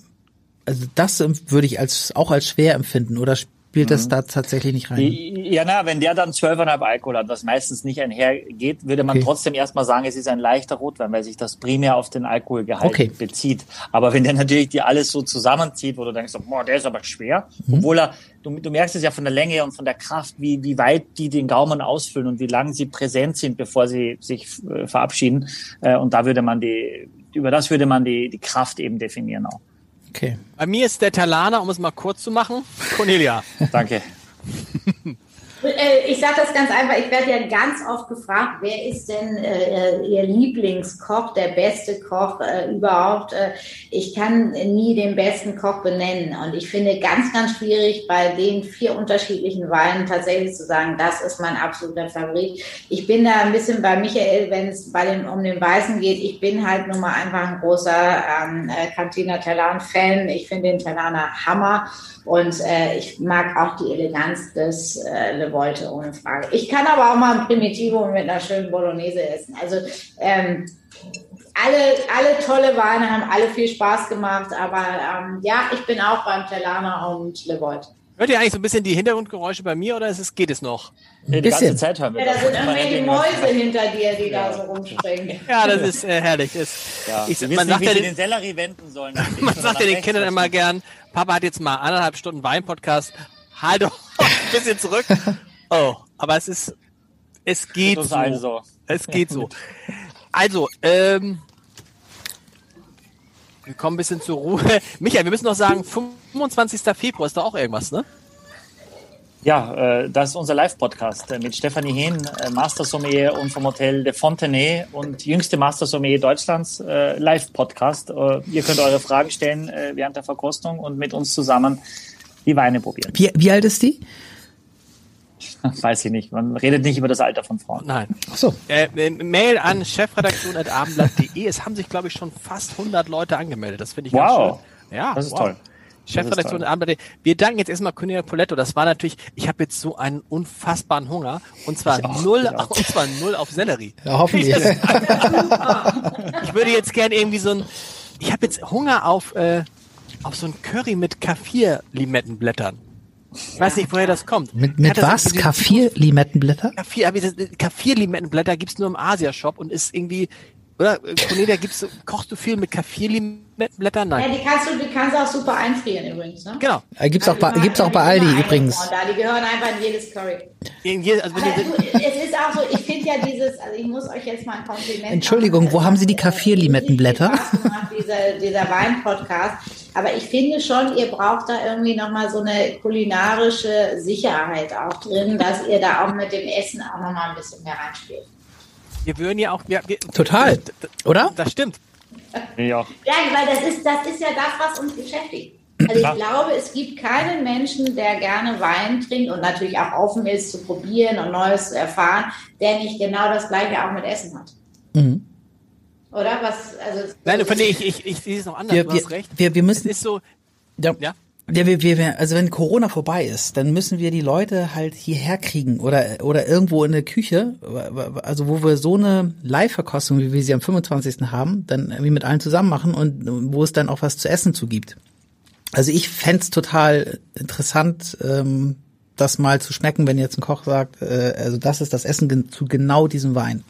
Speaker 4: also das würde ich als auch als schwer empfinden oder spielt das da tatsächlich nicht rein.
Speaker 5: Ja, na, wenn der dann 12,5 Alkohol hat, was meistens nicht einhergeht, würde man
Speaker 4: Okay.
Speaker 5: trotzdem erstmal sagen, es ist ein leichter Rotwein, weil sich das primär auf den Alkoholgehalt
Speaker 4: Okay.
Speaker 5: bezieht. Aber wenn der natürlich dir alles so zusammenzieht, wo du denkst, boah, der ist aber schwer,
Speaker 4: Mhm.
Speaker 5: obwohl er, du, du merkst es ja von der Länge und von der Kraft, wie, wie weit die den Gaumen ausfüllen und wie lang sie präsent sind, bevor sie sich äh, verabschieden. Äh, und da würde man die, über das würde man die, die Kraft eben definieren auch.
Speaker 4: Okay.
Speaker 2: Bei mir ist der Talana, um es mal kurz zu machen, Cornelia.
Speaker 5: Danke.
Speaker 3: Äh, Ich sage das ganz einfach, ich werde ja ganz oft gefragt, wer ist denn äh, Ihr Lieblingskoch, der beste Koch äh, überhaupt? Äh, ich kann nie den besten Koch benennen und ich finde ganz, ganz schwierig bei den vier unterschiedlichen Weinen tatsächlich zu sagen, das ist mein absoluter Favorit. Ich bin da ein bisschen bei Michael, wenn es bei dem, um den Weißen geht, ich bin halt nun mal einfach ein großer ähm, äh, Cantina Talan-Fan. Ich finde den Talaner Hammer. Und äh, ich mag auch die Eleganz des äh, Le Volte, ohne Frage. Ich kann aber auch mal ein Primitivo mit einer schönen Bolognese essen. Also ähm, alle, alle tolle Weine haben alle viel Spaß gemacht, aber ähm, ja, ich bin auch beim Telana und Le Volte.
Speaker 2: Hört ihr eigentlich so ein bisschen die Hintergrundgeräusche bei mir oder ist es, geht es noch?
Speaker 5: Nee, die
Speaker 4: Bisschen.
Speaker 5: ganze Zeit hören wir
Speaker 3: Ja, da
Speaker 5: das.
Speaker 3: sind
Speaker 5: denkt irgendwas-
Speaker 3: Mäuse hinter dir, die da so rumspringen.
Speaker 2: Ja, das ist äh, herrlich. Das,
Speaker 5: Ja,
Speaker 2: ich, man sagt
Speaker 5: nicht,
Speaker 2: ja den,
Speaker 5: den Sellerie wenden sollen.
Speaker 2: man sagt ja den Kindern immer gern, Papa hat jetzt mal anderthalb Stunden Wein-Podcast, halt doch ein bisschen zurück. Oh, aber es ist, es geht so.
Speaker 5: allen so.
Speaker 2: Es geht so. Also, ähm, wir kommen ein bisschen zur Ruhe. Michael, wir müssen noch sagen, 25. Februar ist da auch irgendwas, ne?
Speaker 5: Ja, äh, das ist unser Live-Podcast äh, mit Stefanie Hehn, äh, Master Sommelier und vom Hotel de Fontenay und jüngste Master Sommelier Deutschlands, äh, Live-Podcast. Ihr könnt eure Fragen stellen äh, während der Verkostung und mit uns zusammen die Weine probieren.
Speaker 4: Wie, wie alt ist die?
Speaker 5: Weiß ich nicht, man redet nicht über das Alter von Frauen.
Speaker 2: Nein.
Speaker 4: Ach so.
Speaker 2: Äh, äh, Mail an chefredaktion.abendblatt.de. Es haben sich, glaube ich, schon fast 100 Leute angemeldet. Das finde ich ganz
Speaker 5: Wow.
Speaker 2: schön. Ja,
Speaker 5: Das ist
Speaker 2: wow.
Speaker 5: toll.
Speaker 2: Chefredaktion. Abendblatt. Wir danken jetzt erstmal Cornelia Poletto. Das war natürlich, ich habe jetzt so einen unfassbaren Hunger. Und zwar
Speaker 5: auch,
Speaker 2: null, und zwar null auf Sellerie.
Speaker 4: Ja, hoffentlich.
Speaker 2: Ich würde jetzt gern irgendwie so ein, ich habe jetzt Hunger auf, äh, auf so ein Curry mit Kaffir-Limettenblättern. Ich weiß nicht, woher das kommt.
Speaker 4: mit mit was? Kaffir-Limettenblätter?
Speaker 2: Kaffir-Limettenblätter gibt's nur im Asia-Shop und ist irgendwie, oder äh, Cornelia, gibt's, so- kochst du viel mit Kaffir-Limettenblättern?
Speaker 3: Ja,
Speaker 2: Nein.
Speaker 3: die kannst du, die kannst du auch super einfrieren übrigens. Ne?
Speaker 2: Genau.
Speaker 4: Äh, gibt's auch bei,
Speaker 3: Die
Speaker 4: gibt's auch bei
Speaker 3: gehören-
Speaker 4: Aldi übrigens.
Speaker 3: einfach Da, die gehören einfach in jedes Curry.
Speaker 2: In je- Also wenn
Speaker 3: du, es ist auch so, ich finde ja dieses, also ich muss euch jetzt mal ein Kompliment
Speaker 4: Entschuldigung,
Speaker 3: machen.
Speaker 4: wo haben Sie die
Speaker 3: gemacht, Dieser, dieser Wein-Podcast. Aber ich finde schon, ihr braucht da irgendwie nochmal so eine kulinarische Sicherheit auch drin, dass ihr da auch mit dem Essen auch nochmal ein bisschen mehr reinspielt.
Speaker 2: Wir würden ja auch, wir, wir,
Speaker 4: Total.
Speaker 2: Das, das,
Speaker 4: Oder?
Speaker 2: das stimmt.
Speaker 5: Ja.
Speaker 3: Ja, weil das ist, das ist ja das, was uns beschäftigt. Also ich glaube, es gibt keinen Menschen, der gerne Wein trinkt und natürlich auch offen ist zu probieren und Neues zu erfahren, der nicht genau das Gleiche auch mit Essen hat.
Speaker 4: Mhm.
Speaker 3: Oder was? Also
Speaker 2: Nein, von ich, ich, ich sehe es noch anders,
Speaker 4: Wir,
Speaker 2: du
Speaker 4: wir,
Speaker 2: hast recht.
Speaker 4: wir, wir
Speaker 2: Es
Speaker 4: müssen,
Speaker 2: ist so,
Speaker 4: ja,
Speaker 2: ja.
Speaker 4: Ja, wir, wir, also wenn Corona vorbei ist, dann müssen wir die Leute halt hierher kriegen oder, oder irgendwo in der Küche, also wo wir so eine Live-Verkostung, wie wir sie am 25. haben, dann irgendwie mit allen zusammen machen und wo es dann auch was zu essen zu gibt. Also ich fänd's total interessant, ähm, das mal zu schmecken, wenn jetzt ein Koch sagt, äh, also das ist das Essen zu genau diesem Wein.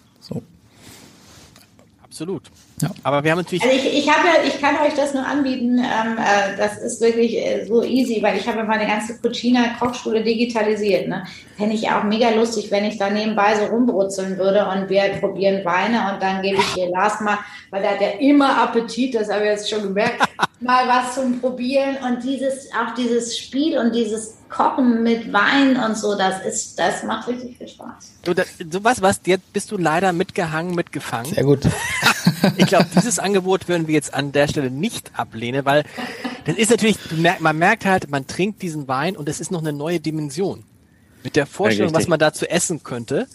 Speaker 4: So.
Speaker 2: Absolut.
Speaker 4: Ja.
Speaker 2: Aber wir haben natürlich,
Speaker 3: Also ich, ich habe ich kann euch das nur anbieten. Ähm, äh, das ist wirklich äh, so easy, weil ich habe meine ganze Cucina-Kochschule digitalisiert. Ne? Fände ich auch mega lustig, wenn ich da nebenbei so rumbrutzeln würde und wir probieren Weine und dann gebe ich dir Lars mal, weil der hat ja immer Appetit, das habe ich jetzt schon gemerkt, mal was zum Probieren und dieses, auch dieses Spiel und dieses Kochen mit Wein und so, das ist, das macht richtig viel Spaß.
Speaker 2: du, da, du weißt was, jetzt bist du leider mitgehangen, mitgefangen.
Speaker 4: Sehr gut.
Speaker 2: Ich glaube, dieses Angebot würden wir jetzt an der Stelle nicht ablehnen, weil das ist natürlich, man merkt halt, man trinkt diesen Wein und es ist noch eine neue Dimension. Mit der Vorstellung,
Speaker 5: richtig.
Speaker 2: was man dazu essen könnte.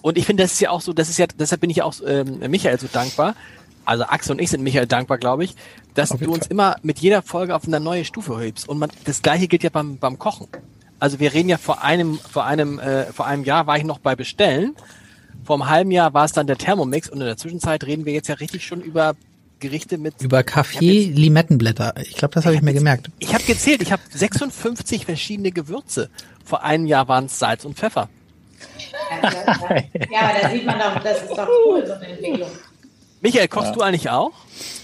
Speaker 2: Und ich finde, das ist ja auch so, das ist ja, deshalb bin ich ja auch ähm, Michael so dankbar. Also Axel und ich sind Michael dankbar, glaube ich, dass
Speaker 4: Auf
Speaker 2: du uns
Speaker 4: Fall.
Speaker 2: immer mit jeder Folge auf eine neue Stufe hebst. Und man, das gleiche gilt ja beim, beim Kochen. Also wir reden ja vor einem, vor einem, äh, vor einem Jahr war ich noch bei Bestellen. Vor einem halben Jahr war es dann der Thermomix und in der Zwischenzeit reden wir jetzt ja richtig schon über Gerichte mit.
Speaker 4: Über Kaffee, Limettenblätter. Ich glaube, das habe ich mir gemerkt.
Speaker 2: Ich habe gezählt, ich habe 56 verschiedene Gewürze. Vor einem Jahr waren es Salz und Pfeffer.
Speaker 3: Ja, ja, aber da sieht man doch, das ist doch cool, so eine Entwicklung.
Speaker 2: Michael, kochst du eigentlich auch?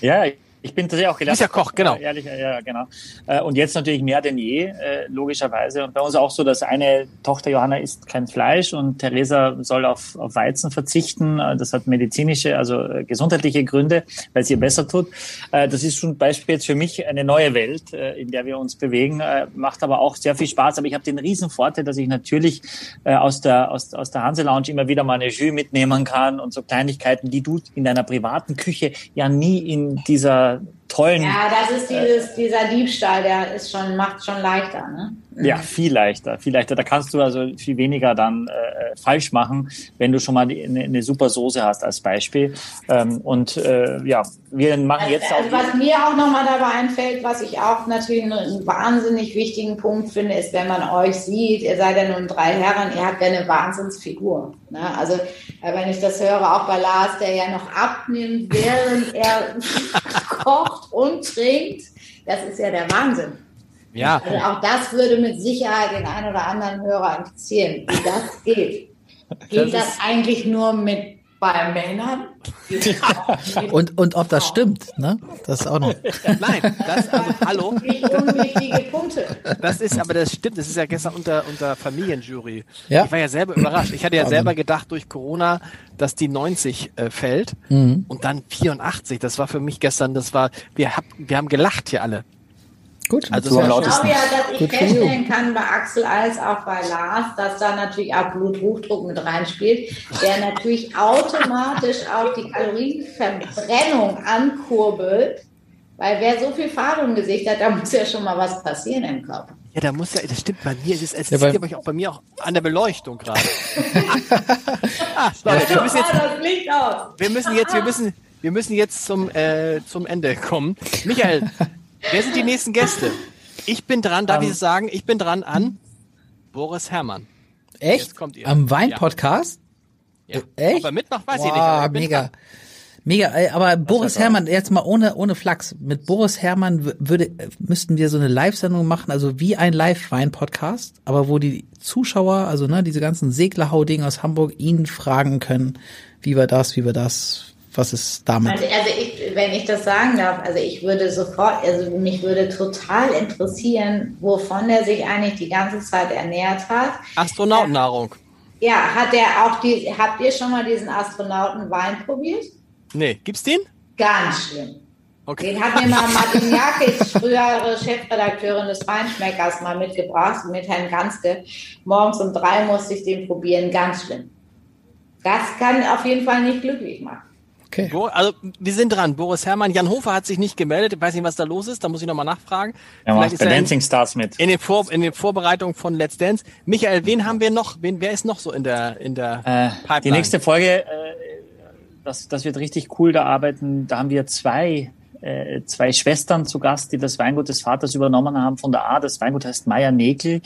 Speaker 5: Ja, ich bin tatsächlich auch gelernt.
Speaker 2: Bist ja Koch, genau.
Speaker 5: Ehrlich, ja, genau. Äh, Und jetzt natürlich mehr denn je, äh, logischerweise. Und bei uns auch so, dass eine Tochter Johanna isst kein Fleisch und Theresa soll auf, auf Weizen verzichten. Äh, Das hat medizinische, also gesundheitliche Gründe, weil es ihr besser tut. Das ist schon Beispiel jetzt für mich eine neue Welt, in der wir uns bewegen. Macht aber auch sehr viel Spaß. Aber ich habe den riesen Vorteil, dass ich natürlich aus der, aus, aus der Hanse Lounge immer wieder mal eine Jus mitnehmen kann und so Kleinigkeiten, die du in deiner privaten Küche ja nie in dieser um, tollen
Speaker 3: Ja, das ist dieses, dieser Diebstahl, der ist schon, macht schon leichter, ne?
Speaker 5: Ja, viel leichter, viel leichter. Da kannst du also viel weniger dann äh, falsch machen, wenn du schon mal eine, eine super Soße hast als Beispiel. Ähm, und äh, ja, wir machen jetzt
Speaker 3: also,
Speaker 5: auch.
Speaker 3: was mir auch nochmal dabei einfällt, was ich auch natürlich einen wahnsinnig wichtigen Punkt finde, ist, wenn man euch sieht, ihr seid ja nun drei Herren, ihr habt ja eine Wahnsinnsfigur. Ne? Also äh, wenn ich das höre, auch bei Lars, der ja noch abnimmt, während er kocht und trinkt, das ist ja der Wahnsinn.
Speaker 2: Ja.
Speaker 3: Also auch das würde mit Sicherheit den einen oder anderen Hörer interessieren, wie das geht. Geht das, eigentlich nur mit bei Männern?
Speaker 4: Und, und ob das stimmt, ne? Das ist auch noch.
Speaker 2: Nein, das, also, hallo.
Speaker 3: Nicht unwichtige Punkte.
Speaker 2: Das ist, aber das stimmt, das ist ja gestern unter, unter Familienjury.
Speaker 4: Ja.
Speaker 2: Ich war ja selber überrascht. Ich hatte ja selber gedacht durch Corona, dass die 90 äh, fällt
Speaker 4: Mhm.
Speaker 2: und dann 84. Das war für mich gestern, das war, wir, hab, wir haben gelacht hier alle.
Speaker 4: Gut.
Speaker 2: Also
Speaker 5: So
Speaker 2: es
Speaker 3: glaube ja, dass ich feststellen kann bei Axel als auch bei Lars, dass da natürlich auch Bluthochdruck mit reinspielt, der natürlich automatisch auch die Kalorienverbrennung ankurbelt. Weil wer so viel Farbe im Gesicht hat, da muss ja schon mal was passieren im Körper.
Speaker 2: Ja, da muss ja, das stimmt bei mir, das, es
Speaker 4: Ja,
Speaker 2: ja,
Speaker 4: weil-
Speaker 2: sieht aber auch bei mir auch an der Beleuchtung gerade. ah, Leute, wir müssen jetzt,
Speaker 3: das Licht aus.
Speaker 2: wir müssen jetzt, wir müssen, wir müssen jetzt zum, äh, zum Ende kommen. Michael, wer sind die nächsten Gäste? Ich bin dran, darf
Speaker 5: Ähm,
Speaker 2: ich es sagen? Ich bin dran an Boris Herrmann.
Speaker 4: Echt?
Speaker 2: Jetzt kommt ihr.
Speaker 4: Am Wein-Podcast?
Speaker 2: Ja.
Speaker 4: Echt?
Speaker 2: Ob er mitmacht, weiß ich nicht. Aber
Speaker 4: mega.
Speaker 2: dran.
Speaker 4: Mega, aber Boris Herrmann, jetzt mal ohne, ohne Flachs. Mit Boris Herrmann würde, müssten wir so eine Live-Sendung machen, also wie ein Live-Wein-Podcast, aber wo die Zuschauer, also ne, diese ganzen Seglerhauding aus Hamburg ihn fragen können, wie war das, wie war das, was ist damit?
Speaker 3: Also, also ich, wenn ich das sagen darf, also ich würde sofort, also mich würde total interessieren, wovon er sich eigentlich die ganze Zeit ernährt hat.
Speaker 2: Astronautennahrung.
Speaker 3: Ja, hat er auch die, habt ihr schon mal diesen Astronautenwein probiert?
Speaker 2: Nee, gibt's den?
Speaker 3: Ganz schlimm.
Speaker 2: Okay.
Speaker 3: Den hat mir mal Martin Jakis, frühere Chefredakteurin des Feinschmeckers, mal mitgebracht mit Herrn Ganske. Morgens um drei musste ich den probieren, ganz schlimm. Das kann auf jeden Fall nicht glücklich machen.
Speaker 4: Okay.
Speaker 2: Bo also wir sind dran. Boris Herrmann. Jan Hofer hat sich nicht gemeldet. Ich weiß nicht, was da los ist. Da muss ich nochmal nachfragen.
Speaker 5: Er macht
Speaker 2: ist
Speaker 5: bei
Speaker 2: er in,
Speaker 5: Dancing Stars mit.
Speaker 2: in, den Vor in den Vorbereitungen von Let's Dance. Michael, wen haben wir noch? Wen, wer ist noch so in der in der
Speaker 5: Äh,
Speaker 2: Pipeline?
Speaker 5: die nächste Folge, äh, das, das wird richtig cool. Da arbeiten, da haben wir zwei, äh, zwei Schwestern zu Gast, die das Weingut des Vaters übernommen haben von der A. Das Weingut heißt Meier Nekel.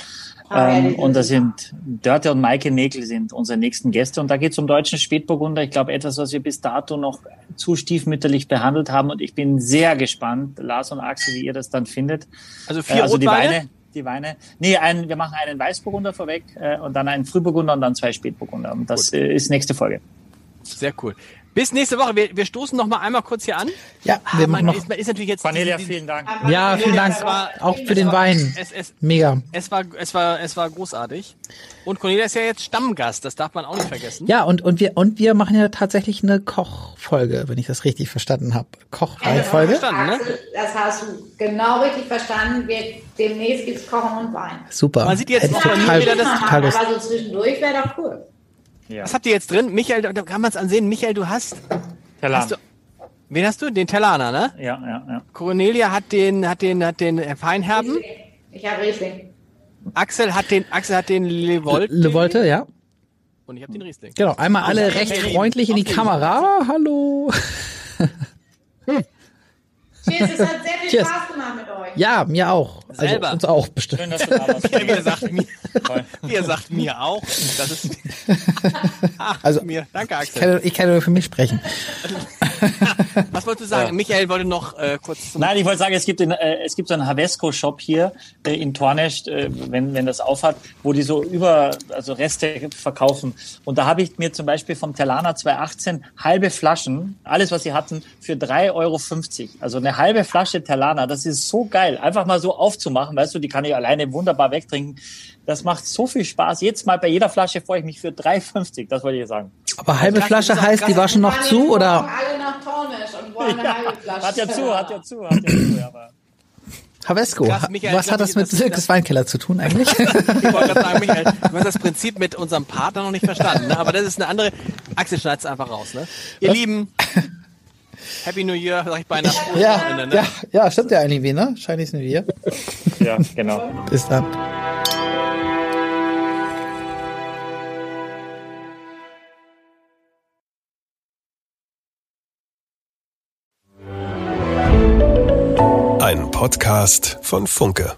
Speaker 3: Ah,
Speaker 5: ähm, und das
Speaker 3: sind
Speaker 5: Dörte und Maike Nekel sind unsere nächsten Gäste. Und da geht es um deutschen Spätburgunder. Ich glaube, etwas, was wir bis dato noch zu stiefmütterlich behandelt haben. Und ich bin sehr gespannt, Lars und Axel, wie ihr das dann findet.
Speaker 2: also
Speaker 5: Äh,
Speaker 2: vier
Speaker 5: also die
Speaker 2: Rotweine.
Speaker 5: Weine, die Weine. Nee, ein, wir machen einen Weißburgunder vorweg äh, und dann einen Frühburgunder und dann zwei Spätburgunder. Und das äh, ist nächste Folge.
Speaker 2: Sehr cool. Bis nächste Woche. Wir, wir stoßen noch mal einmal kurz hier an.
Speaker 4: Ja,
Speaker 2: Ah,
Speaker 4: wir machen noch.
Speaker 2: ist, ist natürlich jetzt
Speaker 5: Cornelia, vielen Dank.
Speaker 4: Ja, vielen Dank.
Speaker 2: Es war-
Speaker 4: Auch für den Wein.
Speaker 2: Es, es,
Speaker 4: Mega.
Speaker 2: es war es war es war großartig. Und Cornelia ist ja jetzt Stammgast. Das darf man auch nicht vergessen.
Speaker 4: Ja, und, und wir, und wir machen ja tatsächlich eine Kochfolge, wenn ich das richtig verstanden habe. Kochreihenfolge.
Speaker 2: Verstanden, ne?
Speaker 3: Axel, Das hast du genau richtig verstanden. Wir, demnächst gibt's Kochen und Wein.
Speaker 4: Super.
Speaker 2: Man sieht jetzt
Speaker 4: total,
Speaker 2: wieder das-
Speaker 4: total Lust.
Speaker 3: Aber so zwischendurch wäre doch cool.
Speaker 5: Ja.
Speaker 2: Was habt ihr jetzt drin? Michael, da kann man es ansehen. Michael, du hast
Speaker 5: Terlan.
Speaker 2: hast du- wen hast du? Den Tellaner, ne?
Speaker 5: Ja, ja, ja.
Speaker 2: Cornelia hat den hat den hat den Feinherben.
Speaker 3: Ich habe Riesling.
Speaker 2: Axel hat den Axel hat den Levolt
Speaker 4: Le Volte, ja.
Speaker 2: und ich habe den Riesling.
Speaker 4: Genau, einmal alle recht freundlich in die Kamera. Hallo.
Speaker 3: Cheers, es hat sehr viel
Speaker 4: Cheers.
Speaker 3: Spaß gemacht mit euch.
Speaker 4: Ja, mir auch. Also
Speaker 2: Selber.
Speaker 4: uns auch bestimmt.
Speaker 5: Schön, dass du da warst.
Speaker 2: Er sagt mir, er sagt mir auch. Das ist Ach,
Speaker 4: Also-
Speaker 2: mir. Danke
Speaker 4: Ich
Speaker 2: Axel.
Speaker 4: kann, ich kann nur für mich sprechen.
Speaker 2: Was wolltest du sagen? Ja. Michael wollte noch äh, kurz
Speaker 5: zum Nein, ich wollte sagen, es gibt, in, äh, es gibt so einen Havesco-Shop hier äh, in Tornest, äh, wenn, wenn das aufhat, wo die so über, also Reste verkaufen. Und da habe ich mir zum Beispiel vom Telana 2018 halbe Flaschen, alles was sie hatten, für 3,50 Euro. Also eine halbe Flasche Telana, das ist so geil. Einfach mal so aufzumachen, weißt du, die kann ich alleine wunderbar wegtrinken. Das macht so viel Spaß. Jetzt mal bei jeder Flasche freue ich mich für 3,50. Das wollte ich sagen.
Speaker 4: Aber halbe Flasche heißt, die war schon noch zu, oder?
Speaker 3: Alle nach Tornisch und wollen eine halbe Flasche.
Speaker 5: Hat ja zu, hat ja zu, hat ja zu, aber.
Speaker 4: Havesco, Krass, Michael, was hat das mit Silkes Weinkeller zu tun eigentlich? ich
Speaker 2: wollte gerade sagen, Michael, du hast das Prinzip mit unserem Partner noch nicht verstanden, ne? aber das ist eine andere. Axel schneid's einfach raus, ne? Ihr was? Lieben, Happy New Year, sag ich beinahe.
Speaker 4: Ja, ne? ja, ja, stimmt ja eigentlich wie, ne? Chinese New Year.
Speaker 5: Ja, genau.
Speaker 4: Bis dann.
Speaker 7: Ein Podcast von Funke.